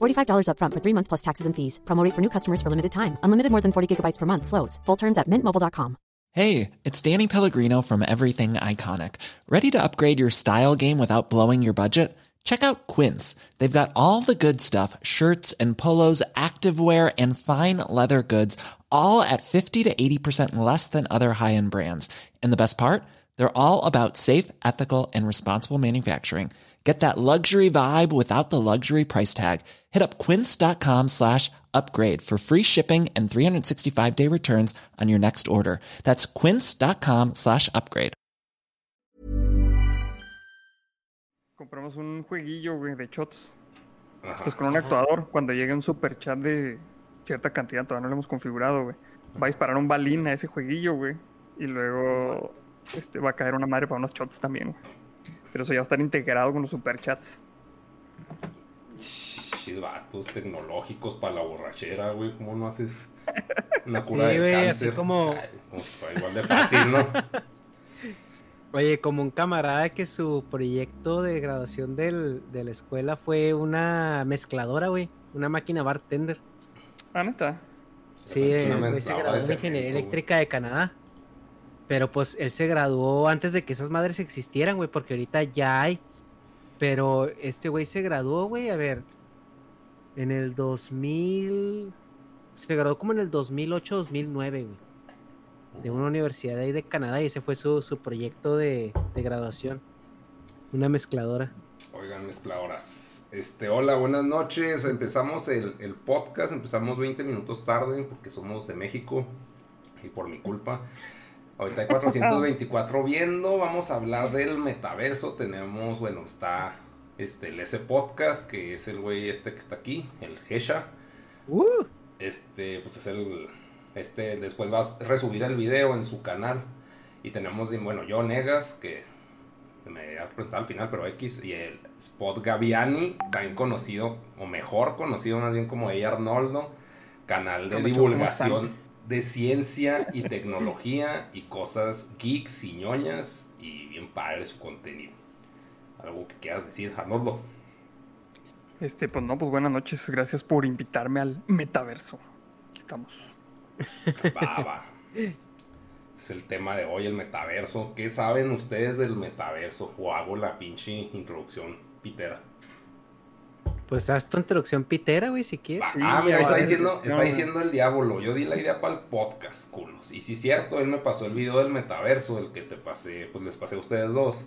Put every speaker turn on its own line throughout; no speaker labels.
$45 upfront for three months plus taxes and fees. Promo rate for new customers for limited time. Unlimited more than 40 gigabytes per month. Slows. Full terms at mintmobile.com.
Hey, it's Danny Pellegrino from Everything Iconic. Ready to upgrade your style game without blowing your budget? Check out Quince. They've got all the good stuff shirts and polos, activewear, and fine leather goods, all at 50 to 80% less than other high end brands. And the best part? They're all about safe, ethical, and responsible manufacturing. Get that luxury vibe without the luxury price tag. Hit up quince.com slash upgrade for free shipping and 365 day returns on your next order. That's quince.com slash upgrade.
Compramos un jueguillo, güey, de shots. Pues con un actuador, cuando llegue un super chat de cierta cantidad, todavía no lo hemos configurado, güey. Va a disparar un balín a ese jueguillo, güey. Y luego este, va a caer una madre para unos shots también, güey. Pero eso ya va a estar integrado con los superchats.
Chis vatos tecnológicos para la borrachera, güey. ¿Cómo no haces una cura
Sí,
de
güey, así
cáncer?
como-
Ay, como si fuera igual de fácil, ¿no?
Oye, como un camarada que su proyecto de graduación del, de la escuela fue una mezcladora, güey. Una máquina bartender.
Ah, neta.
Sí,
Es una
el güey se graduó
de
en Ingeniería
güey.
Eléctrica de Canadá. Pero pues él se graduó antes de que esas madres existieran, güey, porque ahorita ya hay. Pero este güey se graduó, güey, a ver, en el 2000... Se graduó como en el 2008-2009, güey. De una universidad de ahí de Canadá y ese fue su, su proyecto de, de graduación. Una mezcladora.
Oigan, mezcladoras. Este, hola, buenas noches. Empezamos el, el podcast, empezamos 20 minutos tarde porque somos de México y por mi culpa. Ahorita hay 424 viendo, vamos a hablar del metaverso. Tenemos, bueno, está este, el ese podcast, que es el güey este que está aquí, el Gesha.
¡Uh!
Este, pues es el. Este, después va a resubir el video en su canal. Y tenemos, bueno, yo Negas, que me voy a presentar al final, pero X. Y el Spot Gaviani, también conocido, o mejor conocido más bien como ella Arnoldo. Canal de
Como chavos, ¿cómo
divulgación de ciencia y tecnología y cosas geeks y ñoñas. Y bien padre su contenido. ¿Algo que quieras decir, Arnoldo?
Este, pues no, pues buenas noches. Gracias por invitarme al metaverso. Aquí estamos.
Va, va. Es el tema de hoy, el metaverso. ¿Qué saben ustedes del metaverso? O hago la pinche introducción pitera.
Pues haz tu introducción pitera, güey, si quieres.
Sí,
ah, mira, está diciendo, está diciendo el diablo. Yo di la idea para el podcast, culos. Y si es cierto, él me pasó el video del metaverso, el que te pasé, pues les pasé a ustedes dos.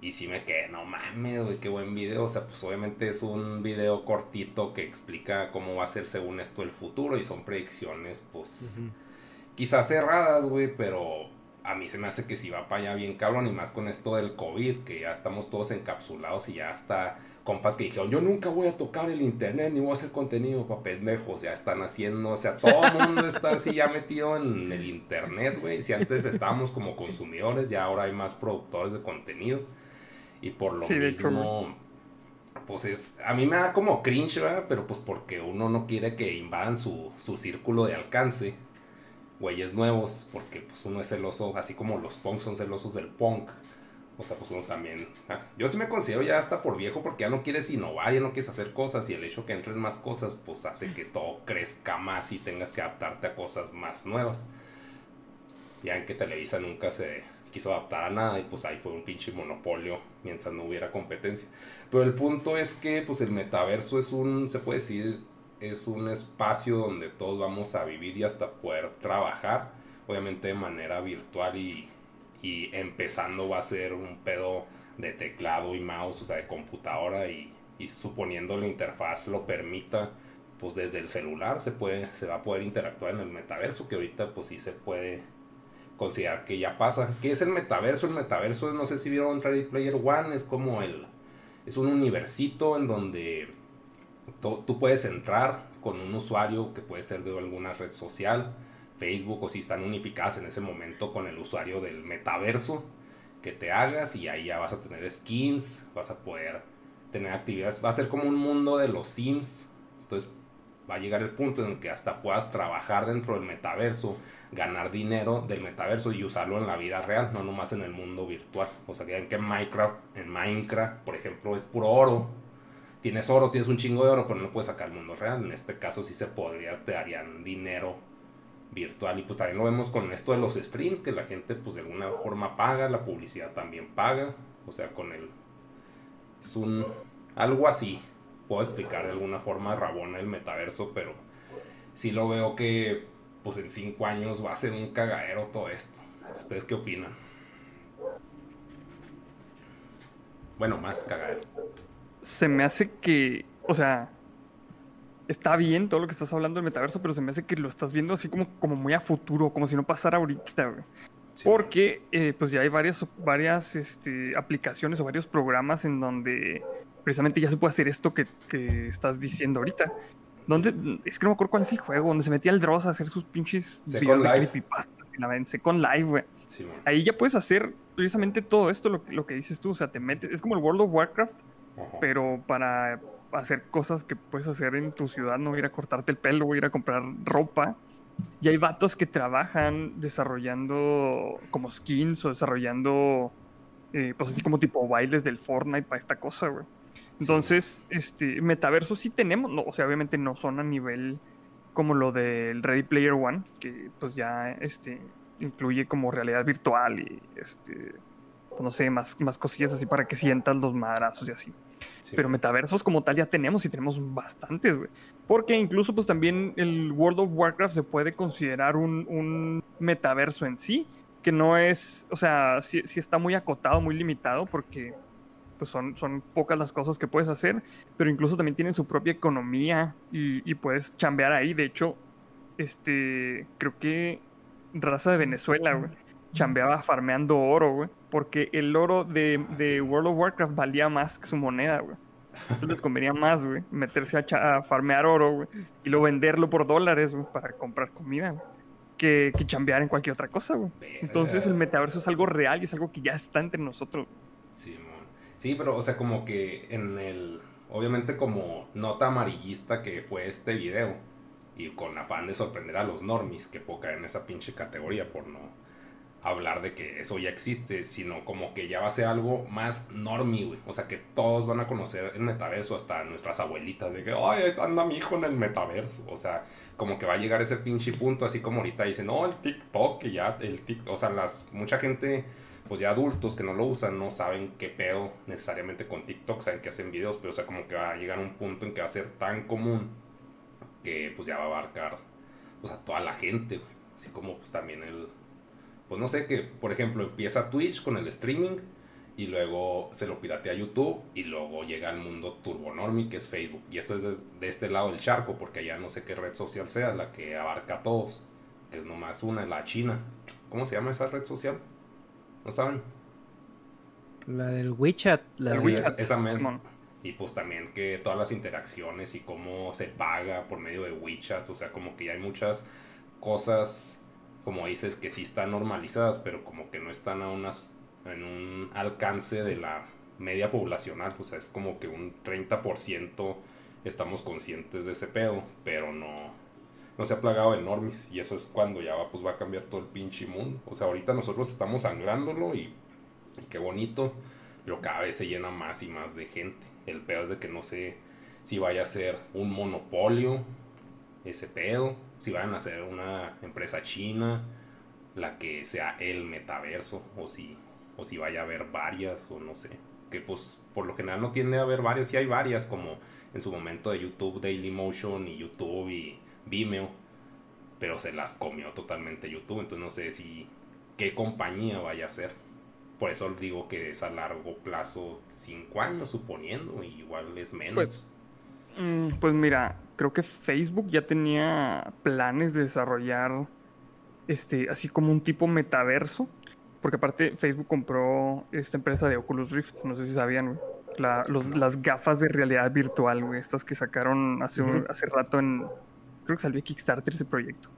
Y sí me quedé, no mames, güey, qué buen video. O sea, pues obviamente es un video cortito que explica cómo va a ser según esto el futuro. Y son predicciones, pues, quizás cerradas, güey, pero a mí se me hace que si va para allá bien cabrón. Y más con esto del COVID, que ya estamos todos encapsulados y ya hasta compas que dijeron, yo nunca voy a tocar el internet ni voy a hacer contenido para pendejos. Ya están haciendo, o sea, todo el mundo está así ya metido en el internet, güey. Si antes estábamos como consumidores, ya ahora hay más productores de contenido. Y por lo
Sí,
mismo, pues es, a mí me da como cringe, ¿verdad? Pero pues porque uno no quiere que invadan su, su círculo de alcance, güeyes nuevos, porque pues uno es celoso, así como los punks son celosos del punk. O sea, pues uno también. ah, Yo sí me considero ya hasta por viejo porque ya no quieres innovar, ya no quieres hacer cosas y el hecho que entren más cosas pues hace que todo crezca más y tengas que adaptarte a cosas más nuevas. Ya en que Televisa nunca se quiso adaptar a nada y pues ahí fue un pinche monopolio mientras no hubiera competencia. Pero el punto es que pues el metaverso es un, se puede decir, es un espacio donde todos vamos a vivir y hasta poder trabajar, obviamente de manera virtual y, y empezando va a ser un pedo de teclado y mouse, o sea, de computadora y, y suponiendo la interfaz lo permita, pues desde el celular se puede, se va a poder interactuar en el metaverso, que ahorita pues sí se puede considerar que ya pasa. ¿Qué es el metaverso? El metaverso no sé si vieron Ready Player One, es como el, es un universito en donde tú puedes entrar con un usuario que puede ser de alguna red social, Facebook o si están unificadas en ese momento con el usuario del metaverso que te hagas y ahí ya vas a tener skins, vas a poder tener actividades, va a ser como un mundo de los Sims, entonces va a llegar el punto en que hasta puedas trabajar dentro del metaverso, ganar dinero del metaverso y usarlo en la vida real, no nomás en el mundo virtual. O sea, que en Minecraft, en Minecraft, por ejemplo, es puro oro. Tienes oro, tienes un chingo de oro, pero no lo puedes sacar al mundo real. En este caso sí se podría, te darían dinero virtual. Y pues también lo vemos con esto de los streams, que la gente pues de alguna forma paga, la publicidad también paga. O sea, con el... Es un... Algo así. Puedo explicar de alguna forma rabona el metaverso, pero sí lo veo que pues en cinco años va a ser un cagadero todo esto. ¿Ustedes qué opinan? Bueno, más cagadero.
Se me hace que, o sea, está bien todo lo que estás hablando del metaverso, pero se me hace que lo estás viendo así como, como muy a futuro, como si no pasara ahorita, güey.
Sí,
Porque eh, pues ya hay varias, varias este, aplicaciones o varios programas en donde precisamente ya se puede hacer esto que, que estás diciendo ahorita. Donde, es que no me acuerdo cuál es el juego, donde se metía el Dross a hacer sus pinches videos de
Life.
creepypastas y la ven, Second Live, güey.
Sí.
Ahí ya puedes hacer precisamente todo esto, lo, que- lo que dices tú, o sea, te metes, es como el World of Warcraft,
Ajá.
pero para hacer cosas que puedes hacer en tu ciudad, no ir a cortarte el pelo, ir a comprar ropa. Y hay vatos que trabajan desarrollando como skins o desarrollando, eh, pues así como tipo bailes del Fortnite para esta cosa, güey. Entonces, este, metaverso sí tenemos, no, o sea, obviamente no son a nivel como lo del Ready Player One, que pues ya este, incluye como realidad virtual y este, pues, no sé, más, más cosillas así para que sientas los madrazos y así.
Sí,
Pero metaversos como tal ya tenemos y tenemos bastantes, güey. Porque incluso pues también el World of Warcraft se puede considerar un, un metaverso en sí, que no es, o sea, sí, sí está muy acotado, muy limitado, porque pues son, son pocas las cosas que puedes hacer, pero incluso también tienen su propia economía y, y puedes chambear ahí. De hecho, este, creo que raza de Venezuela, güey, chambeaba farmeando oro, güey, porque el oro de, de World of Warcraft valía más que su moneda, güey. Entonces les convenía más, güey, meterse a, farmear oro, güey, y luego venderlo por dólares, güey, para comprar comida, güey, que, que chambear en cualquier otra cosa, güey. Entonces el metaverso es algo real y es algo que ya está entre nosotros.
Sí. Sí, pero o sea, como que en el, obviamente como nota amarillista que fue este video y con afán de sorprender a los normies, que caer en esa pinche categoría por no hablar de que eso ya existe, sino como que ya va a ser algo más normie, güey. O sea, que todos van a conocer el metaverso, hasta nuestras abuelitas, de que, ay, anda mi hijo en el metaverso. O sea, como que va a llegar ese pinche punto, así como ahorita dicen, no, el TikTok, que ya, el TikTok, o sea, las, mucha gente, pues ya adultos que no lo usan, no saben qué pedo necesariamente con TikTok, saben que hacen videos, pero o sea, como que va a llegar un punto en que va a ser tan común que pues ya va a abarcar, pues a toda la gente. Así como pues también el, pues no sé, que por ejemplo empieza Twitch con el streaming y luego se lo piratea YouTube y luego llega al mundo turbonormi que es Facebook. Y esto es de, de este lado del charco porque allá no sé qué red social sea la que abarca a todos, que es nomás una, es la China. ¿Cómo se llama esa red social? ¿No saben?
La del WeChat. La
El
Sí,
de-
es-
WeChat,
esa. Y pues también que todas las interacciones y cómo se paga por medio de WeChat, o sea, como que ya hay muchas cosas, como dices, que sí están normalizadas, pero como que no están a unas, en un alcance de la media poblacional, o sea, es como que un 30% estamos conscientes de ese pedo, pero no, no se ha plagado de normis. Y eso es cuando ya va, pues va a cambiar todo el pinche mundo. O sea, ahorita nosotros estamos sangrándolo y, qué bonito, pero cada vez se llena más y más de gente. El pedo es de que no sé si vaya a ser un monopolio ese pedo, si vayan a ser una empresa china la que sea el metaverso o si o si vaya a haber varias o no sé que pues por lo general no tiende a haber varias si hay varias como en su momento de YouTube Dailymotion y YouTube y Vimeo pero se las comió totalmente YouTube entonces no sé si qué compañía vaya a ser por eso digo que es a largo plazo cinco años suponiendo igual es menos
pues, mm, pues mira creo que Facebook ya tenía planes de desarrollar este, así como un tipo metaverso. Porque aparte Facebook compró esta empresa de Oculus Rift, no sé si sabían, las gafas de realidad virtual, güey, estas que sacaron hace, hace rato en, creo que salió Kickstarter ese proyecto.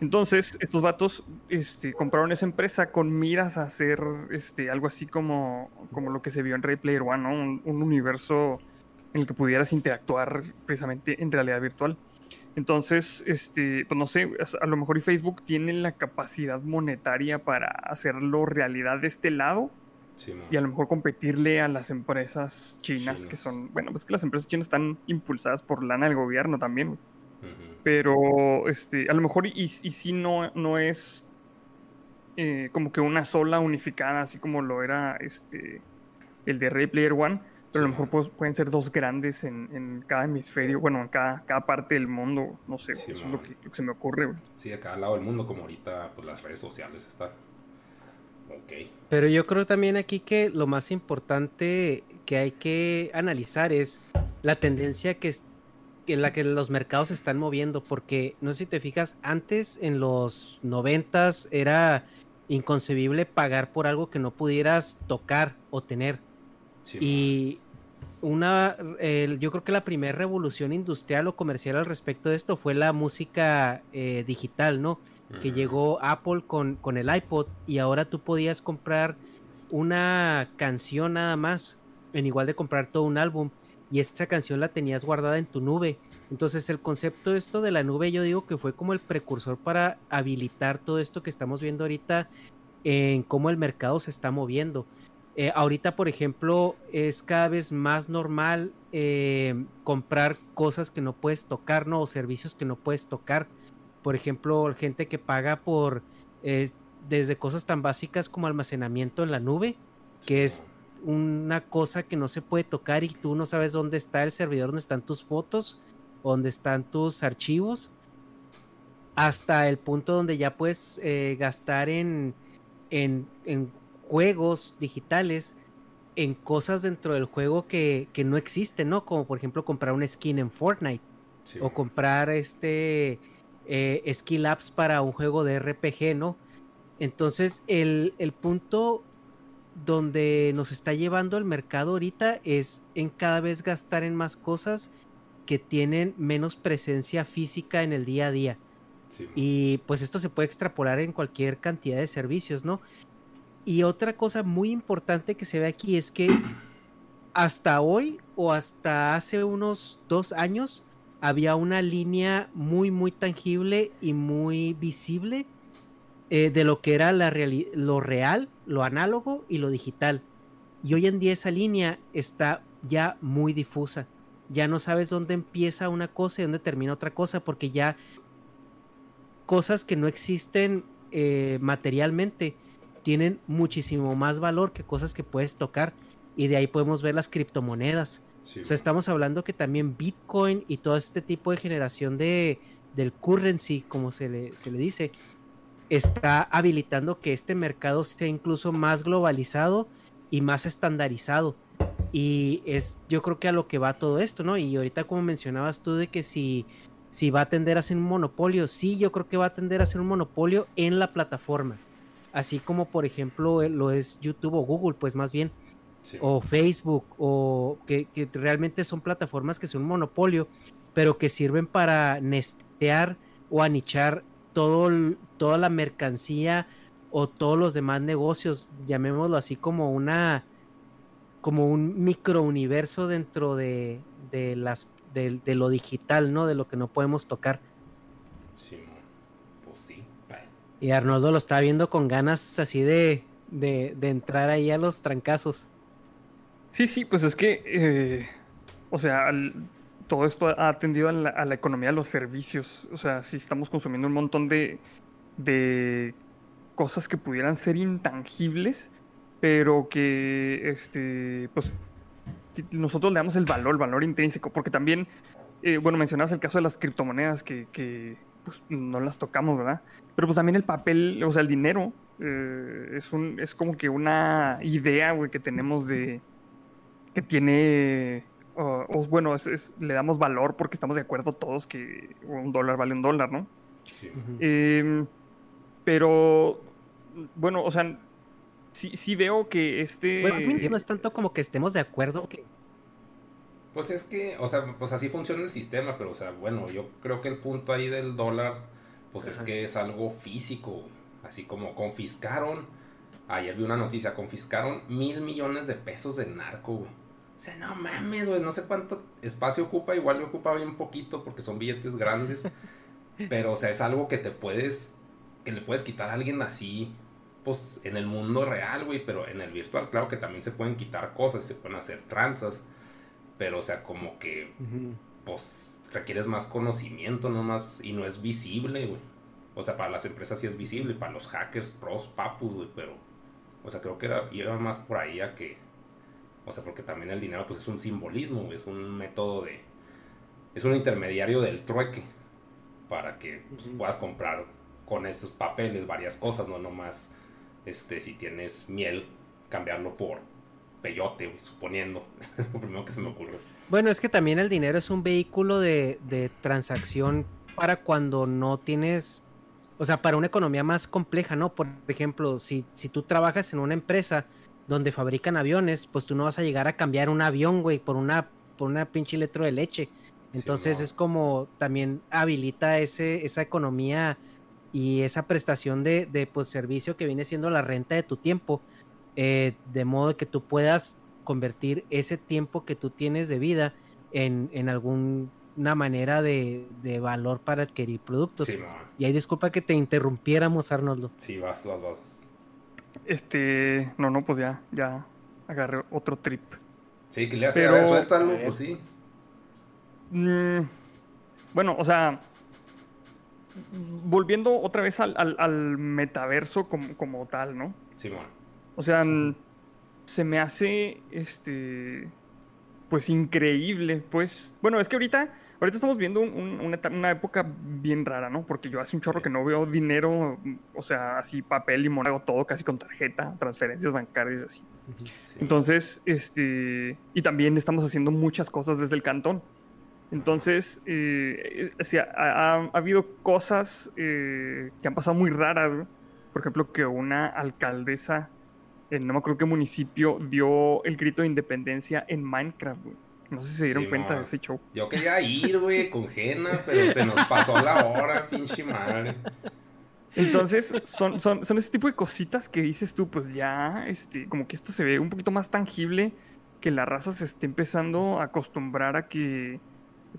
Entonces, estos vatos este, compraron esa empresa con miras a hacer este, algo así como, como lo que se vio en Ray Player One, ¿no? un universo en el que pudieras interactuar precisamente en realidad virtual. Entonces, este, pues no sé, a lo mejor Facebook tiene la capacidad monetaria para hacerlo realidad de este lado. y a lo mejor competirle a las empresas chinas, que son, bueno, pues que las empresas chinas están impulsadas por lana del gobierno también. Pero, este, a lo mejor, y, y si no, no es eh, como que una sola unificada, así como lo era este, el de Ray Player One pero a lo mejor pueden ser dos grandes en, cada hemisferio, bueno, en cada, cada parte del mundo, no sé, eso es lo que, se me ocurre.
Sí, a cada lado del mundo, como ahorita pues, las redes sociales están. Ok.
Pero yo creo también aquí que lo más importante que hay que analizar es la tendencia que en la que los mercados se están moviendo, porque no sé si te fijas, antes en los noventas era inconcebible pagar por algo que no pudieras tocar o tener. y una, yo creo que la primera revolución industrial o comercial al respecto de esto fue la música eh, digital, ¿no? Que llegó Apple con, con el iPod y ahora tú podías comprar una canción nada más, en igual de comprar todo un álbum, y esa canción la tenías guardada en tu nube. Entonces el concepto de esto de la nube yo digo que fue como el precursor para habilitar todo esto que estamos viendo ahorita en cómo el mercado se está moviendo. Eh, ahorita, por ejemplo, es cada vez más normal eh, comprar cosas que no puedes tocar, ¿no? O servicios que no puedes tocar. Por ejemplo, gente que paga por eh, desde cosas tan básicas como almacenamiento en la nube, que es una cosa que no se puede tocar y tú no sabes dónde está el servidor, dónde están tus fotos, dónde están tus archivos, hasta el punto donde ya puedes gastar en, en, en juegos digitales en cosas dentro del juego que, no existen, ¿no? Como por ejemplo comprar un skin en Fortnite o comprar este eh, skill apps para un juego de RPG, ¿no? Entonces el, el punto donde nos está llevando el mercado ahorita es en cada vez gastar en más cosas que tienen menos presencia física en el día a día. y pues esto se puede extrapolar en cualquier cantidad de servicios, ¿no? Y otra cosa muy importante que se ve aquí es que hasta hoy o hasta hace unos dos años había una línea muy, muy tangible y muy visible eh, de lo que era la lo real, lo análogo y lo digital. Y hoy en día esa línea está ya muy difusa. Ya no sabes dónde empieza una cosa y dónde termina otra cosa, porque ya cosas que no existen eh, materialmente tienen muchísimo más valor que cosas que puedes tocar. Y de ahí podemos ver las criptomonedas. o sea, estamos hablando que también Bitcoin y todo este tipo de generación de, del currency, como se le, se le dice, está habilitando que este mercado sea incluso más globalizado y más estandarizado. Y es, yo creo que a lo que va todo esto, ¿no? Y ahorita como mencionabas tú de que si, si va a tender a ser un monopolio, sí, yo creo que va a tender a ser un monopolio en la plataforma así como por ejemplo eh, lo es YouTube o Google, pues más bien, o Facebook, o que, realmente son plataformas que son un monopolio, pero que sirven para nestear o anichar todo, toda la mercancía o todos los demás negocios, llamémoslo así como una como un microuniverso dentro de, de las de, de lo digital, ¿no? De lo que no podemos tocar.
Sí, pues sí.
Y Arnoldo lo está viendo con ganas así de, de, de entrar ahí a los trancazos.
Sí, sí, pues es que, eh, o sea, al- todo esto ha atendido a la, economía de los servicios. O sea, si estamos consumiendo un montón de, de cosas que pudieran ser intangibles, pero que, este, pues, nosotros le damos el valor, el valor intrínseco, porque también, eh, bueno, mencionabas el caso de las criptomonedas que, que, pues, no las tocamos, ¿verdad? Pero pues también el papel, o sea, el dinero, eh, es un, es como que una idea, güey, que tenemos de, que tiene, o- o, bueno, es- es- le damos valor porque estamos de acuerdo todos que un dólar vale un dólar, ¿no?
Sí.
Em, pero, bueno, o sea, sí, sí veo que este...
Bueno, no es tanto como que estemos de acuerdo que
Pues es que, o sea, pues así funciona el sistema, pero, o sea, bueno, yo creo que el punto ahí del dólar, pues es que es algo físico, así como confiscaron, ayer vi una noticia, confiscaron mil millones de pesos del narco, güey. O sea, no mames, güey, no sé cuánto espacio ocupa, igual le ocupa bien poquito porque son billetes grandes, pero, o sea, es algo que te puedes, que le puedes quitar a alguien así, pues, en el mundo real, güey, pero en el virtual, claro que también se pueden quitar cosas, se pueden hacer tranzas. Pero, o sea, como que, pues, requieres más conocimiento, no más, y no es visible, güey. O sea, para las empresas sí es visible, para los hackers, pros, papus, güey, pero, o sea, creo que era, iba más por ahí a que, o sea, porque también el dinero, pues, es un simbolismo, es un método de, es un intermediario del trueque, para que pues, puedas comprar con esos papeles varias cosas, no nomás, este, si tienes miel, cambiarlo por peyote, suponiendo, lo primero que se me ocurre.
Bueno, es que también el dinero es un vehículo de, de transacción para cuando no tienes, o sea, para una economía más compleja, ¿no? Por ejemplo, si, si tú trabajas en una empresa donde fabrican aviones, pues tú no vas a llegar a cambiar un avión, güey, por una, por una pinche litro de leche.
Sí,
Entonces
no.
es como también habilita ese, esa economía y esa prestación de, de pues, servicio que viene siendo la renta de tu tiempo, eh, de modo que tú puedas convertir ese tiempo que tú tienes de vida en, en alguna manera de, de valor para adquirir productos.
Sí,
Y ahí disculpa que te interrumpiéramos, Arnoldo.
sí, vas, vas, vas.
Este, no, no, pues ya, ya agarré otro trip.
Sí, que le hace,
Pero-
a ver, suéltalo, pues sí.
Mm, bueno, o sea, volviendo otra vez al, al- al metaverso como, como tal, ¿no?
Simón.
O sea, se me hace, este, pues increíble, pues. Bueno, es que ahorita, ahorita estamos viendo un- un- una, época bien rara, ¿no? Porque yo hace un chorro que no veo dinero, o sea, así papel y moneda, todo casi con tarjeta, transferencias bancarias y así.
Sí,
Entonces, este, y también estamos haciendo muchas cosas desde el cantón. Entonces, eh, ha, ha- ha habido cosas eh, que han pasado muy raras. güey. Por ejemplo, que una alcaldesa en no me acuerdo qué municipio dio el grito de independencia en Minecraft. güey. No sé si se dieron
Sí,
cuenta de ese show.
Yo quería ir, güey, con Jena, pero se nos pasó la hora, pinche madre.
Entonces, son, son, son ese tipo de cositas que dices tú, pues ya, este, como que esto se ve un poquito más tangible, que la raza se esté empezando a acostumbrar a que,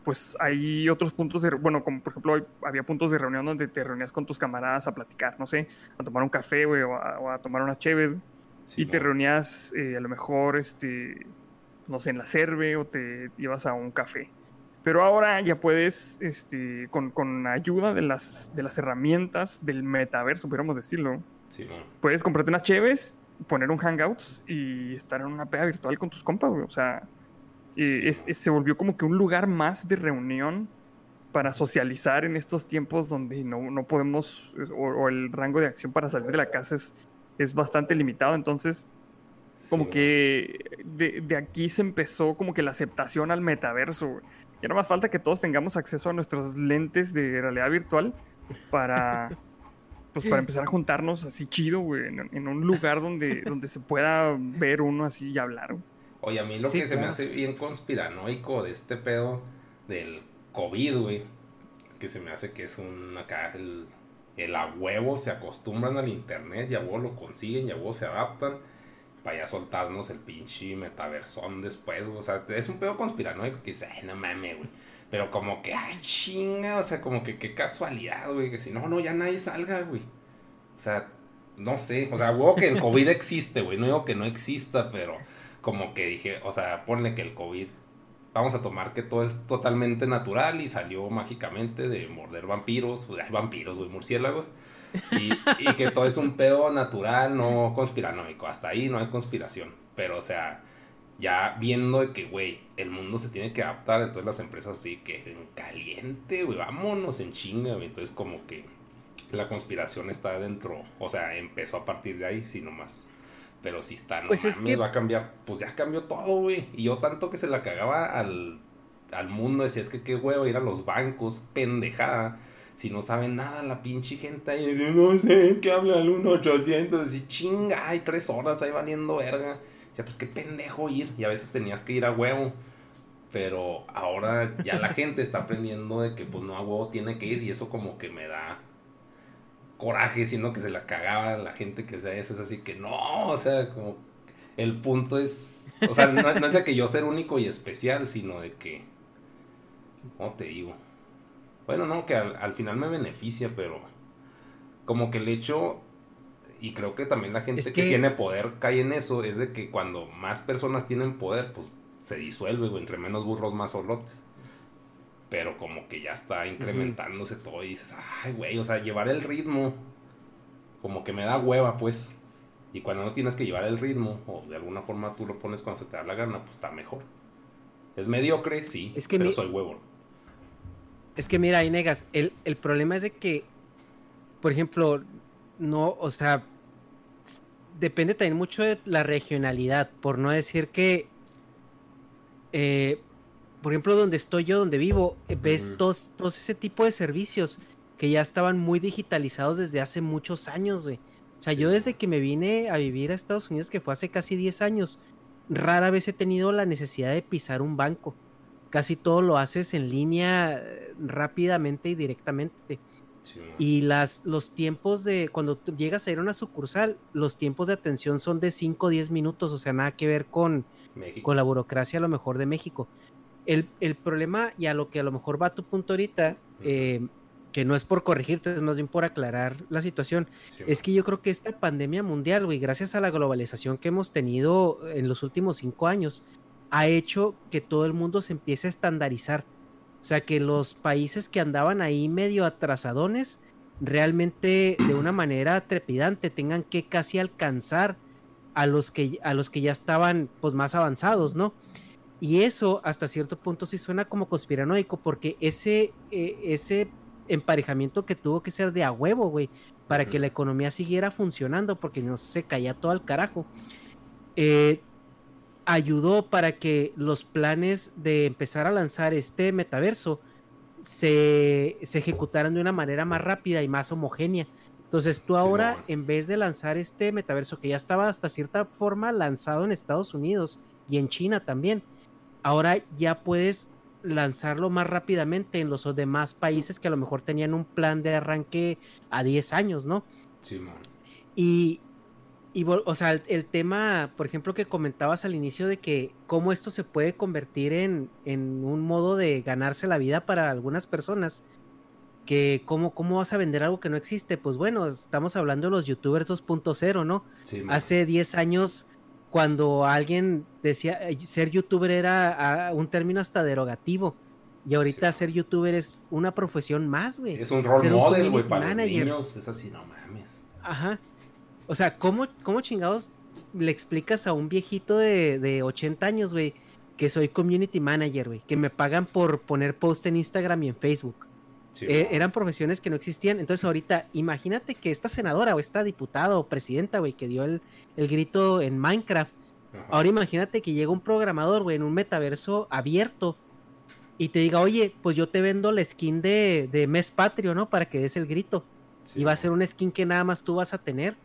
pues hay otros puntos de, bueno, como por ejemplo, había puntos de reunión donde te reunías con tus camaradas a platicar, no sé, a tomar un café, güey, o a, o a tomar unas cheves, güey, y te reunías eh, a lo mejor, este, no sé, en la cerve o te ibas a un café. Pero ahora ya puedes, este, con, con ayuda de las, de las herramientas del metaverso, pudiéramos decirlo, puedes comprarte unas cheves, poner un hangouts y estar en una pega virtual con tus compas, güey. O sea, y
Sí,
es- se volvió como que un lugar más de reunión para socializar en estos tiempos donde no, no podemos, o, o el rango de acción para salir de la casa es, es bastante limitado. Entonces, como que de, de aquí se empezó como que la aceptación al metaverso. güey. Ya no más falta que todos tengamos acceso a nuestros lentes de realidad virtual para, pues, para empezar a juntarnos así chido, güey, en, en un lugar donde, donde se pueda ver uno así y hablar. güey.
Oye, a mí lo
Sí,
que se me hace bien conspiranoico de este pedo del COVID, güey, que se me hace que es un acá el, el a huevo se acostumbran al internet y a huevo lo consiguen y a huevo se adaptan. Para ya soltarnos el pinche metaversón después, güey. O sea, es un pedo conspiranoico que dice, ay, no mames, güey. Pero como que, ay, chinga, o sea, como que qué casualidad, güey, que si no, no, ya nadie salga, güey. O sea, no sé, o sea, huevo que el COVID existe, güey, no digo que no exista, pero como que dije, o sea, ponle que el COVID, vamos a tomar que todo es totalmente natural y salió mágicamente de morder vampiros, vampiros, güey, murciélagos, y, y que todo es un pedo natural, no conspiranoico, hasta ahí no hay conspiración, pero o sea ya viendo que, güey, el mundo se tiene que adaptar, entonces las empresas sí que en caliente, güey, vámonos en chinga, güey. Entonces como que la conspiración está dentro, o sea, empezó a partir de ahí, sí, nomás. Pero si está, no
Pues es
mames,
que-
va a cambiar, pues ya cambió todo, güey. Y yo tanto que se la cagaba al, al mundo, decía, es que qué huevo ir a los bancos, pendejada. Si no saben nada la pinche gente ahí, dice, no sé, es que habla al 1800, y chinga, hay tres horas ahí valiendo verga. O sea, pues qué pendejo ir. Y a veces tenías que ir a huevo. Pero ahora ya la gente está aprendiendo de que pues no a huevo tiene que ir. Y eso como que me da coraje, sino que se la cagaba la gente que sea eso. Es así que no, o sea, como el punto es... O sea, no, no es de que yo ser único y especial, sino de que... ¿Cómo te digo? Bueno, no, que al, al final me beneficia, pero como que el hecho y creo que también la gente
Es
que...
que-
tiene poder cae en eso, es de que cuando más personas tienen poder, pues se disuelve, güey, entre menos burros más solotes. Pero como que ya está incrementándose todo y dices, ay, güey, o sea, llevar el ritmo, como que me da hueva, pues. Y cuando no tienes que llevar el ritmo, o de alguna forma tú lo pones cuando se te da la gana, pues está mejor. Es mediocre, sí,
Es que
pero
mi-
soy huevo.
Es que mira, ahí negas, el, el problema es de que, por ejemplo, no, o sea, depende también mucho de la regionalidad, por no decir que, eh, por ejemplo, donde estoy yo, donde vivo, eh, ves
Ujú.
todos, todos ese tipo de servicios que ya estaban muy digitalizados desde hace muchos años, güey. O sea, yo desde que me vine a vivir a Estados Unidos, que fue hace casi 10 años, rara vez he tenido la necesidad de pisar un banco. Casi todo lo haces en línea eh, rápidamente y directamente.
Sí.
Y las, los tiempos de, cuando llegas a ir a una sucursal, los tiempos de atención son de 5 o 10 minutos, o sea, nada que ver con,
México.
con la burocracia a lo mejor de México. El, el problema, y a lo que a lo mejor va tu punto ahorita, eh, que no es por corregirte, es más bien por aclarar la situación,
Sí,
es que yo creo que esta pandemia mundial, güey, gracias a la globalización que hemos tenido en los últimos cinco años, ha hecho que todo el mundo se empiece a estandarizar. O sea, que los países que andaban ahí medio atrasadones, realmente de una manera trepidante tengan que casi alcanzar a los que, a los que ya estaban pues más avanzados, ¿no? Y eso hasta cierto punto sí suena como conspiranoico, porque ese, eh, ese emparejamiento que tuvo que ser de a huevo, güey, para que la economía siguiera funcionando, porque no se caía todo al carajo, eh, ayudó para que los planes de empezar a lanzar este metaverso se, se ejecutaran de una manera más rápida y más homogénea. Entonces tú ahora, en vez de lanzar este metaverso que ya estaba hasta cierta forma lanzado en Estados Unidos y en China también, ahora ya puedes lanzarlo más rápidamente en los demás países que a lo mejor tenían un plan de arranque a 10 años, ¿no?
Simón.
Y, y o sea, el, el tema, por ejemplo, que comentabas al inicio de que cómo esto se puede convertir en, en un modo de ganarse la vida para algunas personas, que cómo, cómo vas a vender algo que no existe, pues bueno, estamos hablando de los youtubers 2.0, ¿no?
Simón.
Hace 10 años, cuando alguien decía eh, ser youtuber era ah, un término hasta derogativo. Y ahorita
Sí.
ser youtuber es una profesión más, güey.
Sí, es un role
ser
model, güey, para los niños. Es así, no mames.
Ajá. O sea, ¿cómo, cómo chingados le explicas a un viejito de, de 80 años, güey, que soy community manager, güey, que me pagan por poner post en Instagram y en Facebook?
Sí,
Eh, eran profesiones que no existían. Entonces ahorita, imagínate que esta senadora o esta diputada o presidenta, güey, que dio el, el grito en Minecraft,
Ajá.
ahora imagínate que llega un programador, güey, en un metaverso abierto y te diga, oye, pues yo te vendo la skin de, de Mes Patrio, ¿no? Para que des el grito.
Sí,
y va a ser una skin que nada más tú vas a tener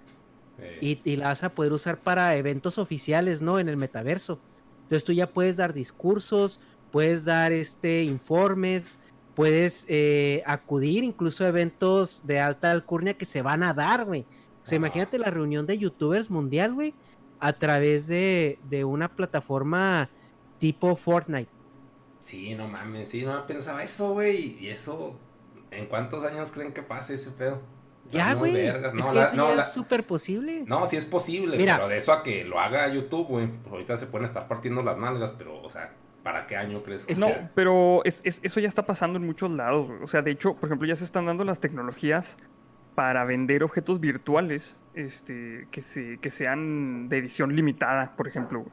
Y, y la vas a poder usar para eventos oficiales, ¿no? En el metaverso. Entonces tú ya puedes dar discursos, puedes dar este informes, puedes eh, acudir incluso a eventos de alta alcurnia que se van a dar, güey. O sea, imagínate la reunión de youtubers mundial, güey. a través de, de una plataforma tipo Fortnite.
Sí, no mames, sí, no pensaba eso, güey. Y eso, ¿en cuántos años creen que pase ese pedo?
Ya,
No,
güey. es
no,
que
la-
eso
no,
ya
la-
es súper posible.
No, sí es posible,
Mira.
pero de eso a que lo haga YouTube, güey, pues ahorita se pueden estar partiendo las nalgas, pero, o sea, ¿para qué año crees que
No,
sea?
pero es- es- eso ya está pasando en muchos lados. güey. O sea, de hecho, por ejemplo, ya se están dando las tecnologías para vender objetos virtuales este, que, se, que sean de edición limitada, por ejemplo. güey.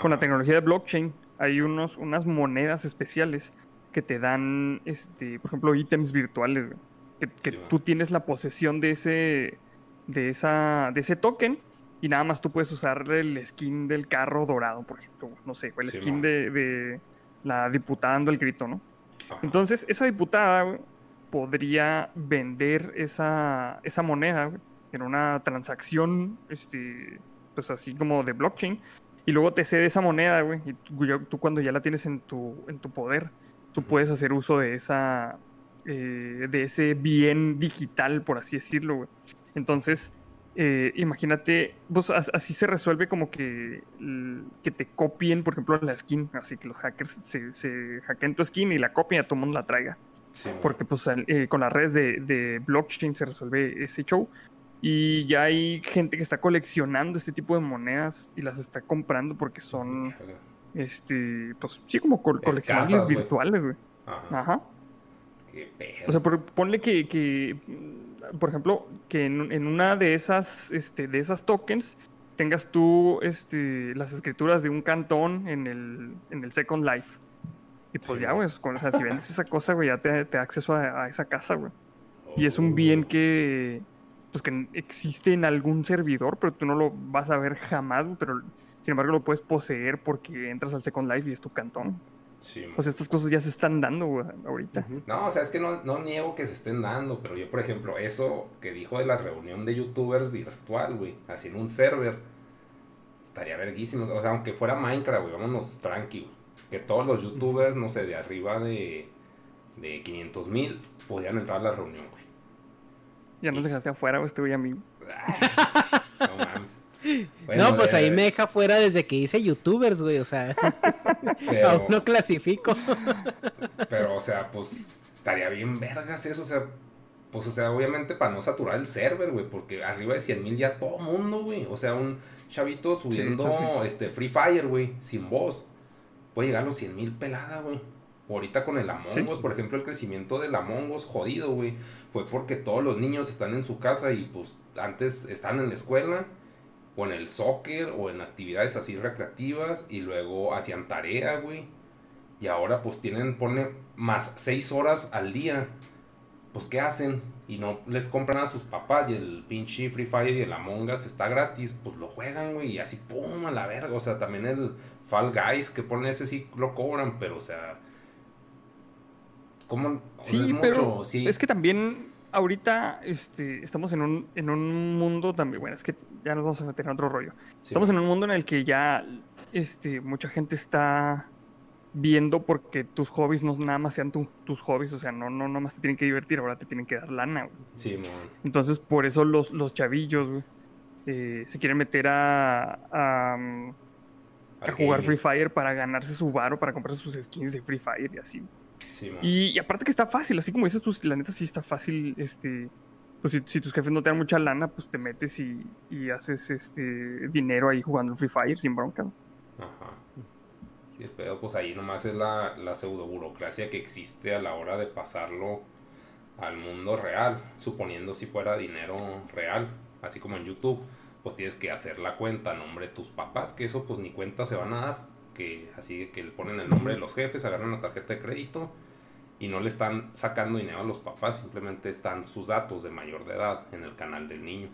Con la tecnología de blockchain hay unos, unas monedas especiales que te dan, este, por ejemplo, ítems virtuales. güey, Que, que
Sí, man.
tú tienes la posesión de ese, de, esa, de ese token y nada más tú puedes usar el skin del carro dorado, por ejemplo. No sé, o el
Sí,
skin de, de la diputada dando el grito, ¿no?
Ajá.
Entonces, esa diputada güey, podría vender esa, esa moneda güey, en una transacción, este, pues así como de blockchain, y luego te cede esa moneda, güey, y tú, tú cuando ya la tienes en tu, en tu poder, tú puedes hacer uso de esa, eh, de ese bien digital, por así decirlo, güey. Entonces, eh, imagínate, pues as- así se resuelve como que, l- que te copien, por ejemplo, la skin, así que los hackers se, se hackeen tu skin y la copien y a todo el mundo la traiga.
Sí.
Porque pues eh, con las redes de, de blockchain se resuelve ese show. Y ya hay gente que está coleccionando este tipo de monedas y las está comprando porque son, este, pues sí, como coleccionables virtuales, güey.
Ajá.
Ajá.
Qué pedo.
O sea, por- ponle que, que, por ejemplo, que en, en una de esas, este, de esas tokens tengas tú, este, las escrituras de un cantón en el, en el Second Life. Y pues
Sí.
ya, güey, o sea, si vendes esa cosa, güey, ya te, te da acceso a, a esa casa, güey. Y es un bien
Oh.
que, pues que existe en algún servidor, pero tú no lo vas a ver jamás, pero sin embargo lo puedes poseer porque entras al Second Life y es tu cantón.
Sí, man.
Pues estas cosas ya se están dando, güey, ahorita.
No, o sea, es que no, no niego que se estén dando, pero yo, por ejemplo, eso que dijo de la reunión de youtubers virtual, güey, así en un server, estaría verguísimo. O sea, aunque fuera Minecraft, güey, vámonos tranqui, güey. Que todos los youtubers, no sé, de arriba de, de 500 mil, podían entrar a la reunión, güey.
Ya nos dejaste afuera, güey, este güey a mí.
Ay, sí, no mames. Bueno,
no, pues ahí
de-
me deja fuera desde que hice youtubers, güey. O sea,
pero-
aún no clasifico.
Pero, o sea, pues estaría bien vergas eso, o sea, pues, o sea, obviamente para no saturar el server, güey, porque arriba de 100 mil ya todo mundo, güey, o sea, un chavito subiendo este Free Fire, güey, sin voz, puede llegar a los 100 mil pelada, güey. Ahorita con el Among
Sí.
Us, por ejemplo, el crecimiento del Among Us jodido, güey, fue porque todos los niños están en su casa y pues antes están en la escuela o en el soccer o en actividades así recreativas y luego hacían tarea, güey. Y ahora pues tienen, pone más 6 horas al día. Pues ¿qué hacen? Y no les compran a sus papás y el pinche Free Fire y el Among Us está gratis, pues lo juegan, güey, y así pum a la verga. O sea, también el Fall Guys que pone ese sí lo cobran, pero o sea... ¿Cómo?
Sí,
es
pero
mucho, sí.
es que también ahorita este, estamos en un, en un mundo también, bueno, es que ya nos vamos a meter en otro rollo.
Sí,
Estamos en un mundo en el que ya este, mucha gente está viendo porque tus hobbies no nada más sean tu- tus hobbies, o sea, no, no, no más te tienen que divertir, ahora te tienen que dar lana, güey.
Sí, mon.
Entonces, por eso los, los chavillos, güey, eh, se quieren meter a, a, mm, a jugar. Free Fire para ganarse su varo, para comprarse sus skins de Free Fire y así.
Sí, mon.
Y, y aparte que está fácil, así como dices tú, la neta sí está fácil, este, pues si, tus jefes no te dan mucha lana, pues te metes y, y haces este dinero ahí jugando Free Fire sin bronca.
Ajá. Sí, el pedo, pues ahí nomás es la, la pseudo burocracia que existe a la hora de pasarlo al mundo real, suponiendo si fuera dinero real, así como en YouTube, pues tienes que hacer la cuenta a nombre de tus papás, que eso pues ni cuenta se van a dar, que así que le ponen el nombre de los jefes, agarran la tarjeta de crédito y no le están sacando dinero a los papás, simplemente están sus datos de mayor de edad en el canal del niño.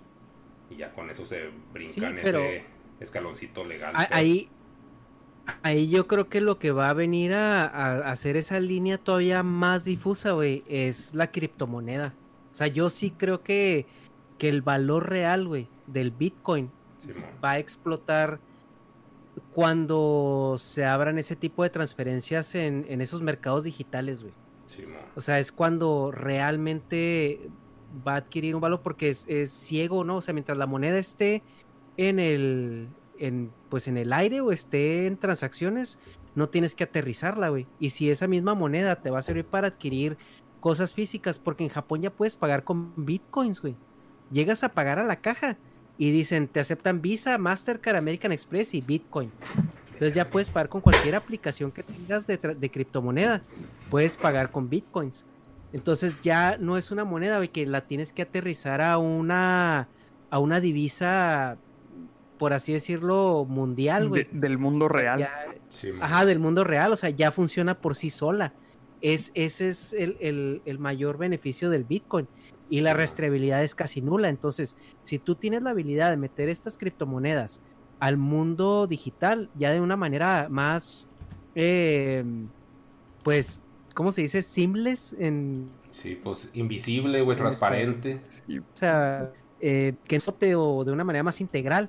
Y ya con eso se brincan
pero-
ese escaloncito legal.
Ah. Ahí, ahí yo creo que lo que va a venir a, a hacer esa línea todavía más difusa, güey, es la criptomoneda. O sea, yo sí creo que, que el valor real, güey, del Bitcoin va a explotar cuando se abran ese tipo de transferencias en, en esos mercados digitales, güey. O sea, es cuando realmente va a adquirir un valor porque es, es ciego, ¿no? O sea, mientras la moneda esté en el, en, pues en el aire o esté en transacciones, no tienes que aterrizarla, güey. Y si esa misma moneda te va a servir para adquirir cosas físicas, porque en Japón ya puedes pagar con bitcoins, güey. Llegas a pagar a la caja y dicen, te aceptan Visa, Mastercard, American Express y Bitcoin. Entonces ya puedes pagar con cualquier aplicación que tengas de, de criptomoneda. Puedes pagar con bitcoins. Entonces ya no es una moneda, que la tienes que aterrizar a una, a una divisa, por así decirlo, mundial, güey.
del mundo real.
ajá, del mundo real. O sea, ya funciona por sí sola. Es, ese es el, el, mayor beneficio del Bitcoin. Y la rastreabilidad es casi nula. Entonces, si tú tienes la habilidad de meter estas criptomonedas al mundo digital, ya de una manera más, eh, pues, ¿cómo se dice? Seamless en...
Sí, pues invisible, güey, transparente.
O sea, eh, que note o de una manera más integral.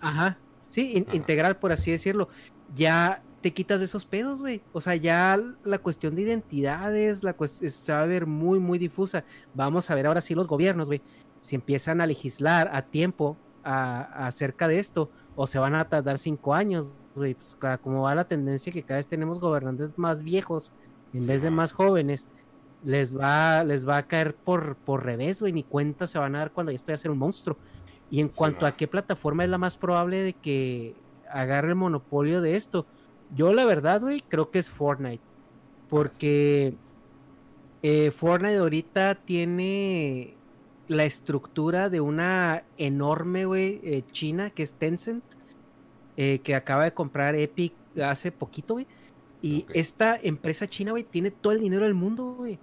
Ajá, sí, integral, por así decirlo. Ya te quitas de esos pedos, güey. O sea, ya la cuestión de identidades, la se va a ver muy, muy difusa. Vamos a ver ahora sí los gobiernos, güey. Si empiezan a legislar a tiempo acerca de esto, o se van a tardar cinco años, güey. Pues como va la tendencia que cada vez tenemos gobernantes más viejos en vez de más jóvenes, les va, les va a caer por, por revés, güey, ni cuenta se van a dar cuando ya estoy a ser un monstruo. Y en cuanto a qué plataforma es la más probable de que agarre el monopolio de esto, yo la verdad, güey, creo que es Fortnite. Porque eh, Fortnite ahorita tiene la estructura de una enorme, güey, eh, China, que es Tencent, eh, que acaba de comprar Epic hace poquito, güey. Y esta empresa china, güey, tiene todo el dinero del mundo, güey.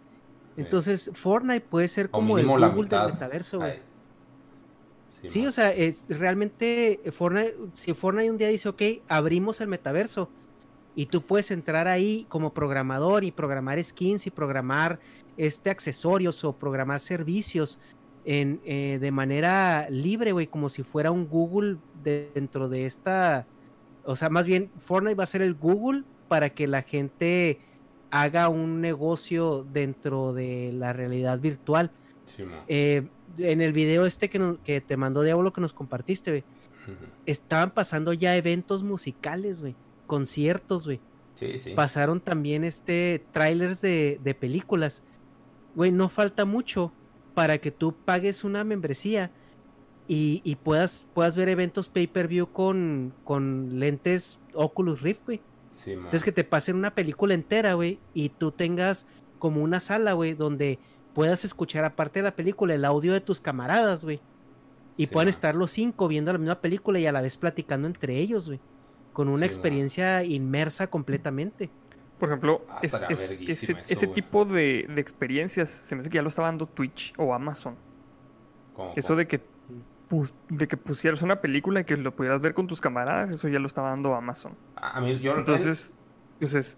Entonces, Fortnite puede ser como el Google del metaverso, güey. Sí, o sea, es realmente Fortnite, si Fortnite un día dice, ok, abrimos el metaverso y tú puedes entrar ahí como programador y programar skins y programar este accesorios o programar servicios en, eh, de manera libre, güey, como si fuera un Google dentro de esta, o sea, más bien Fortnite va a ser el Google para que la gente haga un negocio dentro de la realidad virtual. Eh, en el video este que, que te mandó Diablo que nos compartiste, güey, estaban pasando ya eventos musicales, güey, conciertos, güey. Sí, sí. Pasaron también este trailers de, de películas. Güey, no falta mucho para que tú pagues una membresía y, y puedas, puedas ver eventos pay-per-view con, con lentes Oculus Rift, güey. Entonces que te pasen una película entera, güey, y tú tengas como una sala, güey, donde puedas escuchar aparte de la película el audio de tus camaradas, güey. Y puedan estar los cinco viendo la misma película y a la vez platicando entre ellos, güey. Con una experiencia inmersa completamente.
Por ejemplo, ese, tipo de, de, experiencias se me hace que ya lo está dando Twitch o Amazon. Eso de que de que pusieras una película y que lo pudieras ver con tus camaradas, eso ya lo estaba dando Amazon.
A mí, yo
Entonces, entonces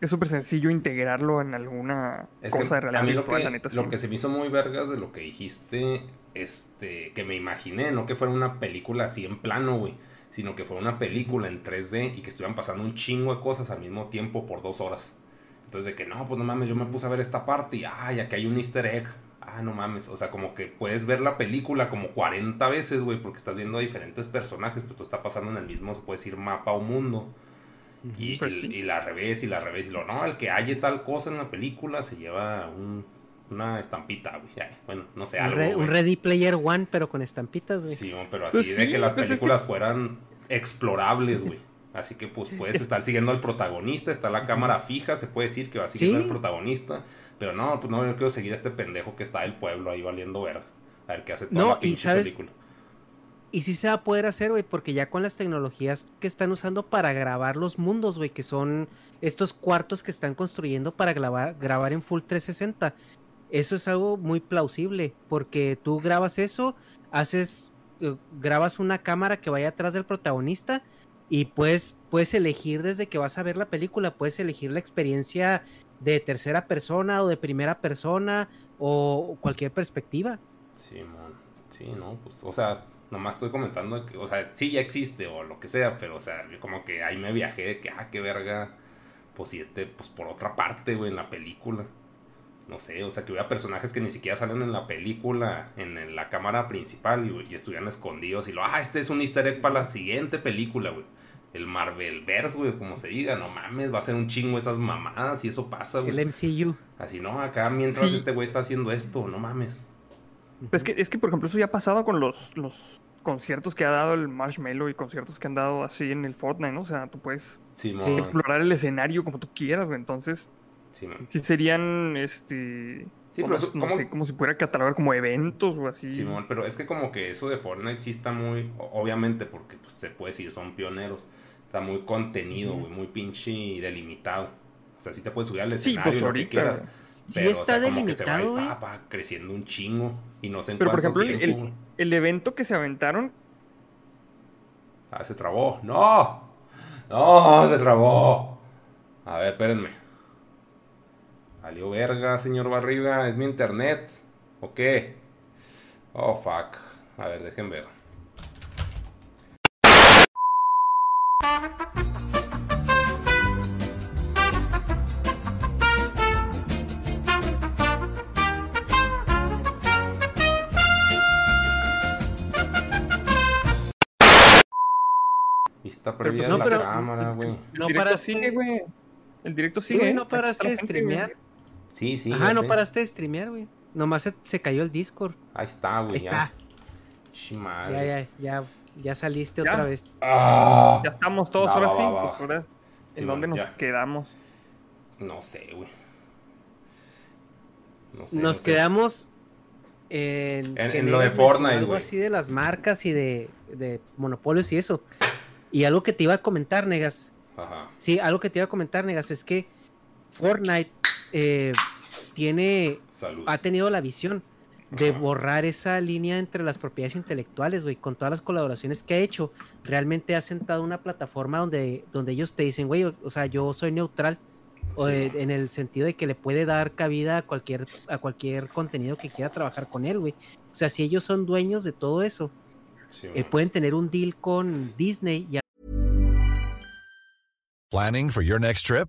es súper sencillo integrarlo en alguna cosa de realidad a mí
lo que, Lo que se me hizo muy vergas de lo que dijiste, este, que me imaginé, no que fuera una película así en plano, güey, sino que fuera una película en 3D y que estuvieran pasando un chingo de cosas al mismo tiempo por dos horas. Entonces de que no, pues no mames, yo me puse a ver esta parte y ay, aquí hay un easter egg ah, no mames, o sea, como que puedes ver la película como 40 veces, güey, porque estás viendo a diferentes personajes, pero tú está pasando en el mismo, se puede decir, mapa o mundo. Y, pues y, la revés y la revés y lo no, el que haya tal cosa en la película se lleva una estampita, güey. Bueno, no sé, algo.
un Ready Player One, pero con estampitas, güey.
Sí, pero así pues de que las pues películas fueran explorables, güey. Así que pues puedes estar siguiendo al protagonista, está la cámara fija, se puede decir que va siguiendo al protagonista, pero no, pues no, yo quiero seguir a este pendejo que está el pueblo ahí valiendo verga. A ver qué hace toda la pinche película.
Y sí se va a poder hacer, güey, porque ya con las tecnologías que están usando para grabar los mundos, güey, que son estos cuartos que están construyendo para grabar, grabar en Full 360, eso es algo muy plausible, porque tú grabas eso, haces, eh, grabas una cámara que vaya atrás del protagonista y puedes, puedes elegir desde que vas a ver la película, puedes elegir la experiencia de tercera persona o de primera persona o cualquier perspectiva.
Sí, man. Sí, no, pues, o sea, nomás estoy comentando que, o sea, sí ya existe o lo que sea, pero, o sea, como que ahí me viajé de que, ah, qué verga, pues, siete, pues por otra parte, güey, en la película. No sé, o sea, que hubiera personajes que ni siquiera salen en la película, en, en la cámara principal y, y, estuvieran escondidos y lo, ah, este es un easter egg para la siguiente película, güey. El Marvelverse, güey, como se diga, no mames, va a ser un chingo esas mamadas y eso pasa, güey.
El MCU.
Así, no, acá mientras
Sí.
este güey está haciendo esto, no mames.
Pues es que, es que, por ejemplo, eso ya ha pasado con los, los conciertos que ha dado el Marshmallow y conciertos que han dado así en el Fortnite, ¿no? O sea, tú puedes
Sí.
explorar el escenario como tú quieras, güey. Entonces,
Simón.
sí serían, este...
Sí,
como,
pero eso-
no
¿cómo-
sé, como si pudiera catalogar como eventos o así.
Simón, pero es que como que eso de Fortnite sí está muy, obviamente porque pues se puede decir, son pioneros, está muy contenido, güey, muy pinche delimitado. O sea, sí te puedes subir al
Sí,
escenario
pues
y lo que quieras.
Sí
pero, o
está
como que se va,
delimitado, güey.
va- va creciendo un chingo y no sé en
Pero, por ejemplo, el,
tiempo,
el-
güey.
el evento que se aventaron,
Ah, se trabó. ¡No! ¡No! Se trabó. A ver, espérenme. Salió verga, señor Barriga. ¿Es mi internet? ¿O qué? Oh, fuck. A ver, dejen ver. Previa
pues,
de
no,
la
pero-
cámara, güey.
No paraste-
sigue, güey. El directo sigue.
güey, no
está la
de streamear.
Sí, sí.
Ajá, no
sé.
paraste de streamear, güey. Nomás se, se cayó el Discord.
Ahí está, güey.
Ahí
ya.
está.
Chi madre.
Ya, ya, ya, ya saliste
Ya.
otra vez.
Ah.
Ya estamos todos,
Va,
ahora
va,
sí. Pues ahora,
Sí,
¿en dónde nos
ya.
quedamos?
No sé, güey. No sé.
Nos
no sé.
quedamos en,
En-
que
en lo de Fortnite,
Algo así de las marcas y de, de monopolios y eso. Y algo que te iba a comentar, Negas.
Ajá.
Sí, algo que te iba a comentar, Negas, es que Fortnite eh, tiene,
Salud.
ha tenido la visión de
Ajá.
borrar esa línea entre las propiedades intelectuales, güey, con todas las colaboraciones que ha hecho. Realmente ha sentado una plataforma donde, donde ellos te dicen, güey, o, o sea, yo soy neutral. o,
Sí, man.
en el sentido de que le puede dar cabida a cualquier, a cualquier contenido que quiera trabajar con él, güey. O sea, si ellos son dueños de todo eso,
Sí,
eh, pueden tener un deal con Disney y
Planning for your next trip?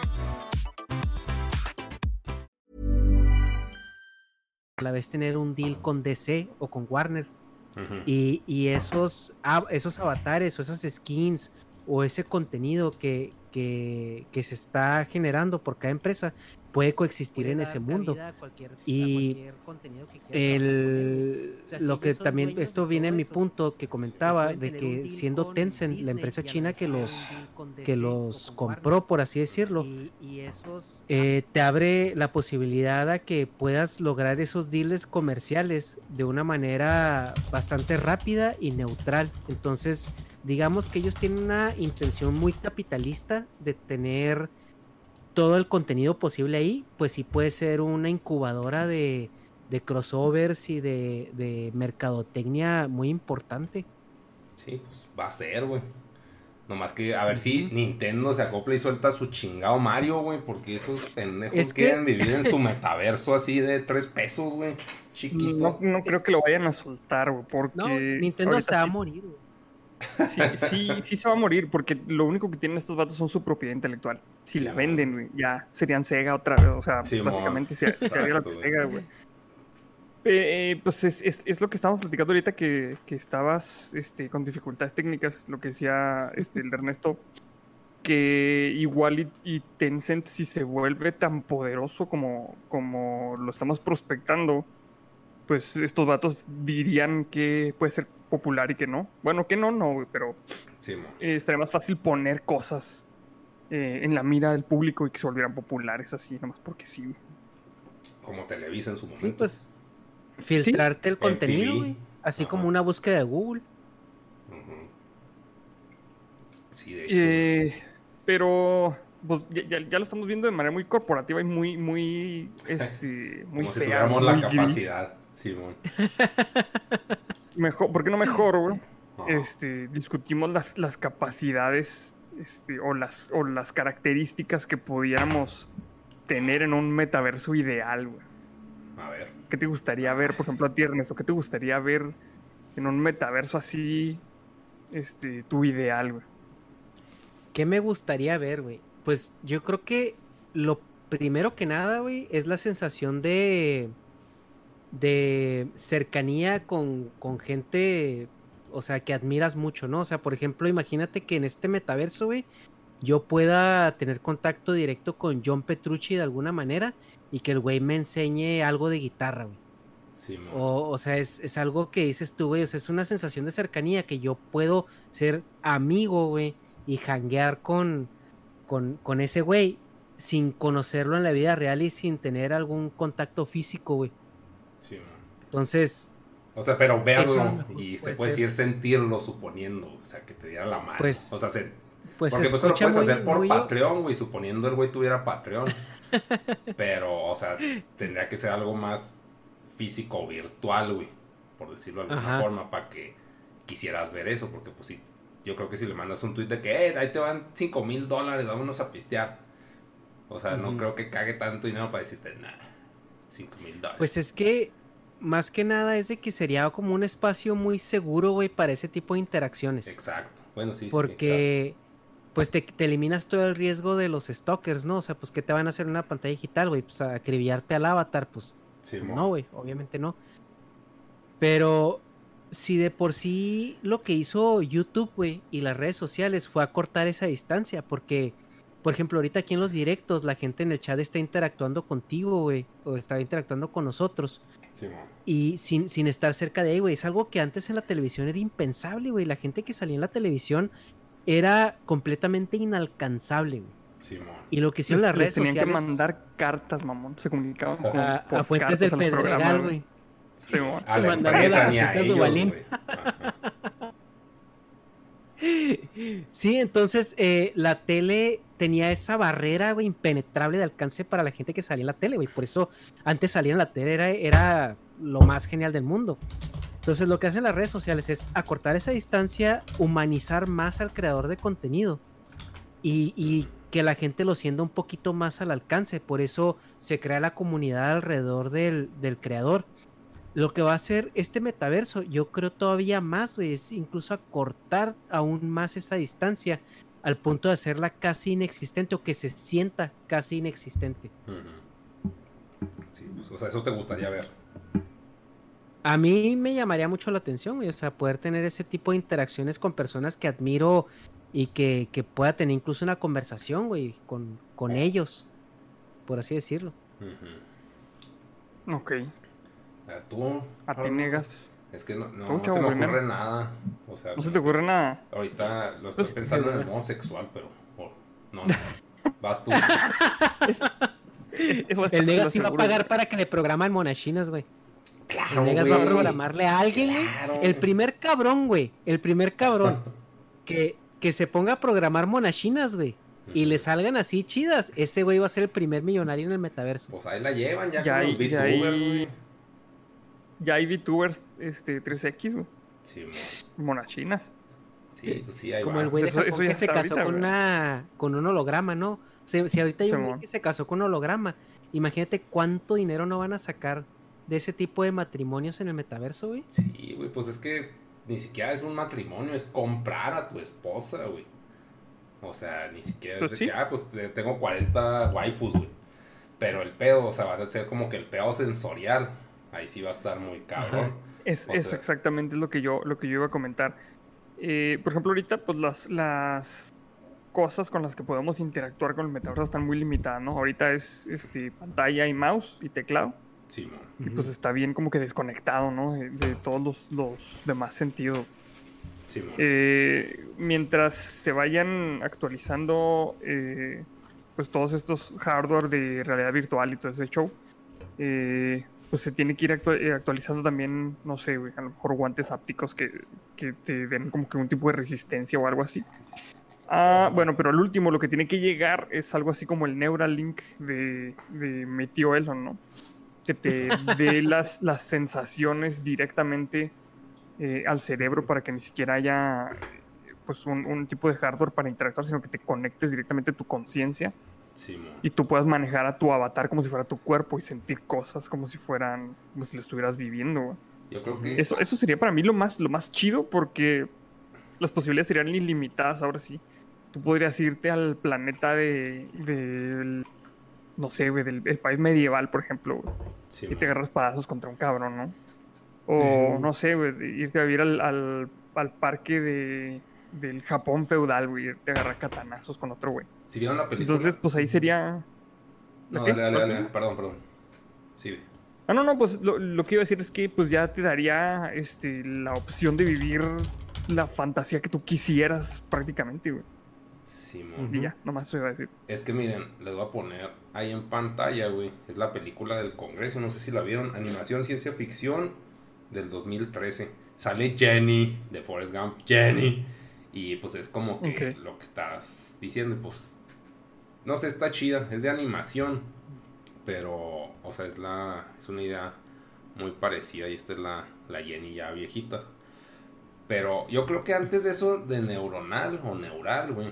A la vez tener un deal con DC o con Warner. Y, y esos, esos avatares o esas skins o ese contenido que, que, que se está generando por cada empresa puede coexistir en ese mundo. Y el, lo que también, esto viene a mi punto que comentaba de que siendo Tencent la empresa china que los, que los compró, por así decirlo, eh, te abre la posibilidad a que puedas lograr esos deals comerciales de una manera bastante rápida y neutral. Entonces, digamos que ellos tienen una intención muy capitalista de tener todo el contenido posible ahí, pues sí puede ser una incubadora de, de crossovers y de, de mercadotecnia muy importante.
Sí, pues va a ser, güey. Nomás que a ver si Nintendo se acopla y suelta su chingado Mario, güey. Porque esos pendejos
Es que-
quieren vivir en su metaverso así de tres pesos, güey. Chiquito.
No, no creo que lo vayan a soltar, güey, porque...
No, Nintendo se va a morir. güey.
Sí, sí, sí se va a morir, porque lo único que tienen estos vatos son su propiedad intelectual. Si
Sí,
la venden, güey, ya serían Sega otra vez. O sea,
Sí,
básicamente
mon.
se, se haría
güey.
Sega, güey. Eh, pues es, es- es lo que estábamos platicando ahorita que, que estabas este, con dificultades técnicas, lo que decía este, el Ernesto, que igual y, y Tencent si se vuelve tan poderoso como, como lo estamos prospectando, pues estos vatos dirían que puede ser popular y que no. Bueno, que no, no, güey, pero
Sí,
eh, estaría más fácil poner cosas eh, en la mira del público y que se volvieran populares así, nomás porque sí. güey.
Como Televisa en su momento.
Sí, pues filtrarte el contenido, güey. Así como una búsqueda de Google.
Sí, de hecho.
Eh, pero pues, ya, ya- ya lo estamos viendo de manera muy corporativa y muy, muy, este, muy
como si tuviéramos
muy
la
gris.
capacidad, Simón.
Mejor, ¿Por qué no mejor, güey? Este, discutimos las, las capacidades este, o, las, o las características que pudiéramos tener en un metaverso ideal, güey.
A ver.
¿Qué te gustaría ver, por ejemplo, a ti, Ernesto? ¿Qué te gustaría ver en un metaverso así, este, tu ideal, güey?
¿Qué me gustaría ver, güey? Pues yo creo que lo primero que nada, güey, es la sensación de de cercanía con, con gente, o sea, que admiras mucho, ¿no? O sea, por ejemplo, imagínate que en este metaverso, güey, yo pueda tener contacto directo con John Petrucci de alguna manera y que el güey me enseñe algo de guitarra, güey.
Simón.
O, o sea, es, es algo que dices tú, güey. O sea, es una sensación de cercanía que yo puedo ser amigo, güey, y janguear con, con, con ese güey sin conocerlo en la vida real y sin tener algún contacto físico, güey.
Simón.
Entonces,
O sea, pero verlo y se
puede
puede
ser.
decir sentirlo suponiendo, o sea, que te diera la mano.
Pues,
o sea, se-
pues
porque
se
pues eso lo puedes
muy-
hacer por
muy-
Patreon, güey, suponiendo el güey tuviera Patreon. pero, o sea, tendría que ser algo más físico o virtual, güey, por decirlo de alguna
Ajá.
forma, para que quisieras ver eso, porque pues sí, yo creo que si le mandas un tweet de que, eh, ahí te van 5 mil dólares, vámonos a pistear. O sea, no creo que cague tanto dinero para decirte, nada, 5 mil dólares.
Pues es que más que nada es de que sería como un espacio muy seguro, güey, para ese tipo de interacciones.
Exacto. Bueno, sí, sí,
Porque pues te, te eliminas todo el riesgo de los stalkers, ¿no? O sea, pues ¿qué te van a hacer una pantalla digital, güey? Pues acribillarte al avatar, pues.
Simón.
no, güey, obviamente no. Pero si de por sí lo que hizo YouTube, güey, y las redes sociales fue acortar esa distancia, porque, por ejemplo, ahorita aquí en los directos la gente en el chat está interactuando contigo, güey, o está interactuando con nosotros,
Simón.
y sin, sin estar cerca de ahí, güey. Es algo que antes en la televisión era impensable, güey. La gente que salía en la televisión era completamente inalcanzable, güey.
Simón.
Y lo que hicieron
Les,
las
les
redes
tenían
sociales
que mandar cartas, mamón. Se comunicaban con,
a,
por
a fuentes del Pedregal, güey.
Sí.
A la
mandaron
empresa
las
ni a ellos.
Sí, entonces eh, la tele tenía esa barrera, impenetrable de alcance para la gente que salía en la tele, güey. Por eso antes salir en la tele era, era lo más genial del mundo. Entonces lo que hacen las redes sociales es acortar esa distancia, humanizar más al creador de contenido y, y que la gente lo sienta un poquito más al alcance. Por eso se crea la comunidad alrededor del, del creador. Lo que va a hacer este metaverso, yo creo todavía más, güey, es incluso acortar aún más esa distancia al punto de hacerla casi inexistente o que se sienta casi inexistente.
Sí, pues, o sea, eso te gustaría ver.
A mí me llamaría mucho la atención, güey, o sea, poder tener ese tipo de interacciones con personas que admiro y que, que pueda tener incluso una conversación, güey, con, con ellos, por así decirlo.
Ok.
A ver, tú.
A ti negas.
Es que no, no, no
chavo,
se me
primero.
ocurre nada. O sea,
¿No se te ocurre nada?
ahorita lo estoy
Pues,
pensando en el modo sexual, pero oh, no, no. Vas tú.
Eso
El Negas iba a pagar
güey.
para que le programan monachinas, güey.
Claro,
El Negas va a programarle a alguien, güey.
Claro.
El primer cabrón, güey. El primer cabrón que, que se ponga a programar monachinas, güey. Y le salgan así chidas. Ese güey va a ser el primer millonario en el metaverso.
Pues ahí la llevan ya,
Ya
con los VTubers, güey.
Ya hay VTubers este, 3X, güey.
Sí, mo.
Monachinas.
sí, pues sí, ahí
Como
va.
el güey de Japón
ya
que se casó
ahorita,
con una con un holograma, ¿no? O sea, si ahorita hay un güey que se casó con un holograma, imagínate cuánto dinero no van a sacar de ese tipo de matrimonios en el metaverso, güey.
Sí, güey, pues es que ni siquiera es un matrimonio, es comprar a tu esposa, güey. O sea, ni siquiera
Pues
es de que, ah, pues te- tengo 40 waifus, güey. Pero el pedo, o sea, va a ser como que el pedo sensorial. Ahí sí va a estar muy cabrón.
Es, es
sea-
exactamente lo que yo, lo que yo iba a comentar. Eh, por ejemplo, ahorita, pues las, las cosas con las que podemos interactuar con el metaverso están muy limitadas, ¿no? Ahorita es este, pantalla y mouse y teclado.
Sí, mo.
Y pues está bien como que desconectado, ¿no? De, de todos los, los demás sentidos.
Sí, mo.
Eh, mientras se vayan actualizando eh, pues todos estos hardware de realidad virtual y todo ese show, eh, pues se tiene que ir eh, actualizando también, no sé, güey, a lo mejor guantes ápticos que, que te den como que un tipo de resistencia o algo así. Ah, bueno, pero al último lo que tiene que llegar es algo así como el Neuralink de, de Meteo Elon, ¿no? Que te dé las, las sensaciones directamente eh, al cerebro para que ni siquiera haya pues un, un tipo de hardware para interactuar, sino que te conectes directamente a tu conciencia
Sí,
y tú puedas manejar a tu avatar como si fuera tu cuerpo y sentir cosas como si fueran, como si lo estuvieras viviendo. güey.
Yo creo que.
Eso, eso sería para mí lo más, lo más chido porque las posibilidades serían ilimitadas ahora sí. Tú podrías irte al planeta de, del, no sé, güey, del el país medieval, por ejemplo, güey,
Sí,
y te agarras padazos contra un cabrón, ¿no? O, no sé, güey, de irte a vivir al, al, al parque de, del Japón feudal, güey, a agarrar katanazos con otro güey.
Si vieron la película.
Entonces, pues ahí sería...
No, dale, dale, dale. Perdón, perdón. Sí,
Ah, no, no, pues lo, lo que iba a decir es que pues ya te daría este, la opción de vivir la fantasía que tú quisieras prácticamente, güey.
sí, mo.
Y ya, nomás eso iba a decir.
Es que miren, les voy a poner ahí en pantalla, güey. Es la película del Congreso, no sé si la vieron. Animación ciencia ficción del 2013. Sale Jenny de Forrest Gump. Jenny. Y pues es como que lo que estás diciendo, pues. No sé, está chida. Es de animación. Pero, o sea, es la. Es una idea muy parecida. Y esta es la, la Jenny ya viejita. Pero yo creo que antes de eso, de neuronal o neural, güey.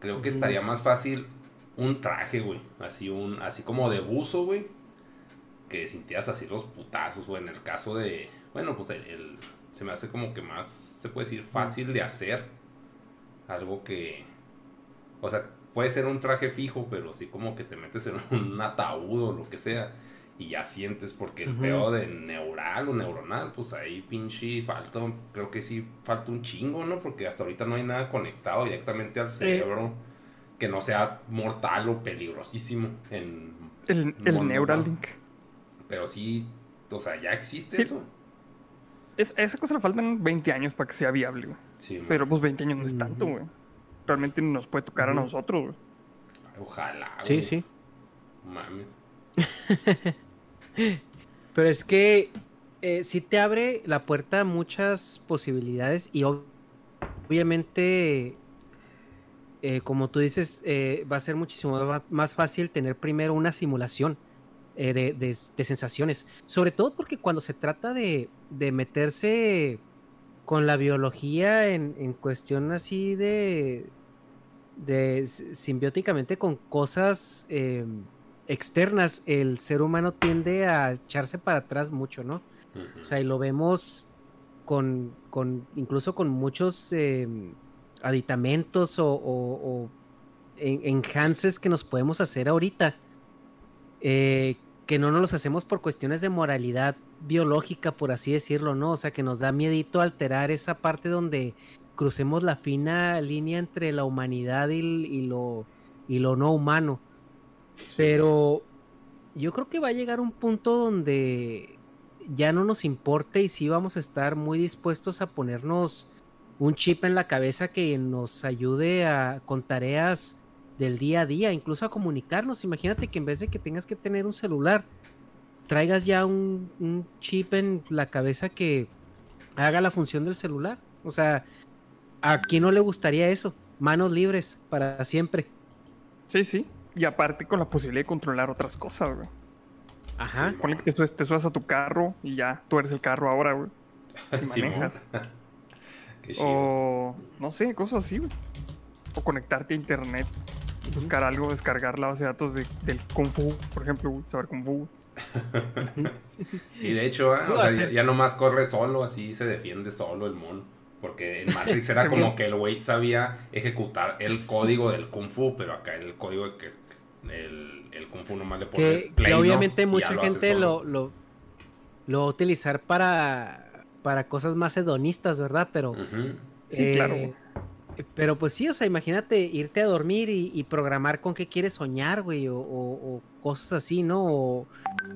Creo que estaría más fácil un traje, güey. Así un, así como de buzo, güey. Que sintieras así los putazos, güey. En el caso de. Bueno, pues el, el- se me hace como que más, se puede decir, fácil de hacer. Algo que. O sea, puede ser un traje fijo, pero sí como que te metes en un ataúd o lo que sea. Y ya sientes, porque el pedo de neural o neuronal, pues ahí pinche falta, creo que sí falta un chingo, ¿no? Porque hasta ahorita no hay nada conectado directamente al cerebro que no sea mortal o peligrosísimo en
El, el. Neuralink.
Pero sí, o sea, ya existe
Sí.
eso.
Es, a esa cosa le faltan 20 años para que sea viable, güey.
Sí.
Pero pues 20 años no es tanto, güey. Realmente nos puede tocar a nosotros, güey.
Ojalá.
Sí,
güey.
sí.
Mames.
Pero es que eh, sí te abre la puerta a muchas posibilidades y ob- obviamente, eh, como tú dices, eh, va a ser muchísimo más fácil tener primero una simulación eh, de, de sensaciones. Sobre todo porque cuando se trata de, de meterse con la biología en, en cuestión así de, de simbióticamente con cosas em, externas, el ser humano tiende a echarse para atrás mucho, ¿no? O sea, y lo vemos con, con incluso con muchos em, aditamentos o, o- o en- enhances que nos podemos hacer ahorita, eh, que no nos los hacemos por cuestiones de moralidad biológica, por así decirlo, ¿no? O sea, que nos da miedito alterar esa parte donde crucemos la fina línea entre la humanidad y, lo, y lo no humano. Pero yo creo que va a llegar un punto donde ya no nos importe y sí vamos a estar muy dispuestos a ponernos un chip en la cabeza que nos ayude a, con tareas del día a día, incluso a comunicarnos. Imagínate que en vez de que tengas que tener un celular, traigas ya un, un chip en la cabeza que haga la función del celular. O sea, ¿a quién no le gustaría eso? Manos libres para siempre.
Sí, sí. Y aparte con la posibilidad de controlar otras cosas, güey.
Ajá.
Sí,
Ponle que te, subes- te subas a tu carro y ya, tú eres el carro ahora, güey. Y
Sí, mo.
manejas. O no sé, cosas así, güey. O conectarte a internet, buscar algo, descargar la base de datos de- del Kung Fu, por ejemplo, saber Kung Fu.
Sí, de hecho, ah,
Sí,
o sea, ya, ya nomás corre solo, así se defiende solo el mono. Porque en Matrix era
Sí,
como
mo.
que el güey sabía ejecutar el código del Kung Fu, pero acá el código de que el, el Kung Fu nomás le pones
que, que
play, ¿no?
obviamente
ya
mucha
lo
gente lo, lo, lo va a utilizar para, para cosas más hedonistas, ¿verdad? Pero
Ujú.
Sí, claro,
eh,
güey.
Pero pues sí, o sea, imagínate irte a dormir y, programar con qué quieres soñar, güey, o, cosas así, ¿no? O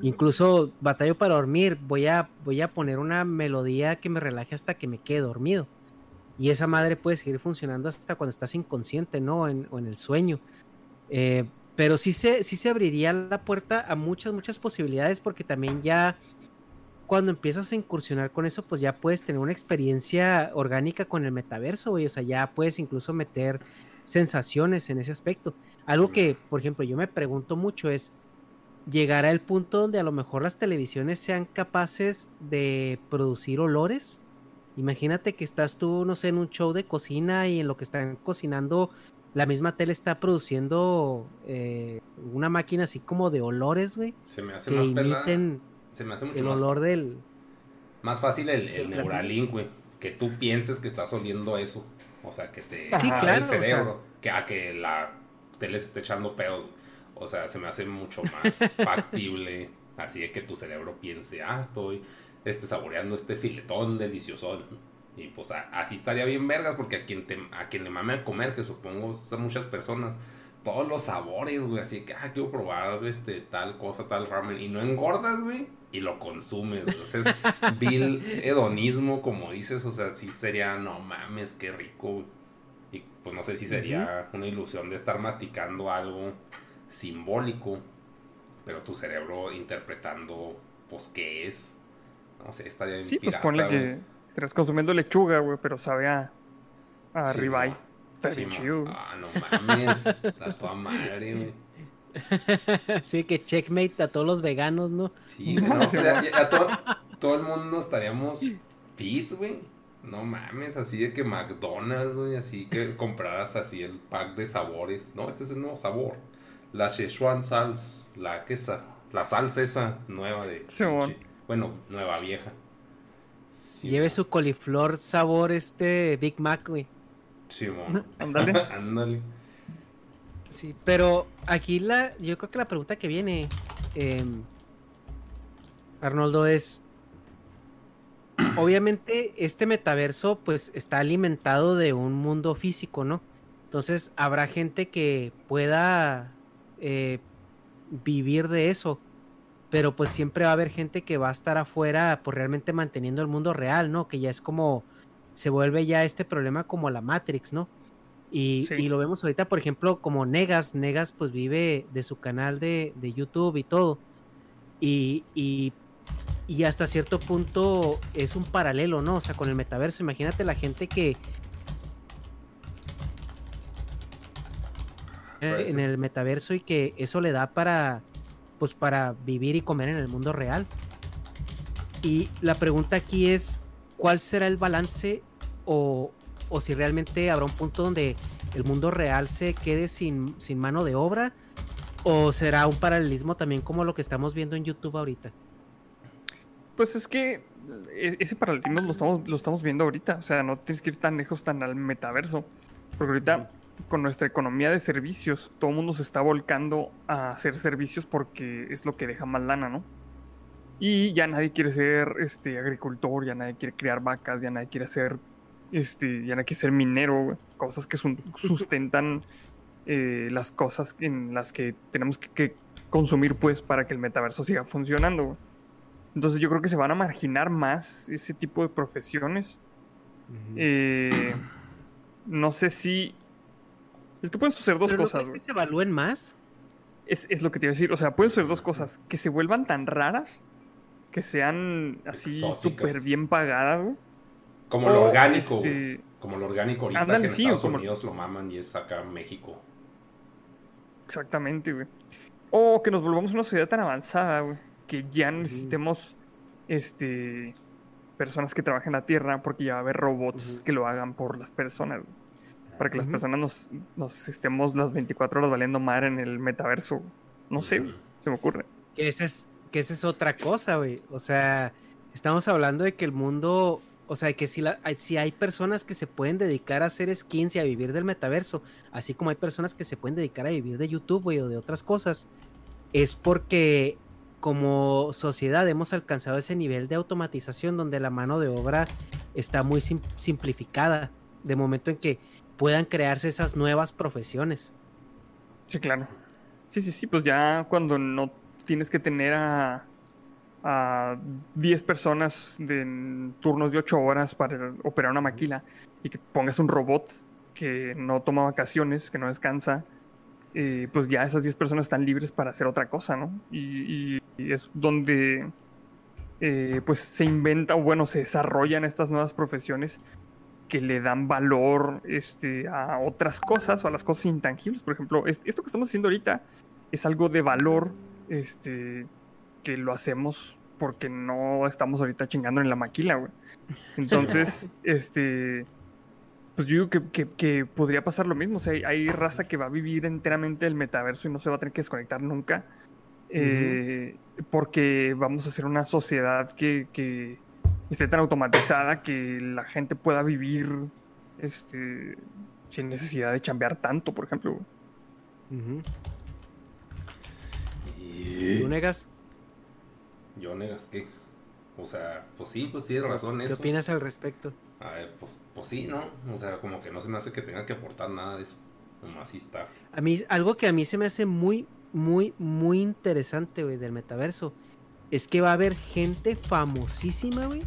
incluso batallo para dormir, voy a, voy a poner una melodía que me relaje hasta que me quede dormido. Y esa madre puede seguir funcionando hasta cuando estás inconsciente, ¿no? o en el sueño. Eh, pero sí se, sí se abriría la puerta a muchas, muchas posibilidades porque también ya cuando empiezas a incursionar con eso, pues ya puedes tener una experiencia orgánica con el metaverso, güey. O sea, ya puedes incluso meter sensaciones en ese aspecto. Algo que, por ejemplo, yo me pregunto mucho es, ¿llegará el punto donde a lo mejor las televisiones sean capaces de producir olores? Imagínate que estás tú, no sé, en un show de cocina y en lo que están cocinando la misma tele está produciendo eh, una máquina así como de olores, güey.
Se me hace más imiten
Se me hace mucho el olor del.
Más fácil el, el Neuralink, güey. Que tú pienses que estás oliendo eso. O sea, que te.
Sí, claro,
el cerebro. que a que la tele se esté echando pedos. O sea, se me hace mucho más factible. Así de que tu cerebro piense, ah, estoy este, saboreando este filetón delicioso y pues así estaría bien vergas, porque a quien, te, a quien le mame a comer, que supongo son muchas personas, todos los sabores, güey, así que, ah, quiero probar este, tal cosa, tal ramen, y no engordas, güey, y lo consumes, Entonces es vil hedonismo, como dices, o sea, sí sería, no mames, qué rico, Y pues no sé si sería una ilusión de estar masticando algo simbólico, pero tu cerebro interpretando, pues, qué es. No sé, estaría bien
Sí, pues ponle que Estás consumiendo lechuga, güey, pero sabe a, a ribeye. Está bien chido.
Ah, no mames. a madre, güey.
Sí, que checkmate a todos los veganos, ¿no?
Sí, no, a, todo, todo, el mundo estaríamos fit, güey. No mames, así de que McDonald's, güey, así que compraras así el pack de sabores. No, este es el nuevo sabor. La Szechuan Sals, la quesa, la salsa esa nueva de... Sí, bueno, nueva vieja.
Lleve su coliflor sabor este Big Mac, güey.
Sí, Ándale. Ándale.
Sí, pero aquí la, yo creo que la pregunta que viene, em, Arnoldo, es, obviamente este metaverso pues está alimentado de un mundo físico, ¿no? Entonces habrá gente que pueda eh, vivir de eso pero pues siempre va a haber gente que va a estar afuera, pues realmente manteniendo el mundo real, ¿no? Que ya es como, se vuelve ya este problema como la Matrix, ¿no? Y, lo vemos ahorita, por ejemplo, como Negas, Negas pues vive de su canal de, YouTube y todo. Y, y, hasta cierto punto es un paralelo, ¿no? O sea, con el metaverso, imagínate la gente que... en el metaverso y que eso le da para pues para vivir y comer en el mundo real. Y la pregunta aquí es, ¿cuál será el balance o, o si realmente habrá un punto donde el mundo real se quede sin, sin mano de obra? ¿O será un paralelismo también como lo que estamos viendo en YouTube ahorita?
Pues es que e, ese paralelismo lo estamos, lo estamos viendo ahorita. O sea, no tienes que ir tan lejos, tan al metaverso. Porque ahorita con nuestra economía de servicios, todo el mundo se está volcando a hacer servicios porque es lo que deja más lana, ¿no? Y ya nadie quiere ser este, agricultor, ya nadie quiere criar vacas, ya nadie quiere ser, este, ya nadie quiere ser minero, cosas que sustentan eh, las cosas en las que tenemos que, consumir pues para que el metaverso siga funcionando. Entonces yo creo que se van a marginar más ese tipo de profesiones. Eh, no sé si es que pueden suceder dos cosas.
que se evalúen más?
Es, lo que te iba a decir. O sea, pueden suceder dos cosas. Que se vuelvan tan raras, que sean así súper bien pagadas, güey.
Como lo orgánico, este... Como lo orgánico ahorita que en Estados Unidos lo maman y es acá en México.
Exactamente, güey. O que nos volvamos una sociedad tan avanzada, güey. Que ya necesitemos, este, personas que trabajen la tierra porque ya va a haber robots que lo hagan por las personas, güey para que las personas nos, nos, estemos las 24 horas valiendo madre en el metaverso. No sé, se me ocurre.
Que esa es, que esa es otra cosa, güey. O sea, estamos hablando de que el mundo, o sea, que si, la, si hay personas que se pueden dedicar a hacer skins y a vivir del metaverso, así como hay personas que se pueden dedicar a vivir de YouTube, güey, o de otras cosas, es porque como sociedad hemos alcanzado ese nivel de automatización donde la mano de obra está muy simplificada. De momento en que puedan crearse esas nuevas profesiones.
Sí, claro. Sí, sí, sí, pues ya cuando no tienes que tener a, a 10 personas de turnos de 8 horas para operar una maquila y que pongas un robot que no toma vacaciones, que no descansa, pues ya esas 10 personas están libres para hacer otra cosa, ¿no? Y, es donde eh, pues se inventa o bueno, se desarrollan estas nuevas profesiones que le dan valor este, a otras cosas o a las cosas intangibles. Por ejemplo, es- esto que estamos haciendo ahorita es algo de valor este, que lo hacemos porque no estamos ahorita chingando en la maquila, güey. Entonces, este, pues yo digo que, que- que podría pasar lo mismo. O sea, hay, hay raza que va a vivir enteramente el metaverso y no se va a tener que desconectar nunca. eh, Porque vamos a ser una sociedad que, que esté tan automatizada que la gente pueda vivir este, sin necesidad de chambear tanto, por ejemplo.
Ujú.
Y...
¿Tú negas?
Yo negas que. O sea, pues sí, pues tienes razón
¿Qué
eso.
opinas al respecto?
A ver, pues, pues sí, ¿no? O sea, como que no se me hace que tenga que aportar nada de eso. Nomás sí está.
A mí, algo que a mí se me hace muy, muy, muy interesante, güey, del metaverso, es que va a haber gente famosísima, güey,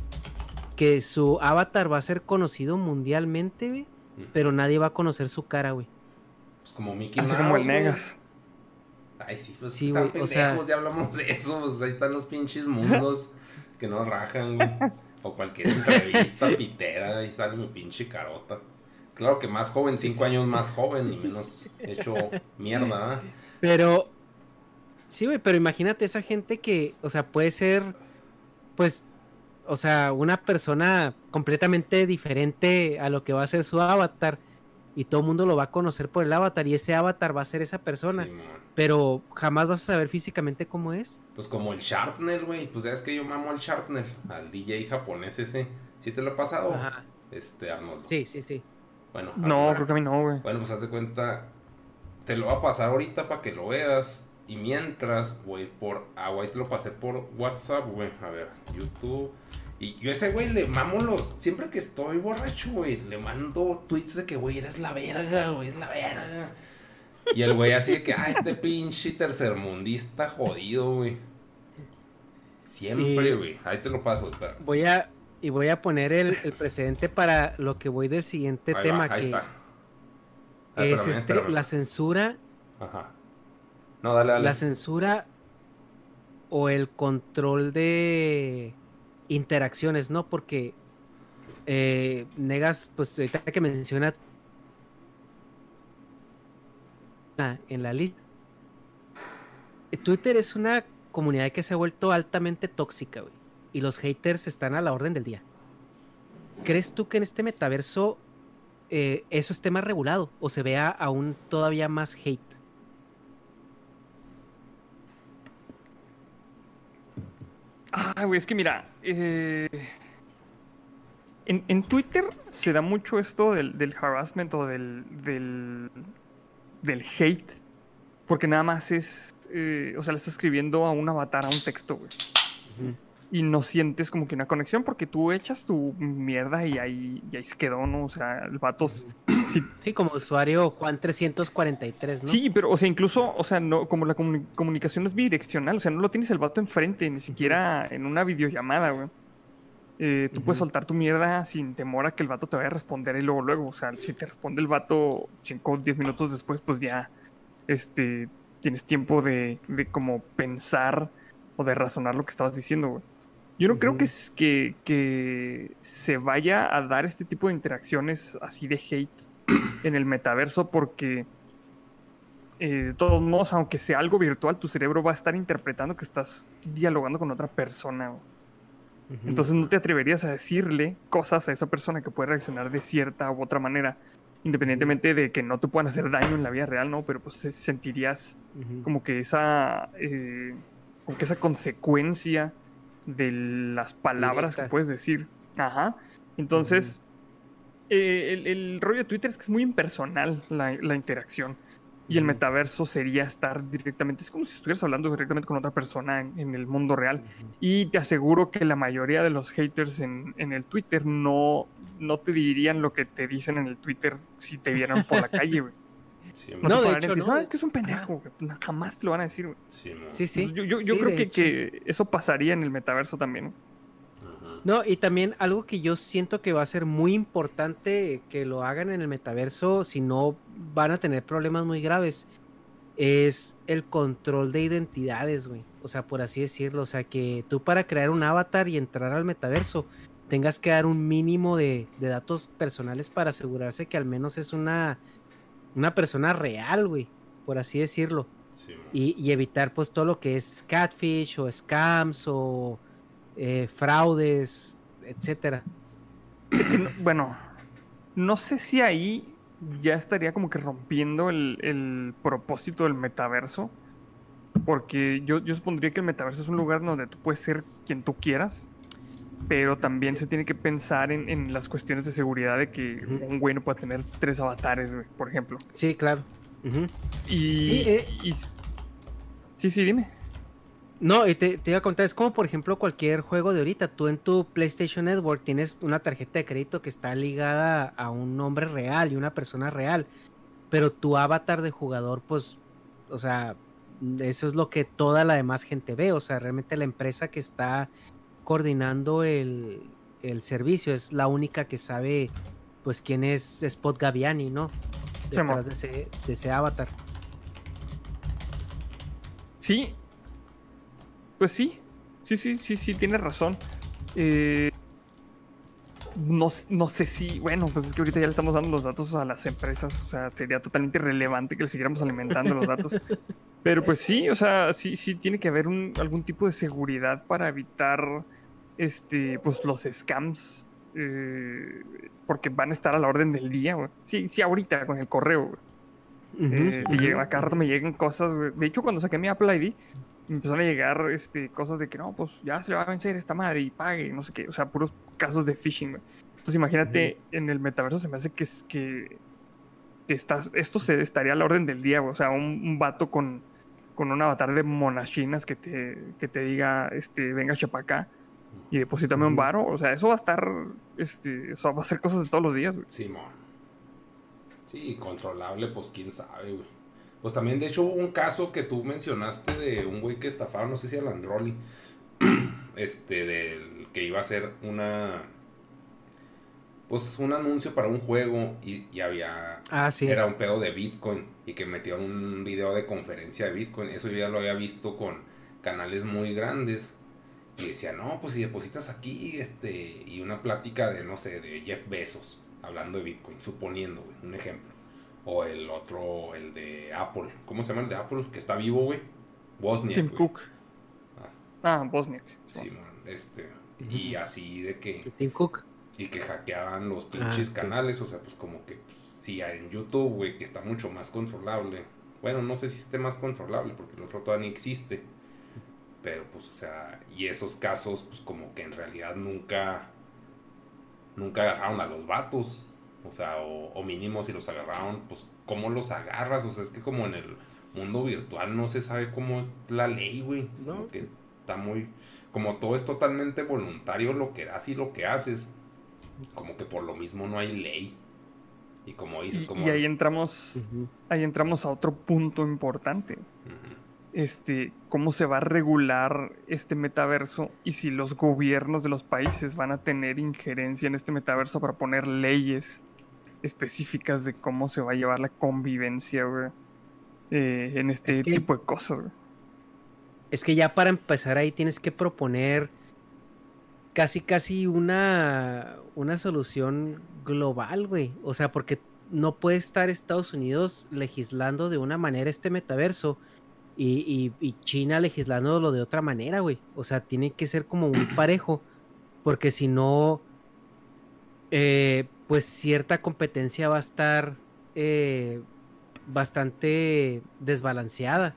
que su avatar va a ser conocido mundialmente, güey, pero nadie va a conocer su cara, güey.
Pues como Mickey
Así
Mouse.
como el. Negas.
Ay, sí, pues
Sí,
están
güey, o sea-
ya hablamos de eso. Pues ahí están los pinches mundos que no rajan, güey. O cualquier entrevista pitera, ahí sale mi pinche carota. Claro que más joven, cinco años más joven y menos hecho mierda.
Pero, sí, güey, pero imagínate esa gente que, o sea, puede ser, pues, o sea, una persona completamente diferente a lo que va a ser su avatar. Y todo el mundo lo va a conocer por el avatar. Y ese avatar va a ser esa persona.
Sí,
pero jamás vas a saber físicamente cómo es.
Pues como el Sharpnel, güey. Pues ya es que yo mamo al Sharpnel, al DJ japonés ese. ¿Sí te lo he pasado?
Ajá.
Este, Arnold.
Sí, sí, sí.
Bueno,
No,
ahora-
creo que a mí no, güey.
Bueno, pues haz de cuenta. Te lo va a pasar ahorita para que lo veas. Y mientras, güey, por. Ah, güey, te lo pasé por WhatsApp, güey. A ver, YouTube. Y yo a ese güey le mamo los. Siempre que estoy borracho, güey, le mando tweets de que, güey, eres la verga, güey, es la verga. Y el güey así de que, ah, este pinche tercermundista jodido, güey. Siempre, güey. Ahí te lo paso, espera.
Voy a y voy a poner el, el precedente para lo que voy del siguiente
Ahí
tema
va, ahí
que
está. Ah,
es
espérame,
este,
espérame.
la censura,
Ajá. No, dale, dale.
la censura o el control de interacciones, ¿no? Porque eh, negas, pues ahorita que menciona en la lista. Twitter es una comunidad que se ha vuelto altamente tóxica, güey. Y los haters están a la orden del día. ¿Crees tú que en este metaverso eh, eso esté más regulado o se vea aún todavía más hate?
Ah, güey, es que mira, eh, en, en Twitter se da mucho esto del, del harassment o del, del, del hate, porque nada más es, eh, o sea, le estás escribiendo a un avatar, a un texto, güey. Y no sientes como que una conexión porque tú echas tu mierda y ahí, y ahí se quedó, ¿no? O sea, el vato... sí,
Sí, como usuario Juan 343, ¿no?
Sí, pero, o sea, incluso, o sea, no, como la comuni- comunicación no es bidireccional, o sea, no lo tienes el vato enfrente, ni siquiera en una videollamada, güey. Eh, tú puedes soltar tu mierda sin temor a que el vato te vaya a responder y luego, luego, o sea, si te responde el vato 5 o 10 minutos después, pues ya, este, tienes tiempo de, de como pensar o de razonar lo que estabas diciendo, güey. Yo no creo que, es- que, que se vaya a dar este tipo de interacciones así de hate en el metaverso porque eh, de todos modos, aunque sea algo virtual, tu cerebro va a estar interpretando que estás dialogando con otra persona. Entonces no te atreverías a decirle cosas a esa persona que puede reaccionar de cierta u otra manera, independientemente de que no te puedan hacer daño en la vida real, ¿no? Pero pues se- sentirías como que esa, eh, como que esa consecuencia de las palabras que puedes decir. Ajá. Entonces, eh, el, el rollo de Twitter es que es muy impersonal la, la interacción. Y el metaverso sería estar directamente, es como si estuvieras hablando directamente con otra persona en, en el mundo real. Y te aseguro que la mayoría de los haters en, en, el Twitter no, no te dirían lo que te dicen en el Twitter si te vieran por la calle, güey.
Sí,
No,
de hecho, no.
"No, es que es un pendejo, güey". No, Jamás te lo van a decir, güey.
sí.
Sí, sí.
Yo, yo, yo
Sí,
creo que, que eso pasaría en el metaverso también.
No, y también algo que yo siento que va a ser muy importante que lo hagan en el metaverso, si no van a tener problemas muy graves, es el control de identidades, güey. O sea, por así decirlo. O sea, que tú para crear un avatar y entrar al metaverso tengas que dar un mínimo de, de datos personales para asegurarse que al menos es una, una persona real, güey. Por así decirlo
Sí,
y, y evitar pues todo lo que es catfish o scams o eh, fraudes, etcétera.
Es que, no- bueno, no sé si ahí ya estaría como que rompiendo el, el propósito del metaverso. Porque yo, yo supondría que el metaverso es un lugar donde tú puedes ser quien tú quieras. Pero también se tiene que pensar en, en las cuestiones de seguridad de que un güey no puede tener tres avatares, güey, por ejemplo.
Sí, claro.
Y,
Sí, eh.
y- sí, sí, dime.
No, y te, te iba a contar, es como por ejemplo cualquier juego de ahorita, tú en tu PlayStation Network tienes una tarjeta de crédito que está ligada a un nombre real y una persona real, pero tu avatar de jugador, pues, o sea, eso es lo que toda la demás gente ve, o sea, realmente la empresa que está coordinando el, el servicio es la única que sabe, pues, quién es Spot Gaviani, ¿no? Detrás de ese, de ese avatar.
Sí. Pues sí. Sí, sí, sí, sí, tienes razón. Eh, no, no sé si, bueno, pues es que ahorita ya le estamos dando los datos a las empresas. O sea, sería totalmente irrelevante que le siguiéramos alimentando los datos. Pero pues sí, o sea, sí, sí tiene que haber un, algún tipo de seguridad para evitar este, pues los scams. eh, porque van a estar a la orden del día, güey. Sí, sí, ahorita con el correo, güey.
Ujú.
Eh, te llega- a cada rato me llegan cosas. güey. De hecho, cuando saqué mi Apple ID, me empezaron a llegar este, cosas de que no, pues ya se le va a vencer esta madre y pague, no sé qué. O sea, puros casos de phishing. güey. Entonces, imagínate, en el metaverso se me hace que, es- que, que estás, esto se estaría a la orden del día. güey. O sea, un, un vato con, con un avatar de monachinas que te, que te diga, este, venga, chapacá y deposítame un varo. O sea, eso va a estar, este, eso va a ser cosas de todos los días. güey.
Simón. Sí, controlable, pues quién sabe, güey. Pues también, de hecho, hubo un caso que tú mencionaste de un güey que estafaron, no sé si a Landroli, este, del que iba a hacer una, pues un anuncio para un juego y, y había,
Ah, sí.
era un pedo de Bitcoin y que metieron un video de conferencia de Bitcoin. Eso yo ya lo había visto con canales muy grandes. Y decía, no, pues si depositas aquí, este, y una plática de, no sé, de Jeff Bezos, hablando de Bitcoin, suponiendo, güey, un ejemplo. O el otro, el de Apple. ¿Cómo se llama el de Apple? Que está vivo, güey. Wozniak,
Tim
güey.
Cook.
Ah,
Ah, Bosniak.
sí, man, este. Y así de que
Tim Cook.
Y que hackeaban los
Ah,
pinches canales, o sea, pues como que pues, sí, en YouTube, güey, que está mucho más controlable. Bueno, no sé si esté más controlable, porque el otro todavía ni existe. Pero pues, o sea, y esos casos, pues como que en realidad nunca, nunca agarraron a los vatos. O sea, o, o mínimo si los agarraron, pues ¿cómo los agarras? O sea, es que como en el mundo virtual no se sabe cómo es la ley, güey.
No.
Como que está muy... Como todo es totalmente voluntario lo que das y lo que haces como que por lo mismo no hay ley. Y como dices,
Y,
como...
y ahí entramos, ahí entramos a otro punto importante. Este, cómo se va a regular este metaverso y si los gobiernos de los países van a tener injerencia en este metaverso para poner leyes específicas de cómo se va a llevar la convivencia, güey, eh, en este
Es que-
tipo de cosas, güey.
Es que ya para empezar ahí tienes que proponer casi casi una, una solución global, güey. O sea, porque no puede estar Estados Unidos legislando de una manera este metaverso y, y- y China legislándolo de otra manera, güey. O sea, tiene que ser como un parejo, porque si no, eh, pues cierta competencia va a estar eh, bastante desbalanceada.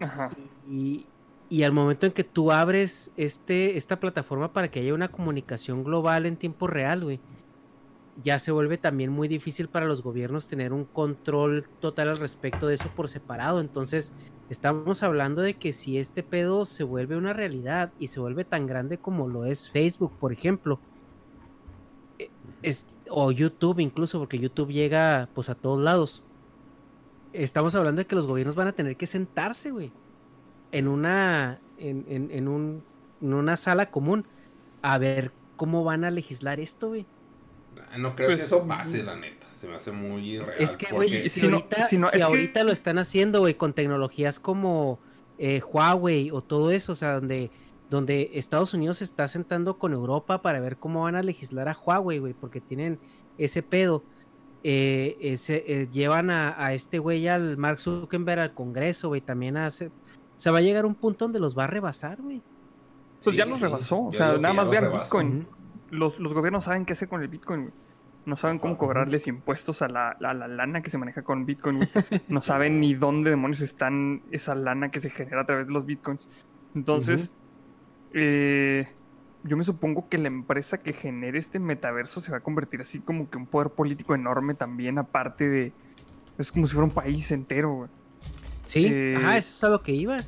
Ajá.
Y, y al momento en que tú abres este, esta plataforma para que haya una comunicación global en tiempo real, güey, ya se vuelve también muy difícil para los gobiernos tener un control total al respecto de eso por separado. Entonces, estamos hablando de que si este pedo se vuelve una realidad y se vuelve tan grande como lo es Facebook, por ejemplo, es, o YouTube incluso, porque YouTube llega pues a todos lados. Estamos hablando de que los gobiernos van a tener que sentarse, güey, en una, en, en, en, un, en una sala común a ver cómo van a legislar esto, güey.
No creo
Pues,
que eso pase, la neta. Se me hace muy irreal.
Es que,
porque-
güey, si,
no-
ahorita,
si no-
si
es que-
ahorita lo están haciendo, güey, con tecnologías como eh, Huawei o todo eso, o sea, donde, donde Estados Unidos se está sentando con Europa para ver cómo van a legislar a Huawei, güey, porque tienen ese pedo. Eh, eh, se- eh, llevan a, a este güey, al Mark Zuckerberg, al Congreso, güey, también a hacer... O sea, va a llegar un punto donde los va a rebasar, güey.
Pues ya los
sí.
rebasó. O sea, nada más vean. Bitcoin. Los, los gobiernos saben qué hacer con el Bitcoin, güey. No saben cómo cobrarles impuestos a la, a la lana que se maneja con Bitcoin, güey. No saben ni dónde demonios están esa lana que se genera a través de los Bitcoins. Entonces, eh, yo me supongo que la empresa que genere este metaverso se va a convertir así como que un poder político enorme también, aparte de... Es como si fuera un país entero, güey.
Sí,
Eh,
ajá, eso es a lo que iba.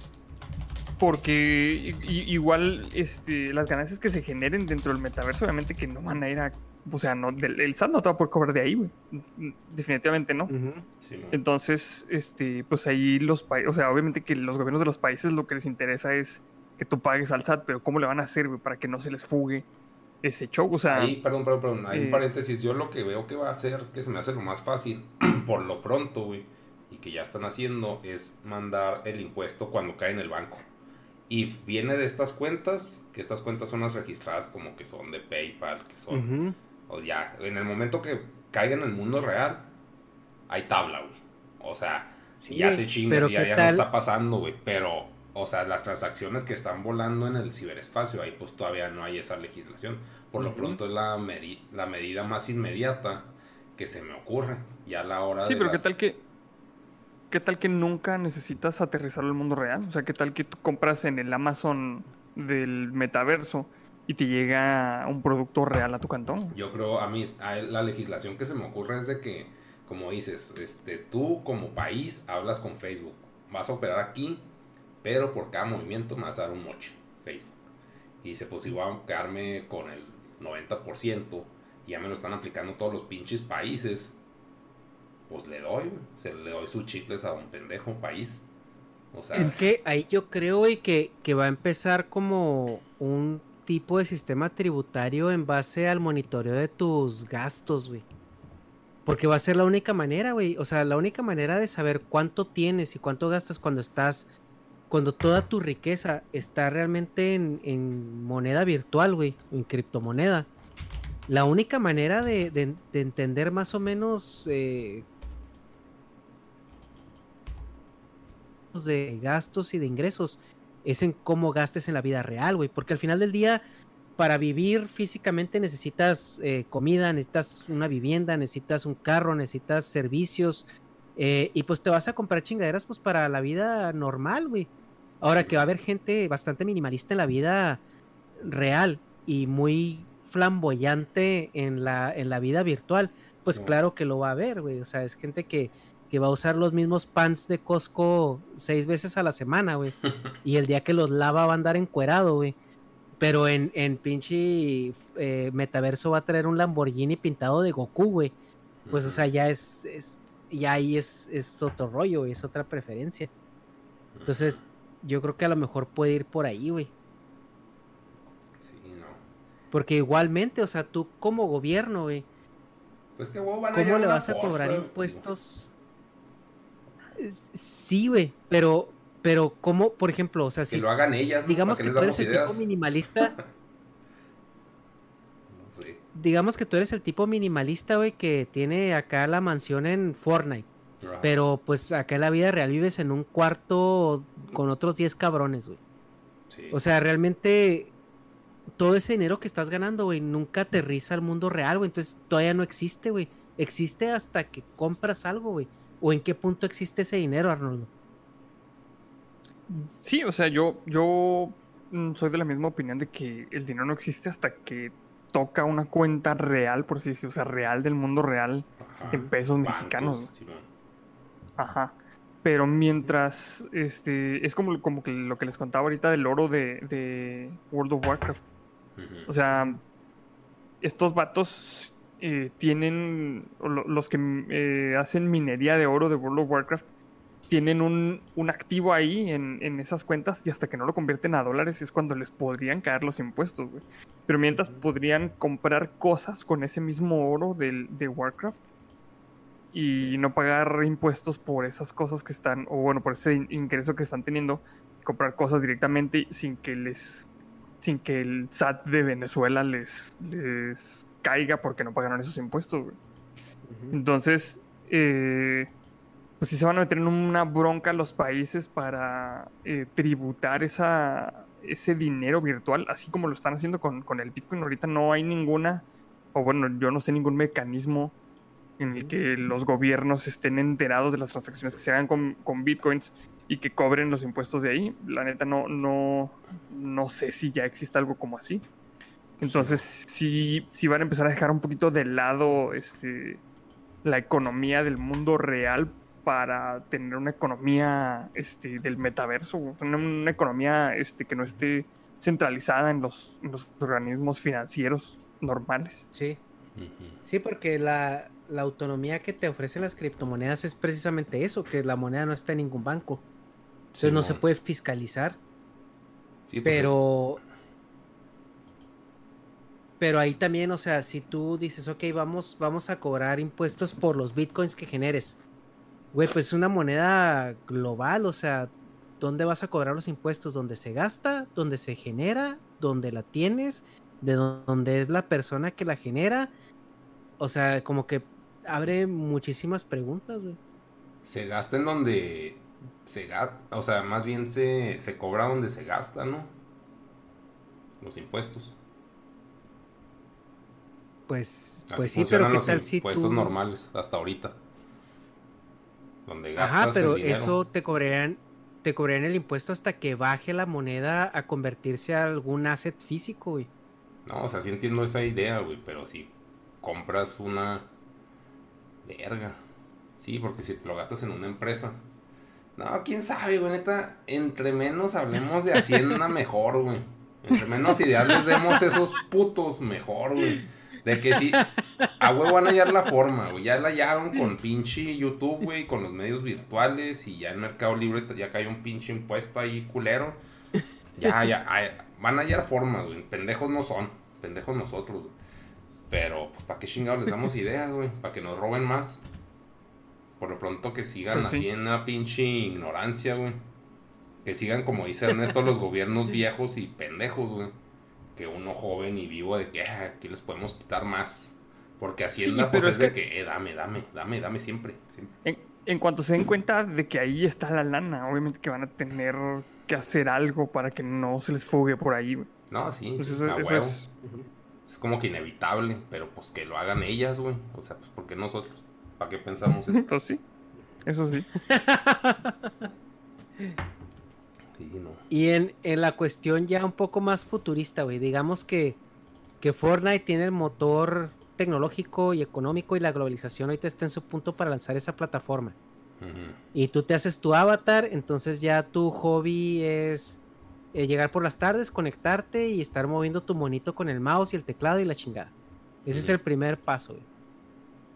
Porque igual este, las ganancias que se generen dentro del metaverso, obviamente que no van a ir a. O sea, no, del- el SAT no te va a poder cobrar de ahí, güey. Mm, Definitivamente no.
Sí.
Entonces, este, pues ahí los países. O sea, obviamente que los gobiernos de los países lo que les interesa es que tú pagues al SAT, pero ¿cómo le van a hacer, güey, para que no se les fugue ese show? O sea.
Ahí, perdón, perdón, perdón. Hay
eh,
un paréntesis. Yo lo que veo que va a hacer, que se me hace lo más fácil, por lo pronto, güey, y que ya están haciendo, es mandar el impuesto cuando cae en el banco. Y viene de estas cuentas, que estas cuentas son las registradas como que son de PayPal, que son.
Ujú.
O ya, en el momento que caiga en el mundo real, hay tabla, güey. O sea,
Sí,
ya te chingas y ya,
¿qué
ya no está pasando, güey. Pero, o sea, las transacciones que están volando en el ciberespacio, ahí pues todavía no hay esa legislación. Por lo
Ujú.
pronto es la, la medida más inmediata que se me ocurre. Ya a la hora
Sí,
de
pero ¿qué
las-
tal que qué tal que nunca necesitas aterrizarlo al mundo real? O sea, ¿qué tal que tú compras en el Amazon del metaverso y te llega un producto real a tu cantón?
Yo creo, a mí, a la legislación que se me ocurre es de que, como dices, este, tú como país hablas con Facebook. Vas a operar aquí, pero por cada movimiento me vas a dar un moche, Facebook. Y dice, pues si voy a quedarme con el 90%, y ya me lo están aplicando todos los pinches países, pues le doy. Se le doy sus chicles a un pendejo país. O sea,
Es que ahí yo creo, güey, que, que va a empezar como un tipo de sistema tributario en base al monitoreo de tus gastos, güey. Porque va a ser la única manera, güey. O sea, la única manera de saber cuánto tienes y cuánto gastas cuando estás, cuando toda tu riqueza está realmente en, en moneda virtual, güey, en criptomoneda. La única manera de, de- de entender más o menos eh, de gastos y de ingresos es en cómo gastes en la vida real, güey. Porque al final del día, para vivir físicamente necesitas eh, comida, necesitas una vivienda, necesitas un carro, necesitas servicios. eh, y pues te vas a comprar chingaderas pues para la vida normal, güey. Ahora que va a haber gente bastante minimalista en la vida real y muy flamboyante en la, en la vida virtual, pues
Sí.
claro que lo va a haber, güey. O sea, es gente que, que va a usar los mismos pants de Costco seis veces a la semana, güey. y el día que los lava va a andar encuerado, güey. Pero en, en pinche eh, metaverso va a traer un Lamborghini pintado de Goku, güey. Pues, o sea, ya es, es ya ahí es, es otro rollo, güey, es otra preferencia. Entonces, yo creo que a lo mejor puede ir por ahí, güey.
sí, no.
Porque igualmente, o sea, tú como gobierno, güey,
Pues que van a
¿cómo le vas a cobrar impuestos? Sí, güey, pero, pero ¿cómo, por ejemplo, o sea,
Que
si
lo hagan ellas, ¿no?
digamos
¿Para
que tú eres el tipo minimalista, digamos que tú eres el tipo minimalista, güey, que tiene acá la mansión en Fortnite, pero pues acá en la vida real vives en un cuarto con otros 10 cabrones, güey.
Sí.
O sea, realmente todo ese dinero que estás ganando, güey, nunca aterriza al mundo real, güey. Entonces todavía no existe, güey. Existe hasta que compras algo, güey. ¿O en qué punto existe ese dinero, Arnoldo?
Sí, o sea, yo, yo mm, soy de la misma opinión de que el dinero no existe hasta que toca una cuenta real, por así decirlo, o sea, real del mundo real
Ajá.
en pesos
Bancos,
mexicanos. Ajá. Pero mientras, este, es como, como que lo que les contaba ahorita del oro de, de World of Warcraft. O sea, estos vatos eh, tienen, los que mm, eh, hacen minería de oro de World of Warcraft, tienen un, un activo ahí en, en esas cuentas y hasta que no lo convierten a dólares es cuando les podrían caer los impuestos, güey. Pero mientras podrían comprar cosas con ese mismo oro del, de Warcraft y no pagar impuestos por esas cosas que están, o bueno, por ese in- ingreso que están teniendo, comprar cosas directamente sin que les sin que el SAT de Venezuela les, les caiga porque no pagaron esos impuestos, güey. Entonces, eh, pues sí se van a meter en una bronca los países para eh, tributar esa, ese dinero virtual, así como lo están haciendo con, con el Bitcoin. Ahorita no hay ninguna, o bueno, yo no sé ningún mecanismo en el que los gobiernos estén enterados de las transacciones que se hagan con, con Bitcoins y que cobren los impuestos de ahí. La neta no, no, no sé si ya existe algo como así. Entonces sí, sí van a empezar a dejar un poquito de lado este, la economía del mundo real para tener una economía este, del metaverso, una, una economía este, que no esté centralizada en los, en los organismos financieros normales.
Sí. Sí, porque la, la autonomía que te ofrecen las criptomonedas es precisamente eso, que la moneda no está en ningún banco. Entonces no se puede fiscalizar.
Sí, pues,
Pero. Pero ahí también, o sea, si tú dices, ok, vamos, vamos a cobrar impuestos por los bitcoins que generes. Güey, pues es una moneda global, o sea, ¿dónde vas a cobrar los impuestos? ¿Dónde se gasta? ¿Dónde se genera? ¿Dónde la tienes? ¿De dónde es la persona que la genera? O sea, como que abre muchísimas preguntas, güey.
Se gasta en donde se gasta, o sea, más bien se, se cobra donde se gasta, ¿no? Los impuestos.
Pues,
Así
pues sí, pero ¿qué tal si
impuestos
tú...
normales hasta ahorita. Donde gastas
Ajá, pero
el dinero.
eso te cobrarían, te cobrarían el impuesto hasta que baje la moneda a convertirse a algún asset físico, güey.
No, o sea, sí entiendo esa idea, güey, pero si compras una verga. Sí, porque si te lo gastas en una empresa. No, quién sabe, güey, neta, entre menos hablemos de Hacienda mejor, güey. Entre menos ideas les demos esos putos mejor, güey. De que sí, a huevo van a hallar la forma, güey. Ya la hallaron con pinche YouTube, güey, con los medios virtuales y ya en Mercado Libre ya cayó un pinche impuesto ahí culero. Ya, ya, van a hallar formas, güey. Pendejos no son, pendejos nosotros, güey. Pero, pues, ¿para qué chingados les damos ideas, güey? Para que nos roben más. Por lo pronto que sigan
Pues sí.
así en una pinche ignorancia, güey. Que sigan, como dice Ernesto, los gobiernos viejos y pendejos, güey. Que uno joven y vivo de que "Ah, aquí les podemos quitar más. Porque Hacienda,
Sí,
pues es
es
de
que-
eh, dame, dame, dame, dame siempre. siempre.
En, en cuanto se den cuenta de que ahí está la lana, obviamente que van a tener que hacer algo para que no se les fugue por ahí, güey.
No, sí,
Pues
sí,
eso, es.
Es como que inevitable, pero pues que lo hagan ellas, güey. O sea, pues ¿por qué nosotros? ¿Para qué pensamos eso?
Pues sí, eso sí.
Sí, no.
Y en, en la cuestión ya un poco más futurista, güey. Digamos que, que Fortnite tiene el motor tecnológico y económico y la globalización ahorita está en su punto para lanzar esa plataforma. Y tú te haces tu avatar, entonces ya tu hobby es eh, llegar por las tardes, conectarte y estar moviendo tu monito con el mouse y el teclado y la chingada. Ese es el primer paso, güey.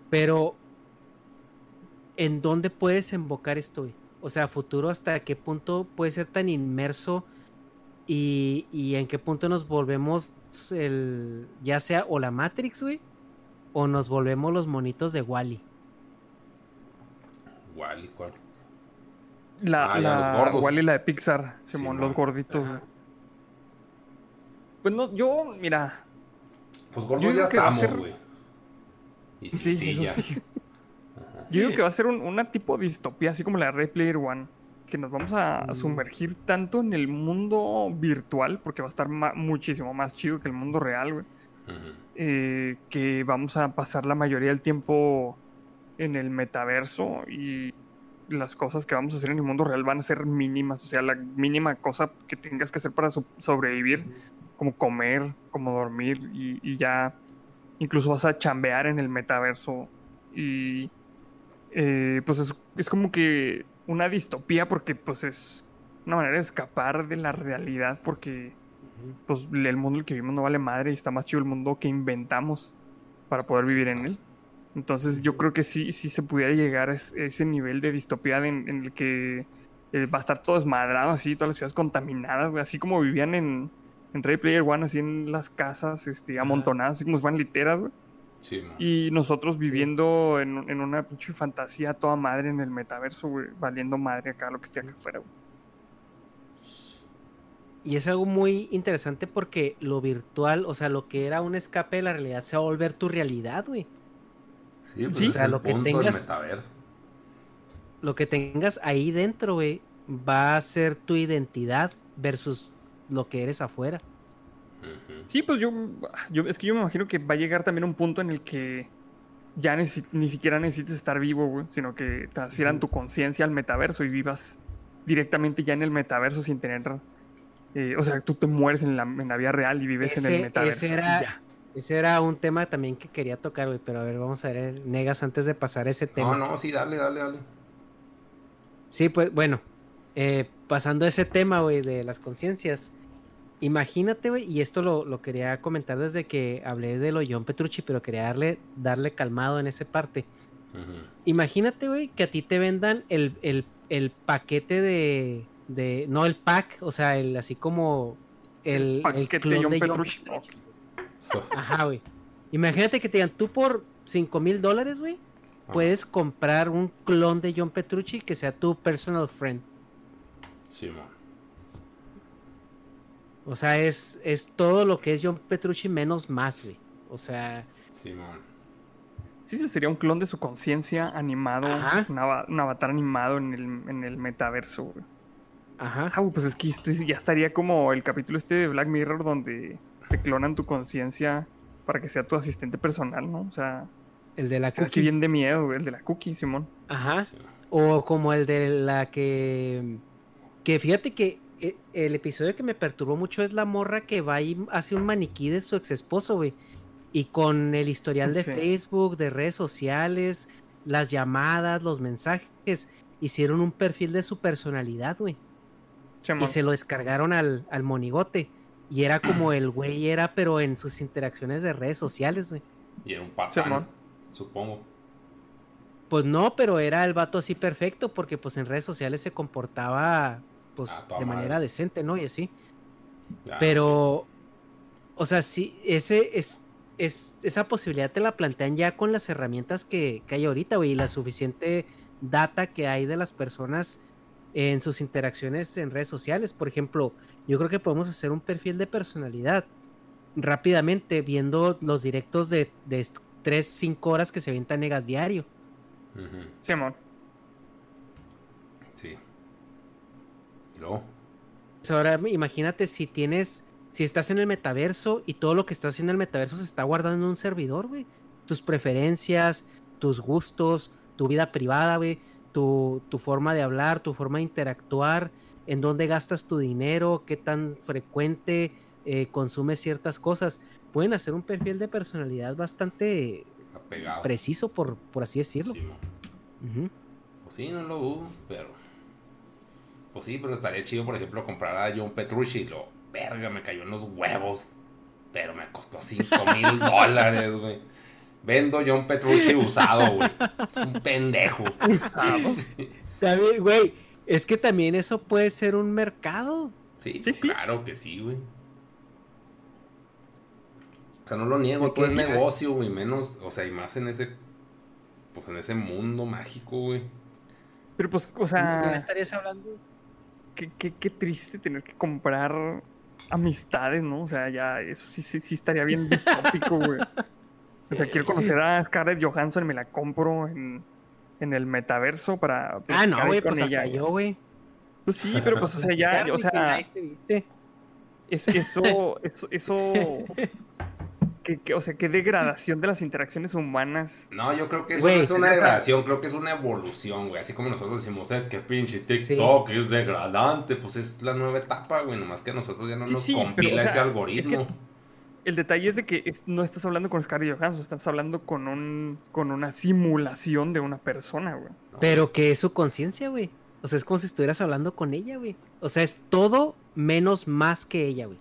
Pero, ¿en dónde puedes invocar esto, güey? O sea, futuro, ¿hasta qué punto puede ser tan inmerso? Y, y en qué punto nos volvemos el, ya sea o la Matrix, güey, o nos volvemos los monitos de Wally.
Igual y cual.
La,
Ah,
la
los gordos.
Wall-E, la de Pixar, Simón, los gorditos,
Ajá.
güey. Pues no, yo, mira,
Pues
Yo
gordos
digo
ya estamos,
ser-
güey. Y
sí,
sí, ya.
sí. Yo digo que va a ser un- una tipo de distopía, así como la Ray Player One. Que nos vamos a
Mm.
sumergir tanto en el mundo virtual, porque va a estar ma- muchísimo más chido que el mundo real, güey. Eh, que vamos a pasar la mayoría del tiempo en el metaverso y las cosas que vamos a hacer en el mundo real van a ser mínimas. O sea, la mínima cosa que tengas que hacer para so- sobrevivir como comer, como dormir y, y ya incluso vas a chambear en el metaverso y eh, pues es, es como que una distopía porque pues es una manera de escapar de la realidad porque pues el mundo en el que vivimos no vale madre y está más chido el mundo que inventamos para poder vivir en él. Entonces yo creo que sí, sí se pudiera llegar a es- ese nivel de distopía en, en el que eh, va a estar todo desmadrado así, todas las ciudades contaminadas, así como vivían en, en Ready Player One, así en las casas este, amontonadas, así como si fueran literas, güey.
Sí.
Y nosotros viviendo en, en una pinche fantasía toda madre en el metaverso, güey, valiendo madre acá lo que esté acá afuera, güey.
Y es algo muy interesante porque lo virtual, o sea, lo que era un escape de la realidad se va a volver tu realidad, güey.
Sí, pues
Sí.
es
O sea,
el
lo que
punto
tengas-
metaverso.
Lo que tengas ahí dentro, güey, va a ser tu identidad versus lo que eres afuera.
Sí, pues yo, yo, es que yo me imagino que va a llegar también un punto en el que ya ni siquiera necesites estar vivo, güey, sino que transfieran tu conciencia al metaverso y vivas directamente ya en el metaverso sin tener... eh, o sea, tú te mueres en la, en la vida real y vives en el metaverso.
ese era-. Ese era un tema también que quería tocar, güey, pero a ver, vamos a ver, negas antes de pasar a ese tema.
No, no, sí, dale, dale, dale.
Sí, pues bueno, eh, pasando a ese tema, güey, de las conciencias. Imagínate, güey, y esto lo, lo quería comentar desde que hablé de lo John Petrucci, pero quería darle, darle calmado en esa parte. Imagínate, güey, que a ti te vendan el, el- el paquete de, de. No el pack, o sea, el así como. El, el
Paquete John
de John
Petrucci.
Petrucci. Ajá, güey. Imagínate que te digan, tú por 5 mil dólares, güey, puedes comprar un clon de John Petrucci que sea tu personal friend.
Sí, mo.
O sea, es, es todo lo que es John Petrucci menos más, güey. O sea,
Sí, mo.
Sí, ese sería un clon de su conciencia animado,
Ajá.
un, un avatar animado en el, en el metaverso, güey.
ajá.
Ah, pues es que esto ya estaría como el capítulo este de Black Mirror donde te clonan tu conciencia para que sea tu asistente personal, ¿no? O sea,
El de la cookie.
bien de miedo, güey, el de la cookie, Simón.
Ajá.
Sí.
O como el de la que. Que fíjate que eh, el episodio que me perturbó mucho es la morra que va y hace un maniquí de su ex esposo, güey. Y con el historial de
Sí.
Facebook, de redes sociales, las llamadas, los mensajes, hicieron un perfil de su personalidad, güey. Y se lo descargaron al, al monigote. Y era como el güey era, pero en sus interacciones de redes sociales, güey.
Y era un patán, supongo.
Pues no, pero era el vato así perfecto, porque pues en redes sociales se comportaba pues
Ah,
de manera
madre.
decente, ¿no? Y así.
Ah,
Pero, o sea, sí, ese es, es, esa posibilidad te la plantean ya con las herramientas que, que hay ahorita, güey, y la suficiente data que hay de las personas en sus interacciones en redes sociales. Por ejemplo, yo creo que podemos hacer un perfil de personalidad rápidamente viendo los directos de, de 3, 5 horas que se ven negas diario.
Simón.
Sí. Luego.
Pues Ahora imagínate si tienes, si estás en el metaverso y todo lo que estás haciendo en el metaverso se está guardando en un servidor, güey. Tus preferencias, tus gustos, tu vida privada, güey, tu, tu forma de hablar, tu forma de interactuar, en dónde gastas tu dinero, qué tan frecuente eh, consumes ciertas cosas. Pueden hacer un perfil de personalidad bastante
Apegado.
preciso, por, por así decirlo.
Sí. Pues sí, no lo dudo, pero. Pues sí, pero estaría chido, por ejemplo, comprar a John Petrucci y lo. Verga, me cayó en los huevos. Pero me costó 5 mil dólares, güey. Vendo John Petrucci usado, güey. Es un pendejo. Sí,
También, güey, es que también eso puede ser un mercado.
sí,
Sí, sí.
claro que sí, güey. O sea, no lo niego,
¿De
todo es
qué?
negocio, güey. Menos, o sea, y más en ese. Pues en ese mundo mágico, güey.
Pero pues, o
¿Ya
sea,
estarías hablando?
Qué, qué, qué triste tener que comprar amistades, ¿no? O sea, ya, eso sí, sí, sí estaría bien distópico, güey. O sea, quiero conocer a Scarlett Johansson, me la compro en, en el metaverso para.
Ah, no, güey, pues hasta
ella,
yo, güey.
Pues sí, pero pues, o sea, ya, o sea,
¿viste?
es, eso, eso, eso, que, que- o sea, qué degradación de las interacciones humanas.
No, yo creo que eso
Güey,
es una degradación, creo que es una evolución, güey. Así como nosotros decimos, es que pinche TikTok es degradante, pues es la nueva etapa, güey. Nomás que a nosotros ya no
Sí,
nos
sí, pero,
compila
o sea,
ese algoritmo.
es que El detalle es de que es- no estás hablando con Scarlett Johansson, estás hablando con un con una simulación de una persona, güey.
Pero que es su conciencia, güey. O sea, es como si estuvieras hablando con ella, güey. O sea, es todo menos más que ella, güey.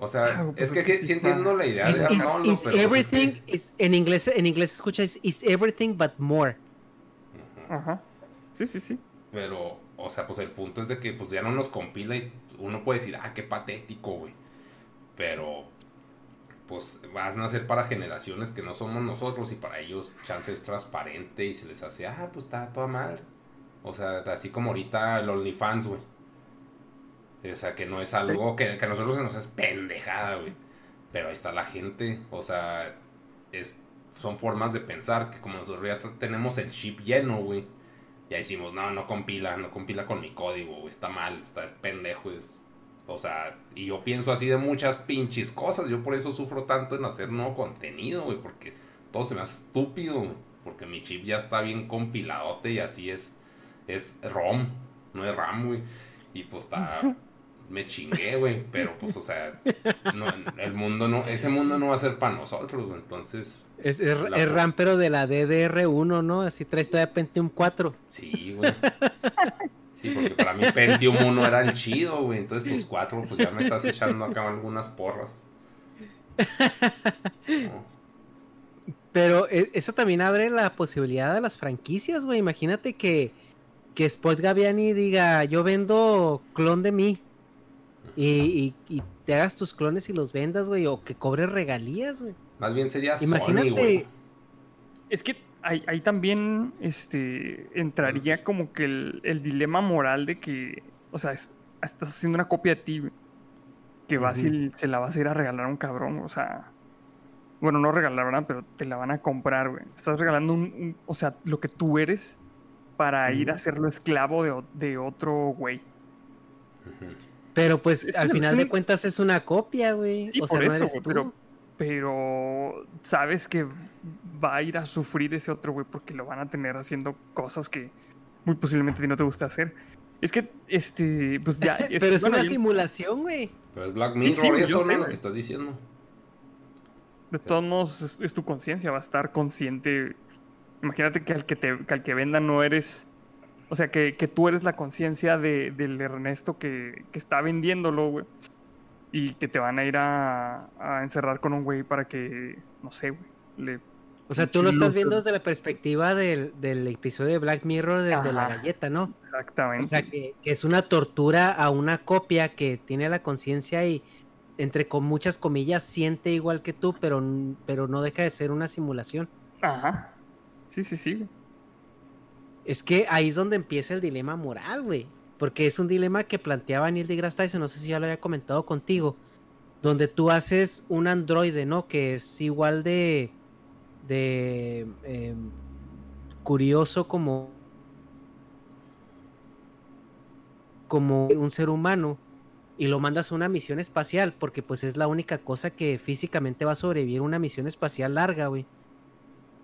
O sea,
Ah, pues
es que
es
sí, entiendo la idea
Is,
de
is-
Arnoldo,
is
pero pues es
everything,
que-
is- en inglés, en inglés se escucha is, is everything but more.
Ajá. Sí, sí, sí.
Pero, o sea, pues el punto es de que pues ya no nos compila y uno puede decir, ah, qué patético, güey. Pero, pues van a ser para generaciones que no somos nosotros y para ellos chance es transparente y se les hace, ah, pues está toda mal. O sea, así como ahorita el OnlyFans, güey. O sea, que no es algo que, que a nosotros se nos es pendejada, güey. Pero ahí está la gente. O sea, es, son formas de pensar que como nosotros ya tenemos el chip lleno, güey. Ya decimos, no, no compila, no compila con mi código, güey, está mal, está es pendejo, es... O sea, y yo pienso así de muchas pinches cosas, yo por eso sufro tanto en hacer nuevo contenido, güey, porque todo se me hace estúpido, güey, porque mi chip ya está bien compiladote y así es, es ROM, no es RAM, güey, y pues está... Me chingué, güey, pero pues, o sea, no, el mundo no, ese mundo no va a ser para nosotros, güey, entonces...
Es, es,
La-
es RAM, pero de la DDR1, ¿no? Así traes todavía Pentium 4.
Sí, güey. Sí, porque para mí Pentium 1 era el chido, güey. Entonces, pues 4, pues ya me estás echando acá algunas porras. No.
Pero e- eso también abre la posibilidad de las franquicias, güey. Imagínate que, que Spot Gaviani diga, yo vendo clon de mí. Y, y- y te hagas tus clones y los vendas, güey. O que cobres regalías, güey.
Más bien sería Sony,
Imagínate.
güey.
Es que ahí, ahí también este, entraría como que el, el dilema moral de que, o sea, es- estás haciendo una copia de ti, güey, que vas y se la vas a ir a regalar a un cabrón, o sea, bueno, no regalar, ¿verdad? Pero te la van a comprar, güey. Estás regalando un, un- o sea, lo que tú eres para ir a hacerlo esclavo de, de otro güey.
Ujú.
Pero pues
es-
al
es
final
un-
de cuentas es una copia, güey.
Sí,
o sea,
por
no
eso,
eres tú.
pero, pero sabes que va a ir a sufrir ese otro güey porque lo van a tener haciendo cosas que muy posiblemente a ti no te gusta hacer. Es que, este, pues ya...
Pero es
bueno,
una simulación, güey.
Pero es Black
Sí,
Mirror,
sí, yo
eso
sé,
no es lo que estás diciendo.
De todos modos, es, es tu conciencia, va a estar consciente. Imagínate que al que, te, que al que venda no eres... O sea, que, que tú eres la conciencia de, del Ernesto que, que está vendiéndolo, güey. Y que te van a ir a, a encerrar con un güey para que, no sé, güey, le
O sea, tú lo estás viendo desde la perspectiva del, del episodio de Black Mirror de, de la galleta, ¿no?
Exactamente.
O sea, que, que es una tortura a una copia que tiene la conciencia y, entre con muchas comillas, siente igual que tú, pero, pero no deja de ser una simulación.
Ajá. Sí, sí, sí.
Es que ahí es donde empieza el dilema moral, güey. Porque es un dilema que planteaba Neil deGrasse Tyson, no sé si ya lo había comentado contigo, donde tú haces un androide, ¿no? Que es igual de, de em, curioso como, como un ser humano y lo mandas a una misión espacial, porque pues es la única cosa que físicamente va a sobrevivir una misión espacial larga, güey.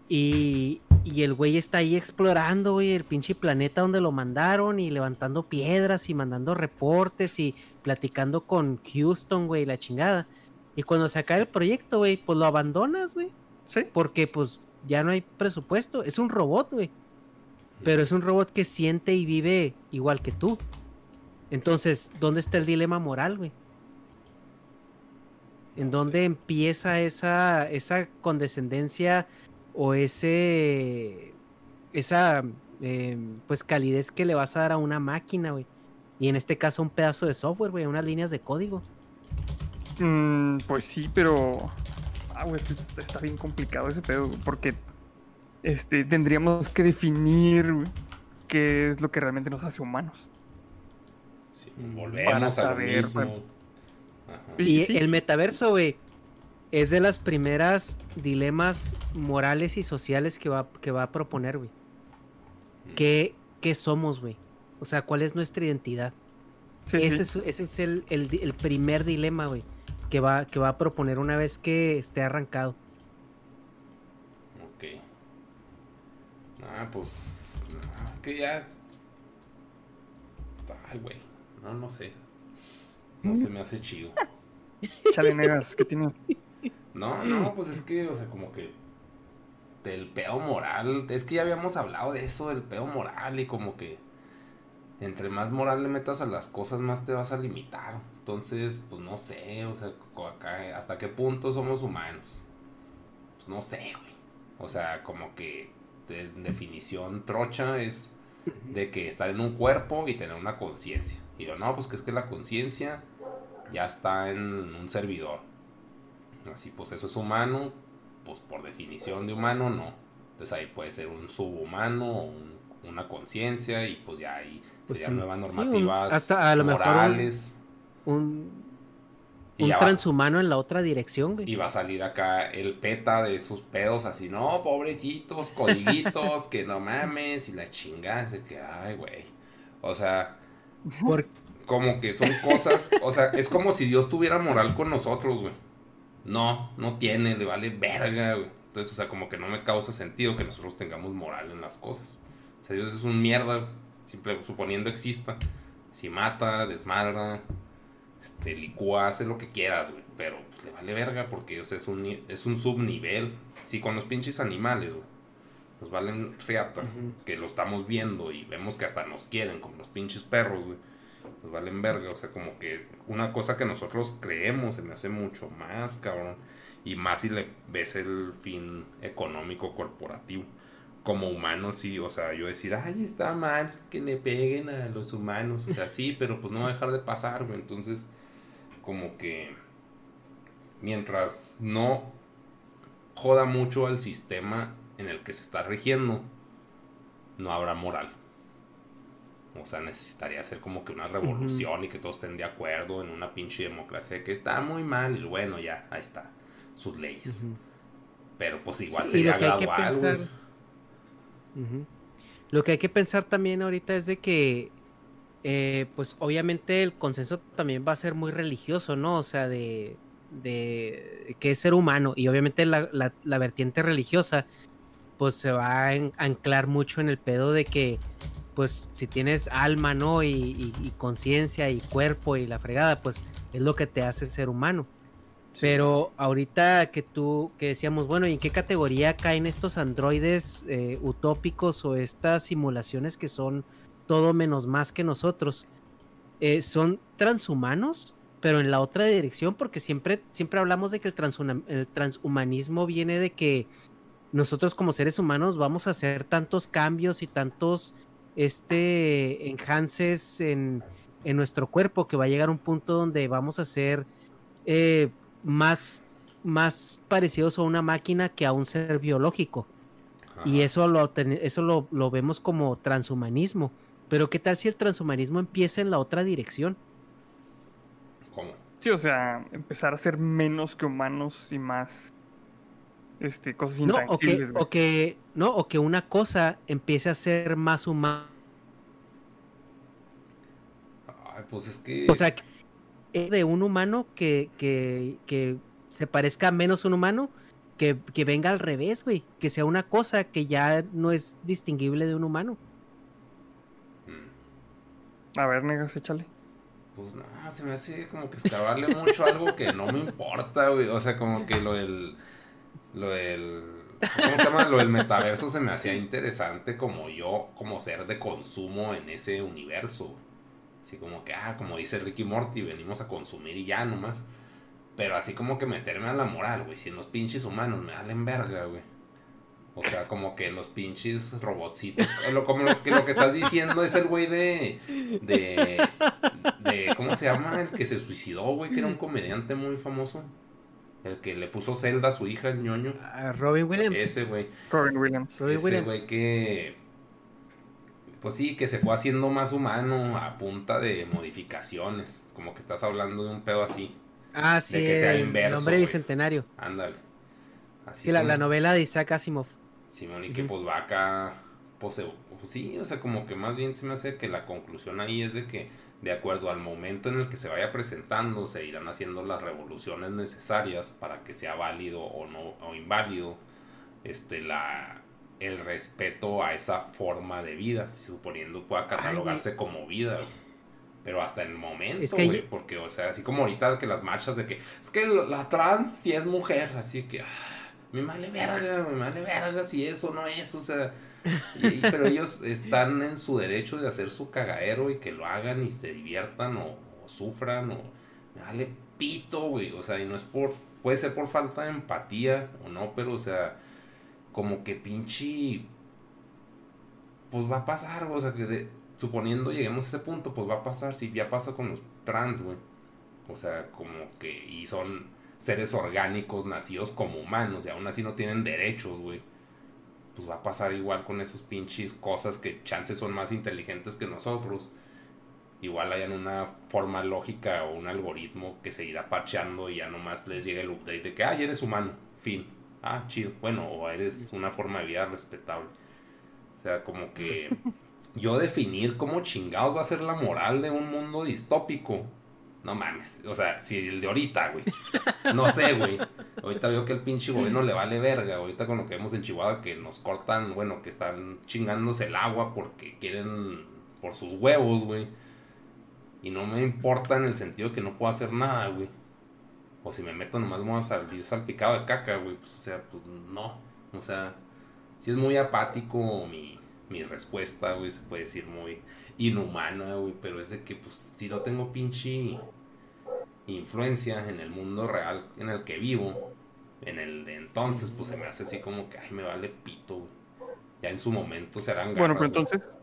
Y, y el güey está ahí explorando, güey, el pinche planeta donde lo mandaron y levantando piedras y mandando reportes y platicando con Houston, güey, la chingada. Y cuando se acaba el proyecto, güey, pues lo abandonas, güey,
Sí.
porque pues ya no hay presupuesto. Es un robot, güey. Pero es un robot que siente y vive igual que tú. Entonces, ¿dónde está el dilema moral, güey? ¿En dónde empieza esa, esa condescendencia o ese esa eh, pues calidez que le vas a dar a una máquina, güey? Y en este caso un pedazo de software, güey, unas líneas de código.
Mm, pues sí, pero. Ah, güey, es que está, bien complicado ese pedo, porque este, tendríamos que definir güey, qué es lo que realmente nos hace humanos.
Sí, volvemos
para
a lo
saber,
mismo.
bueno.
Ajá.
Sí,
Y
sí.
el metaverso, güey, es de las primeras dilemas morales y sociales que va, que va a proponer, güey. ¿Qué, qué somos, güey? O sea, ¿cuál es nuestra identidad?
Sí, sí.
ese, es, ese es el, el primer dilema, güey. que va, que va a proponer una vez que esté arrancado.
Ok. Ah, pues. no, que ya. Ay, güey. No, no sé. No se me hace chido.
Chale, negas, ¿qué tiene?
No, no, pues es que, o sea, como que. Del peo moral. Es que ya habíamos hablado de eso, del peo moral, y como que. Entre más moral le metas a las cosas, más te vas a limitar. Entonces, pues no sé, o sea, hasta qué punto somos humanos. Pues no sé, güey. O sea, como que de- definición trocha es de que estar en un cuerpo y tener una conciencia. Y lo no, pues que es que la conciencia ya está en un servidor. Así pues eso es humano, pues por definición de humano no. Entonces ahí puede ser un subhumano o un- una conciencia y pues ya ahí
Pues
serían
un-
nuevas
sí, un-
normativas
hasta a lo mejor un-
morales.
Un,
Y
un transhumano en la otra dirección, güey.
Y va a salir acá el peta de sus pedos así, no, pobrecitos, codiguitos, que no mames, y la chingada, así que, ay, güey. O sea,
Por-
como que son cosas, o sea, es como si Dios tuviera moral con nosotros, güey. No, no tiene, le vale verga, güey. Entonces, o sea, como que no me causa sentido que nosotros tengamos moral en las cosas. O sea, Dios es un mierda, simple, suponiendo exista. Si mata, desmadra, este, licúa, hace lo que quieras, güey. Pero pues, le vale verga porque, o sea, es un, es un subnivel. Si con los pinches animales, güey. Nos valen riata, que lo estamos viendo y vemos que hasta nos quieren, como los pinches perros, güey. Nos valen verga, o sea, como que una cosa que nosotros creemos se me hace mucho más, cabrón. Y más si le ves el fin económico corporativo. Como humanos, sí, o sea, yo decir, ay, está mal que le peguen a los humanos. O sea, sí, pero pues no va a dejar de pasar, güey. Entonces, como que mientras no joda mucho al sistema en el que se está rigiendo, no habrá moral. O sea, necesitaría hacer como que una revolución y que todos estén de acuerdo en una pinche democracia que está muy mal y bueno, ya, ahí está, sus leyes. Pero pues igual
Sí,
sería gradual,
pensar-. Lo que hay que pensar también ahorita es de que, eh, pues obviamente el consenso también va a ser muy religioso, ¿no? O sea, de, de que es ser humano y obviamente la, la- la vertiente religiosa, pues se va a an- anclar mucho en el pedo de que, pues si tienes alma, ¿no? Y, y- y conciencia y cuerpo y la fregada, pues es lo que te hace ser humano. Pero ahorita que tú, que decíamos, bueno, ¿y en qué categoría caen estos androides eh, utópicos o estas simulaciones que son todo menos más que nosotros? Eh, ¿Son transhumanos? Pero en la otra dirección, porque siempre, siempre hablamos de que el transhumanismo viene de que nosotros como seres humanos vamos a hacer tantos cambios y tantos este enhances en, en nuestro cuerpo que va a llegar un punto donde vamos a ser eh, más, más parecidos a una máquina que a un ser biológico. Y eso, lo, eso lo, lo vemos como transhumanismo. Pero ¿qué tal si el transhumanismo empieza en la otra dirección?
¿Cómo?
Sí, o sea, empezar a ser menos que humanos y más este, cosas
No, o que,
intangibles, güey.
o que, no, o que una cosa empiece a ser más humana.
Ay, pues es que...
O sea, que- de un humano que, que, que se parezca menos a un humano, que, que venga al revés, güey. Que sea una cosa que ya no es distinguible de un humano.
A ver, negas, échale.
Pues no, se me hace como que escalarle mucho algo que no me importa, güey. O sea, como que lo del. Lo del. ¿Cómo se llama? Lo del metaverso se me hacía interesante como yo, como ser de consumo en ese universo. Así como que, ah, como dice Ricky Morty, venimos a consumir y ya nomás. Pero así como que meterme a la moral, güey. Si en los pinches humanos me valen verga, güey. O sea, como que los pinches robotcitos. Lo, como que, lo que estás diciendo es el güey de. De. De. ¿Cómo se llama? El que se suicidó, güey, que era un comediante muy famoso. El que le puso celda a su hija, el ñoño.
A Robin Williams.
Ese, güey.
Robin Williams.
Robin
Ese güey que. Pues sí, que se fue haciendo más humano a punta de modificaciones. Como que estás hablando de un pedo así.
Ah, sí,
que sea
el
inverso,
hombre
güey.
bicentenario.
Ándale. Así
Sí, la,
como-
la novela de Isaac Asimov.
Simón, y que
Ujú.
pues va acá, pues, pues sí, o sea, como que más bien se me hace que la conclusión ahí es de que de acuerdo al momento en el que se vaya presentando, se irán haciendo las revoluciones necesarias para que sea válido o no o inválido este la el respeto a esa forma de vida, suponiendo pueda catalogarse como vida. Pero hasta el momento, güey, porque, o sea, así como ahorita que las marchas de que es que la trans sí es mujer, así que ah, me vale verga, me vale verga si eso no es, o sea, pero ellos están en su derecho de hacer su cagadero y que lo hagan y se diviertan o, sufran o me vale pito, güey, o sea, y no es por, puede ser por falta de empatía o no, pero, o sea, como que pinche, pues va a pasar, o sea, que de, suponiendo lleguemos a ese punto, pues va a pasar, si ya pasa con los trans, güey. O sea, como que, y son seres orgánicos nacidos como humanos y aún así no tienen derechos, güey. Pues va a pasar igual con esos pinches cosas que chances son más inteligentes que nosotros. Igual hayan una forma lógica o un algoritmo que se irá parcheando y ya nomás les llegue el update de que, ah, eres humano, fin. Ah, chido. Bueno, o eres una forma de vida respetable. O sea, como que yo definir cómo chingados va a ser la moral de un mundo distópico. No mames. O sea, si el de ahorita, güey. No sé, güey. Ahorita veo que el pinche gobierno le vale verga. Ahorita con lo que vemos en Chihuahua que nos cortan, bueno, que están chingándose el agua porque quieren por sus huevos, güey. Y no me importa en el sentido que no puedo hacer nada, güey. O si me meto nomás me voy a salir salpicado de caca, güey. Pues, o sea, pues no. O sea, si es muy apático mi mi respuesta, güey, se puede decir muy inhumana, güey, pero es de que, pues, si no tengo pinche influencia en el mundo real en el que vivo, en el de entonces, pues se me hace así como que, ay, me vale pito, güey. Ya en su momento serán garras,
Bueno, pero entonces,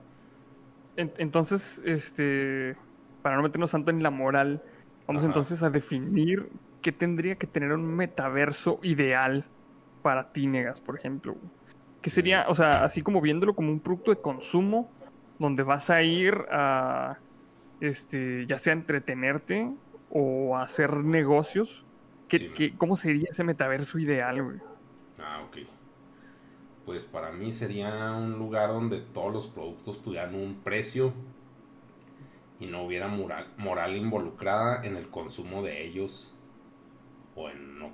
entonces, este, para no meternos tanto en la moral, vamos entonces a definir qué tendría que tener un metaverso ideal para ti, Negas, por ejemplo. Que sería, o sea, así como viéndolo como un producto de consumo, donde vas a ir a, este, ya sea entretenerte o a hacer negocios. ¿Qué, ¿Cómo sería ese metaverso ideal, güey?
Ah, ok. Pues para mí sería un lugar donde todos los productos tuvieran un precio y no hubiera moral, moral involucrada en el consumo de ellos o en no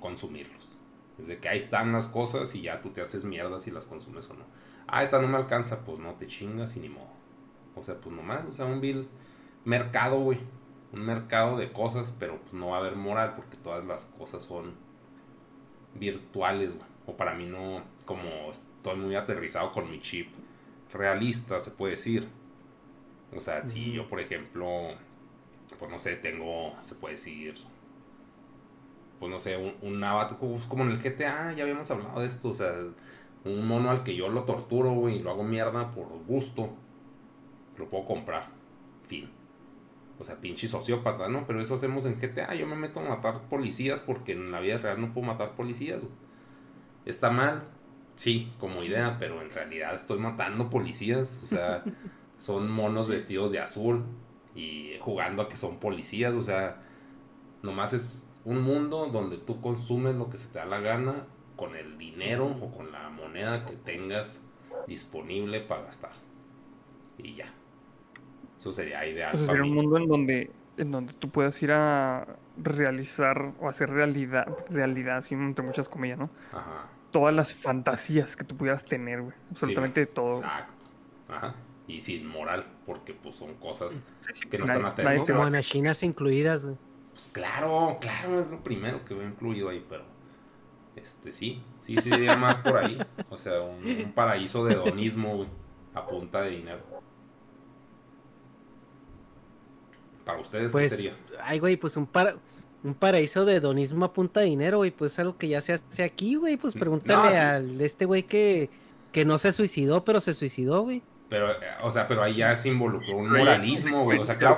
consumirlos. Desde que ahí están las cosas y ya tú te haces mierda si las consumes o no. Ah, esta no me alcanza, pues no te chingas y ni modo. O sea, pues nomás, o sea, un mercado, güey. Un mercado de cosas, pero pues no va a haber moral porque todas las cosas son virtuales, güey. O para mí no, como estoy muy aterrizado con mi chip realista, se puede decir. O sea, si yo, por ejemplo, pues no sé, tengo, se puede decir, pues no sé, un, un avatar, pues, como en el GTA, ya habíamos hablado de esto, o sea, un mono al que yo lo torturo, güey, y lo hago mierda por gusto, lo puedo comprar, fin. O sea, pinche sociópata, ¿no? Pero eso hacemos en GTA, yo me meto a matar policías porque en la vida real no puedo matar policías. Está mal, sí, como idea, pero en realidad estoy matando policías, o sea, son monos vestidos de azul y jugando a que son policías, o sea, nomás es un mundo donde tú consumes lo que se te da la gana con el dinero o con la moneda que tengas disponible para gastar. Y ya. Eso sería ideal.
Eso sería un mundo en donde, en donde tú puedas ir a realizar o hacer realidad, realidad, sin entre muchas comillas, ¿no? Ajá. Todas las fantasías que tú pudieras tener, güey. Absolutamente todo. Exacto.
Ajá. Y sin moral, porque pues son cosas que no están atentos.
Como chinas incluidas, güey.
Pues claro, claro, es lo primero que veo incluido ahí, pero. Este sí, sí, sí diría más por ahí. O sea, un, paraíso de hedonismo, güey. A punta de dinero. Para ustedes,
pues,
¿qué sería?
Ay, güey, pues un para un paraíso de hedonismo a punta de dinero, güey, pues es algo que ya se hace aquí, güey, pues pregúntale al este güey que, que no se suicidó, pero se suicidó, güey.
Pero, eh, o sea, pero ahí ya se involucró un moralismo, güey. O sea, claro,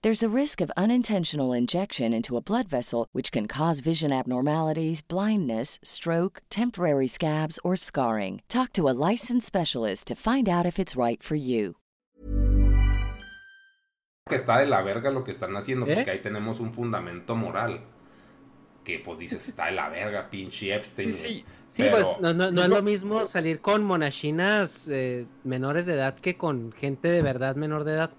There's a risk of unintentional injection into a blood vessel, which can cause vision abnormalities, blindness, stroke, temporary scabs, or scarring. Talk to a licensed specialist to find out if it's right for you.
Que está de la verga lo que están haciendo,
¿Eh?
porque ahí tenemos un fundamento moral. Que pues dices, está de la verga, pinche Epstein.
Sí, sí.
Sí,
Pero-
pues no, no, no es lo mismo salir con monachinas eh, menores de edad que con gente de verdad menor de edad.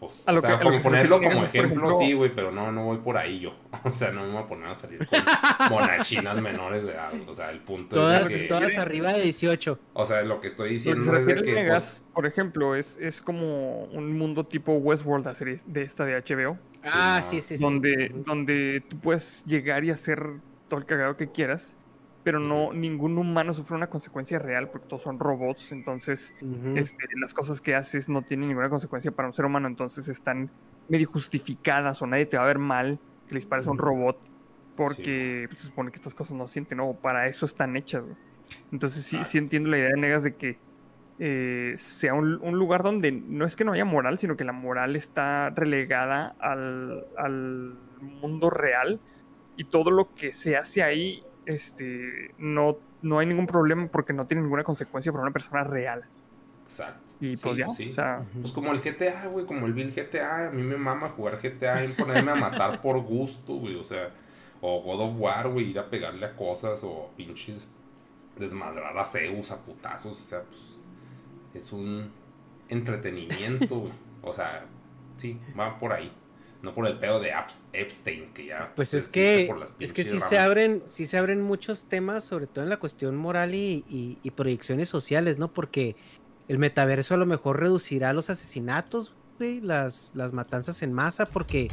Pues,
A lo
o sea,
que- a lo
como
que se
ponerlo como ejemplo,
ejemplo-
sí, güey, pero no, no voy por ahí yo. O sea, no me voy a poner a salir con monachinas menores de edad. O sea, el punto
Todas,
es de que,
todas arriba de 18.
o sea, lo que estoy diciendo
que
es de que, pues,
por ejemplo, es, es como un mundo tipo Westworld, la serie de esta de HBO,
Ah,
no.
sí, sí, sí.
donde,
Ujú.
donde tú puedes llegar y hacer todo el cagado que quieras, pero no ningún humano sufre una consecuencia real porque todos son robots, entonces este, las cosas que haces no tienen ninguna consecuencia para un ser humano, entonces están medio justificadas o nadie te va a ver mal que le dispares a un robot porque pues, se supone que estas cosas no sienten, no, para eso están hechas. güey. Entonces sí, sí entiendo la idea de Negas de que eh, sea un, un lugar donde no es que no haya moral, sino que la moral está relegada al, al mundo real y todo lo que se hace ahí este, no, no hay ningún problema porque no tiene ninguna consecuencia para una persona real.
exacto.
Y
Sí,
pues ya,
sí.
o sea,
Pues como el GTA, güey, como el Bill GTA, a mí me mama jugar GTA y ponerme a matar por gusto, güey, o sea, o God of War, güey, ir a pegarle a cosas o pinches desmadrar a Zeus a putazos, o sea, pues es un entretenimiento, güey. O sea, sí, va por ahí. No por el pedo de Epstein, que ya
Pues es que,
por las
es que sí se abren, sí se abren muchos temas, sobre todo en la cuestión moral y, y- y proyecciones sociales, ¿no? Porque el metaverso a lo mejor reducirá los asesinatos, güey, las, las matanzas en masa, porque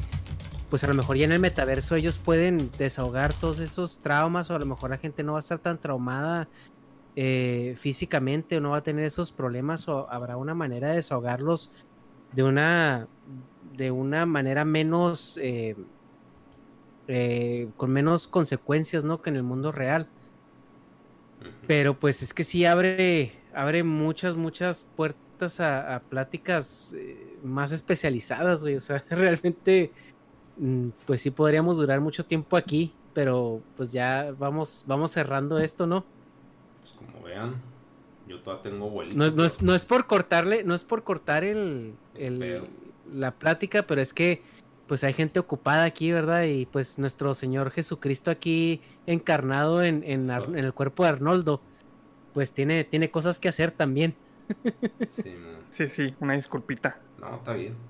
pues a lo mejor ya en el metaverso ellos pueden desahogar todos esos traumas, o a lo mejor la gente no va a estar tan traumada eh, físicamente, o no va a tener esos problemas, o habrá una manera de desahogarlos de una, de una manera menos... eh, eh, con menos consecuencias, ¿no? Que en el mundo real. Pero pues es que sí abre, abre muchas, muchas puertas a, a pláticas eh, más especializadas, güey. O sea, realmente, mm, pues sí podríamos durar mucho tiempo aquí, pero pues ya vamos, vamos cerrando esto, ¿no?
Pues como vean, yo todavía tengo vuelito.
No, es- no es, no es por cortarle, no es por cortar el,
El
el-
pedo.
La plática, pero es que pues hay gente ocupada aquí, ¿verdad? Y pues nuestro Señor Jesucristo aquí encarnado en, en Ar- en el cuerpo de Arnoldo, pues tiene, tiene cosas que hacer también.
Sí, man.
sí, sí, una disculpita.
No, está bien.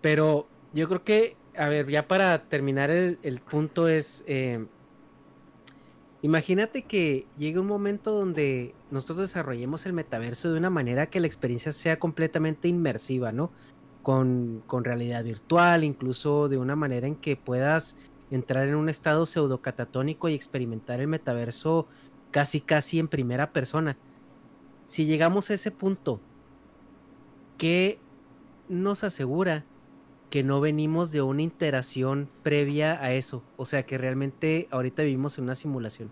Pero yo creo que, a ver, ya para terminar el, el punto es, eh, imagínate que llegue un momento donde nosotros desarrollemos el metaverso de una manera que la experiencia sea completamente inmersiva, ¿no? Con, realidad virtual, incluso de una manera en que puedas entrar en un estado pseudo catatónico y experimentar el metaverso casi casi en primera persona. Si llegamos a ese punto, ¿qué nos asegura que no venimos de una interacción previa a eso? O sea, que realmente ahorita vivimos en una simulación.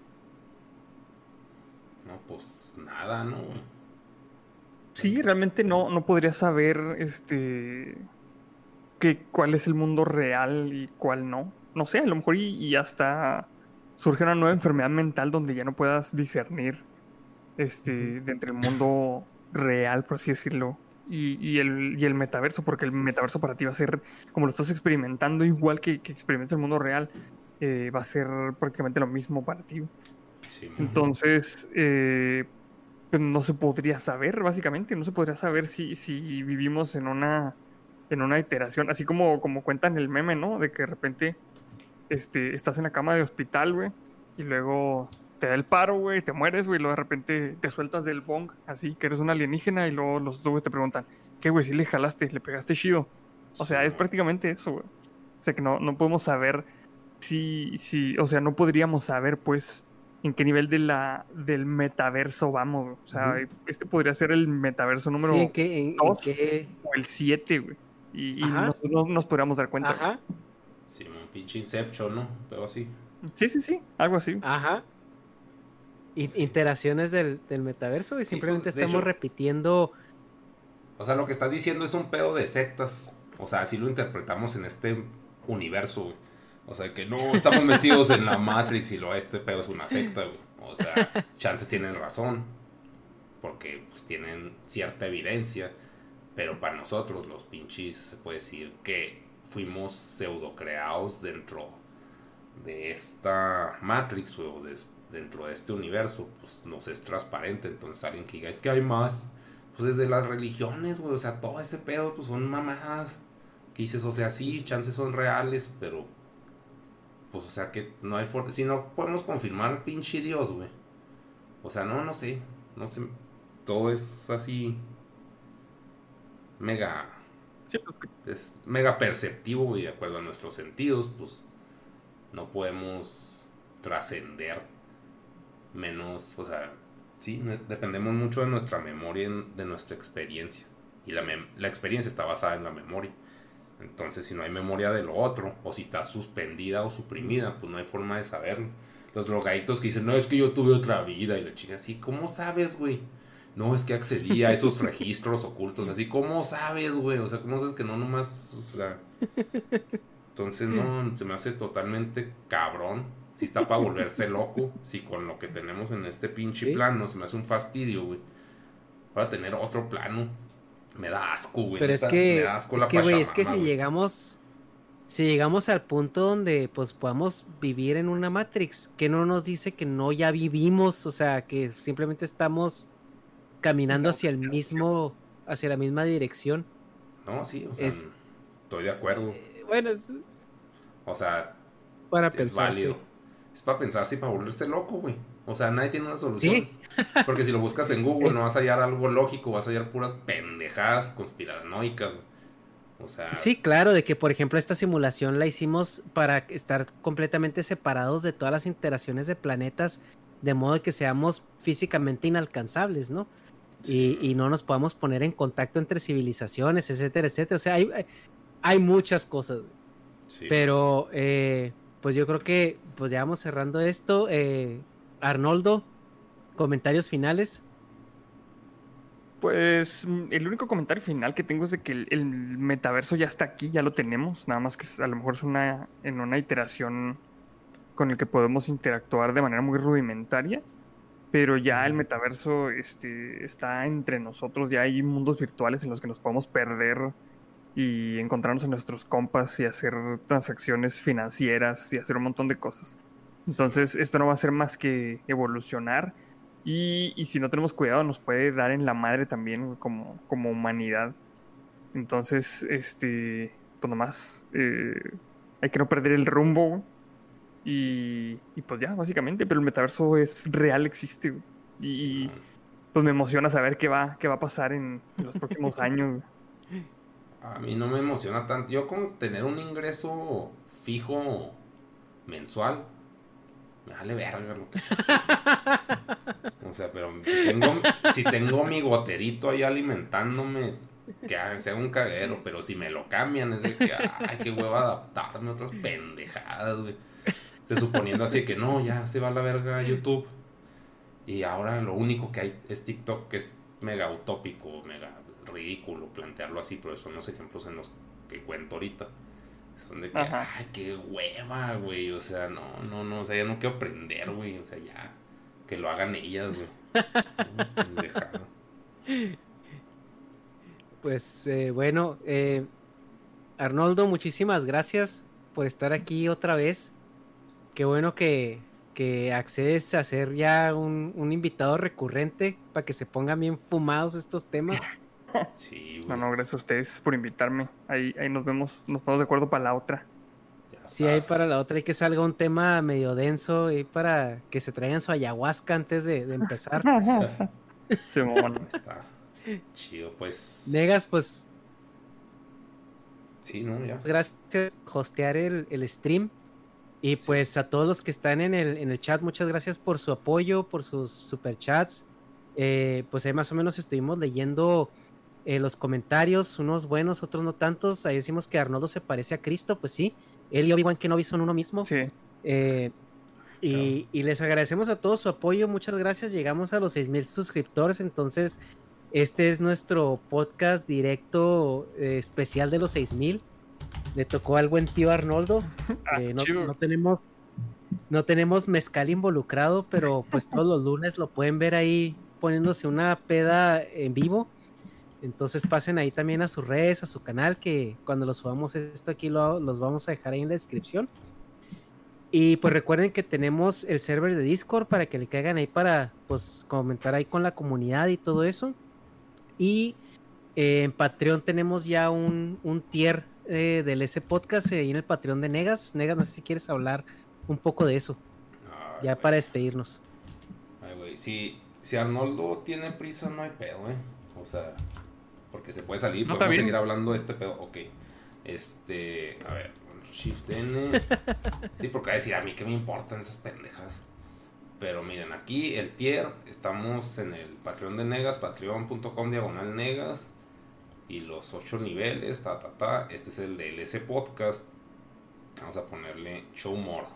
No, pues nada, ¿no?
sí, realmente no, no podría saber este que, cuál es el mundo real y cuál no. No sé, a lo mejor y, y hasta surge una nueva enfermedad mental donde ya no puedas discernir este, de entre el mundo real, por así decirlo, y, y el, y el metaverso, porque el metaverso para ti va a ser, como lo estás experimentando, igual que, que experimentas el mundo real, eh, va a ser prácticamente lo mismo para ti.
Sí,
Entonces, eh, pues no se podría saber, básicamente, no se podría saber si, si vivimos en una, en una iteración, así como, como cuentan el meme, ¿no? De que de repente este, estás en la cama de hospital, güey, y luego te da el paro, güey, te mueres, güey, y luego de repente te sueltas del bong, así que eres un alienígena, y luego los dos te preguntan, ¿qué, güey? Si le jalaste, le pegaste chido. O sea,
Sí,
es prácticamente eso, güey. O sea, que no, no podemos saber si, si, o sea, no podríamos saber, pues, en qué nivel de la, del metaverso vamos, güey. O sea, este podría ser el metaverso número
Sí, ¿en qué, en- en
dos.
qué?
o el 7, güey. Y, nosotros no nos podríamos dar cuenta.
Ajá,
Sí, un pinche Inception, ¿no? Pero así.
Sí, sí, sí, algo así.
ajá. I-
Sí.
Iteraciones del, del metaverso y
Sí,
simplemente
pues, de
estamos
hecho-
repitiendo.
O sea, lo que estás diciendo es un pedo de sectas. O sea, así lo interpretamos en este universo, güey. O sea, que no estamos metidos en la Matrix y lo este pedo es una secta, güey. O sea, chance tienen razón. Porque pues tienen cierta evidencia. Pero para nosotros, los pinches, se puede decir que fuimos pseudo creados dentro de esta Matrix, güey, o des- dentro de este universo, pues nos es transparente. Entonces alguien que diga, es que hay más. Pues desde las religiones, güey, o sea, todo ese pedo, pues son mamadas. Que dices, o sea, sí, chances son reales, pero. Pues, o sea, que no hay forma. Si no podemos confirmar, pinche Dios, güey. O sea, no, no sé. No sé. Todo es así. Mega.
Sí, pues,
Es mega perceptivo, güey, de acuerdo a nuestros sentidos, pues. No podemos trascender menos, o sea, sí, dependemos mucho de nuestra memoria, de nuestra experiencia. Y la, la experiencia está basada en la memoria. Entonces, si no hay memoria de lo otro, o si está suspendida o suprimida, pues no hay forma de saberlo. Los drogaditos que dicen, no, es que yo tuve otra vida, y la chica así, ¿cómo sabes, güey? No, es que accedí a esos registros ocultos, así, ¿cómo sabes, güey? O sea, ¿cómo sabes que no nomás, o sea... Entonces, no, se me hace totalmente cabrón. Si está para volverse loco, si con lo que tenemos en este pinche
Sí.
plano se me hace un fastidio, güey. Para tener otro plano, me da asco, güey.
Pero es que,
me da asco
es
la
que, güey, es que si
güey.
llegamos, si llegamos al punto donde pues podamos vivir en una Matrix, que no nos dice que no ya vivimos, o sea, que simplemente estamos caminando hacia el mismo, hacia la misma dirección.
No, sí, o sea,
es-
estoy de acuerdo.
Eh, Bueno, es, es
O sea,
para
es
pensar.
válido.
sí.
Es para pensar si para volverse loco, güey. O sea, nadie tiene una solución.
Sí.
Porque si lo buscas en Google
Es-
no vas a hallar algo lógico, vas a hallar puras pendejadas conspiranoicas, güey. O sea,
Sí, claro, de que por ejemplo esta simulación la hicimos para estar completamente separados de todas las interacciones de planetas, de modo que seamos físicamente inalcanzables, ¿no? Y,
sí.
y no nos podamos poner en contacto entre civilizaciones, etcétera, etcétera. O sea, hay, hay- muchas cosas.
Sí.
Pero, eh, pues yo creo que pues ya vamos cerrando esto. Eh, Arnoldo, comentarios finales.
Pues mm, el único comentario final que tengo es de que el, el metaverso ya está aquí, ya lo tenemos, nada más que a lo mejor es una en una iteración con el que podemos interactuar de manera muy rudimentaria, pero ya el metaverso este, está entre nosotros, ya hay mundos virtuales en los que nos podemos perder y encontrarnos a nuestros compas y hacer transacciones financieras y hacer un montón de cosas. Entonces esto no va a ser más que evolucionar y, y si no tenemos cuidado nos puede dar en la madre también como, como humanidad. Entonces, este, pues nomás eh, hay que no perder el rumbo y, y pues ya, básicamente, pero el metaverso es real, existe y pues me emociona saber qué va, qué va a pasar en, en los próximos años.
A mí no me emociona tanto. Yo con tener un ingreso fijo mensual, me vale verga lo que pasa. O sea, pero si tengo, si tengo mi goterito ahí alimentándome, que sea un caguero, pero si me lo cambian es de que, ay, qué hueva adaptarme a otras pendejadas, güey. Se suponiendo así que no, ya se va a la verga YouTube. Y ahora lo único que hay es TikTok, que es mega utópico, mega ridículo plantearlo así, pero son los ejemplos en los que cuento ahorita. Son de que,
Ajá.
ay, qué hueva, güey. O sea, no, no, no, o sea, ya no quiero aprender, güey. O sea, ya, que lo hagan ellas, güey.
Pues eh, bueno, eh, Arnoldo, muchísimas gracias por estar aquí otra vez. Qué bueno que, que accedes a ser ya un, un invitado recurrente para que se pongan bien fumados estos temas.
Sí,
No,
güey.
no, gracias a ustedes por invitarme. Ahí, ahí nos vemos, nos ponemos de acuerdo para la otra.
Si hay para la otra, hay que salga un tema medio denso y para que se traigan su ayahuasca antes de, de empezar.
Simón.
Está chido, pues.
Negas, pues
Sí, no, ya.
gracias por hostear el, el stream. Y
Sí.
pues a todos los que están en el, en el chat, muchas gracias por su apoyo, por sus superchats. Eh, pues ahí más o menos estuvimos leyendo eh, los comentarios, unos buenos, otros no tantos. Ahí decimos que Arnoldo se parece a Cristo, pues sí. Él y Obi-Wan Kenobi son uno mismo.
Sí.
Eh, y, y les agradecemos a todos su apoyo, muchas gracias. Llegamos a los 6000 suscriptores, entonces este es nuestro podcast directo eh, especial de los 6000. Le tocó al buen tío Arnoldo. Eh, no, no tenemos no tenemos mezcal involucrado, pero pues todos los lunes lo pueden ver ahí poniéndose una peda en vivo. Entonces pasen ahí también a sus redes, a su canal, que cuando lo subamos esto aquí lo, los vamos a dejar ahí en la descripción. Y pues recuerden que tenemos el server de Discord para que le caigan ahí para pues comentar ahí con la comunidad y todo eso. Y eh, en Patreon tenemos ya un, un tier eh, del S Podcast eh, ahí en el Patreon de Negas. Negas, no sé si quieres hablar un poco de eso,
Ay,
ya para despedirnos.
Ay, güey. Si, si Arnoldo tiene prisa, no hay pedo, ¿eh? O sea, porque se puede salir,
No,
podemos seguir hablando de este pedo. Ok. Este, a ver, Shift N. Sí, porque va a decir, a mí qué me importan esas pendejas. Pero miren, aquí el tier, estamos en el Patreon de Negas, patreon.com diagonal Negas. Y los ocho niveles, ta, ta, ta. Este es el del S Podcast. Vamos a ponerle Show More.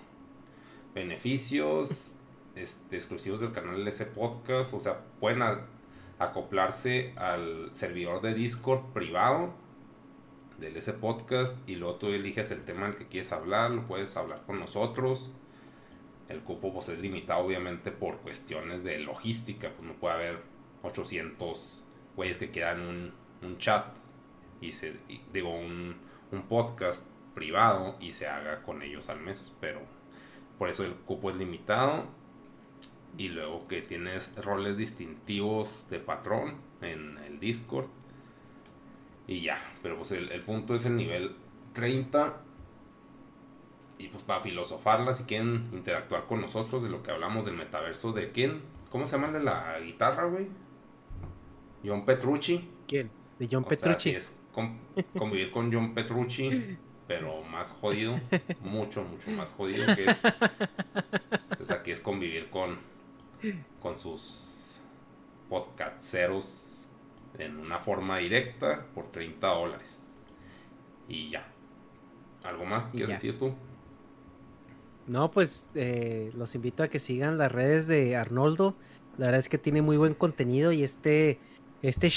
Beneficios este, exclusivos del canal S Podcast. O sea, pueden acoplarse al servidor de Discord privado del S Podcast. Y luego tú eliges el tema del que quieres hablar. Lo puedes hablar con nosotros. El cupo pues, es limitado obviamente por cuestiones de logística. Pues no puede haber 800 güeyes que quieran un, un chat. Y se, digo, un, un podcast privado y se haga con ellos al mes. Pero por eso el cupo es limitado. Y luego que tienes roles distintivos de patrón en el Discord. Y ya, pero pues el, el punto es el nivel 30. Y pues para filosofarla, si quieren interactuar con nosotros de lo que hablamos del metaverso de quién. ¿Cómo se llama el de la guitarra, güey? John Petrucci.
¿Quién? De John
O sea,
Petrucci.
si es con- convivir con John Petrucci, pero más jodido, mucho, mucho más jodido que es. Entonces aquí es convivir con, con sus podcasteros en una forma directa por 30 dólares. Y ya. ¿Algo más quieres decir tú?
No, pues eh, los invito a que sigan las redes de Arnoldo. La verdad es que tiene muy buen contenido y este, este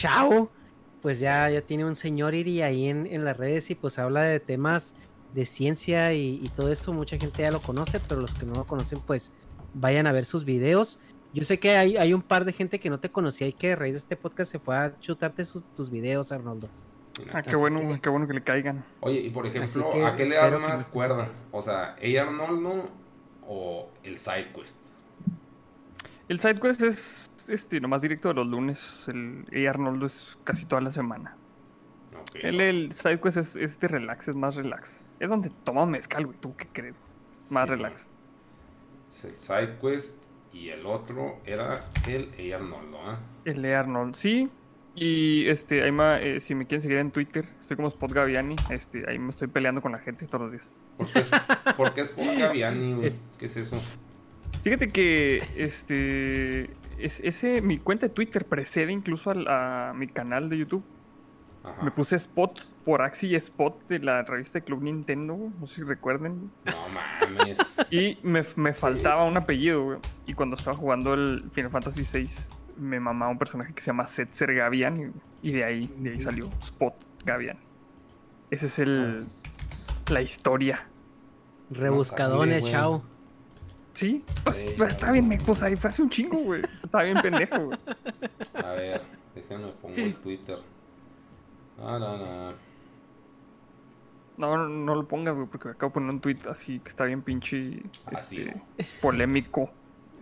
pues ya, ya tiene un señor Iri ahí en, en las redes y pues habla de temas de ciencia y, y todo esto. Mucha gente ya lo conoce, pero los que no lo conocen, pues vayan a ver sus videos. Yo sé que hay, hay un par de gente que no te conocía y que a raíz de este podcast se fue a chutarte sus, tus videos, Arnoldo.
Ah, qué
Así
bueno,
que-
qué bueno que le caigan.
Oye, y por ejemplo,
que
¿a qué le das
que
más cuerda? O sea, ¿ella Arnoldo o el SideQuest?
El SideQuest es este, nomás directo de los lunes. El A. Arnoldo es casi toda la semana.
Ok,
El, el SideQuest es, es de relax, es más relax. Es donde tomamos mezcal, güey. ¿Tú qué crees? Más
Sí,
relax.
Es el SideQuest y el otro era el. Arnoldo, ¿ah?
El. Arnold, sí. Y este, ahí ma- eh, si me quieren seguir en Twitter, estoy como Spot Gaviani. Este, ahí me estoy peleando con la gente todos los días.
¿Por qué es, por qué es por Gaviani?
Es-
¿Qué es eso?
Fíjate que este es, ese mi cuenta de Twitter precede incluso a, mi canal de YouTube.
Ajá.
Me puse Spot por Axi Spot de la revista de Club Nintendo, güey, no sé si recuerden.
No mames.
Y me, me faltaba un apellido, güey. Y cuando estaba jugando el Final Fantasy VI, me mamaba un personaje que se llama Setzer Gavian y, de ahí, de ahí salió Spot Gavian. Ese es el la historia.
Rebuscadón
sangre,
el
güey.
chao.
Sí, pues, pues, está bien, me pues ahí fue hace un chingo, güey. Estaba bien pendejo, güey.
A ver, déjenme pongo el Twitter. Ah, no, no.
No, no, no lo pongas, güey, porque me acabo de poner un tweet así que está bien pinche
Ah,
este, polémico.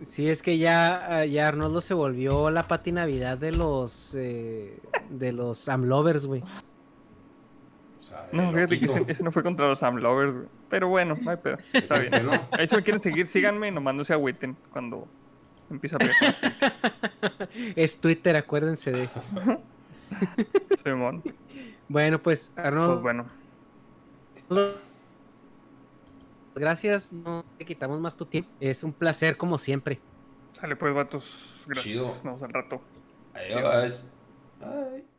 Sí, es que ya, ah, ya Arnoldo se volvió la pati navidad de los eh, de los Amlovers, güey.
O sea,
No, fíjate que ese, no fue contra los Sam Lovers, güey. Pero bueno, no hay pedo.
Es
Está
este,
bien.
¿no?
Ahí si me quieren seguir, síganme, nomás no se agüiten cuando empieza a pegar.
Es Twitter, acuérdense de.
Simón.
Bueno, pues Arnoldo,
Pues bueno.
gracias. No te quitamos más tu tiempo. Es un placer como siempre.
Sale pues, vatos. Gracias.
Chido.
Nos vemos al rato.
Adiós. Bye.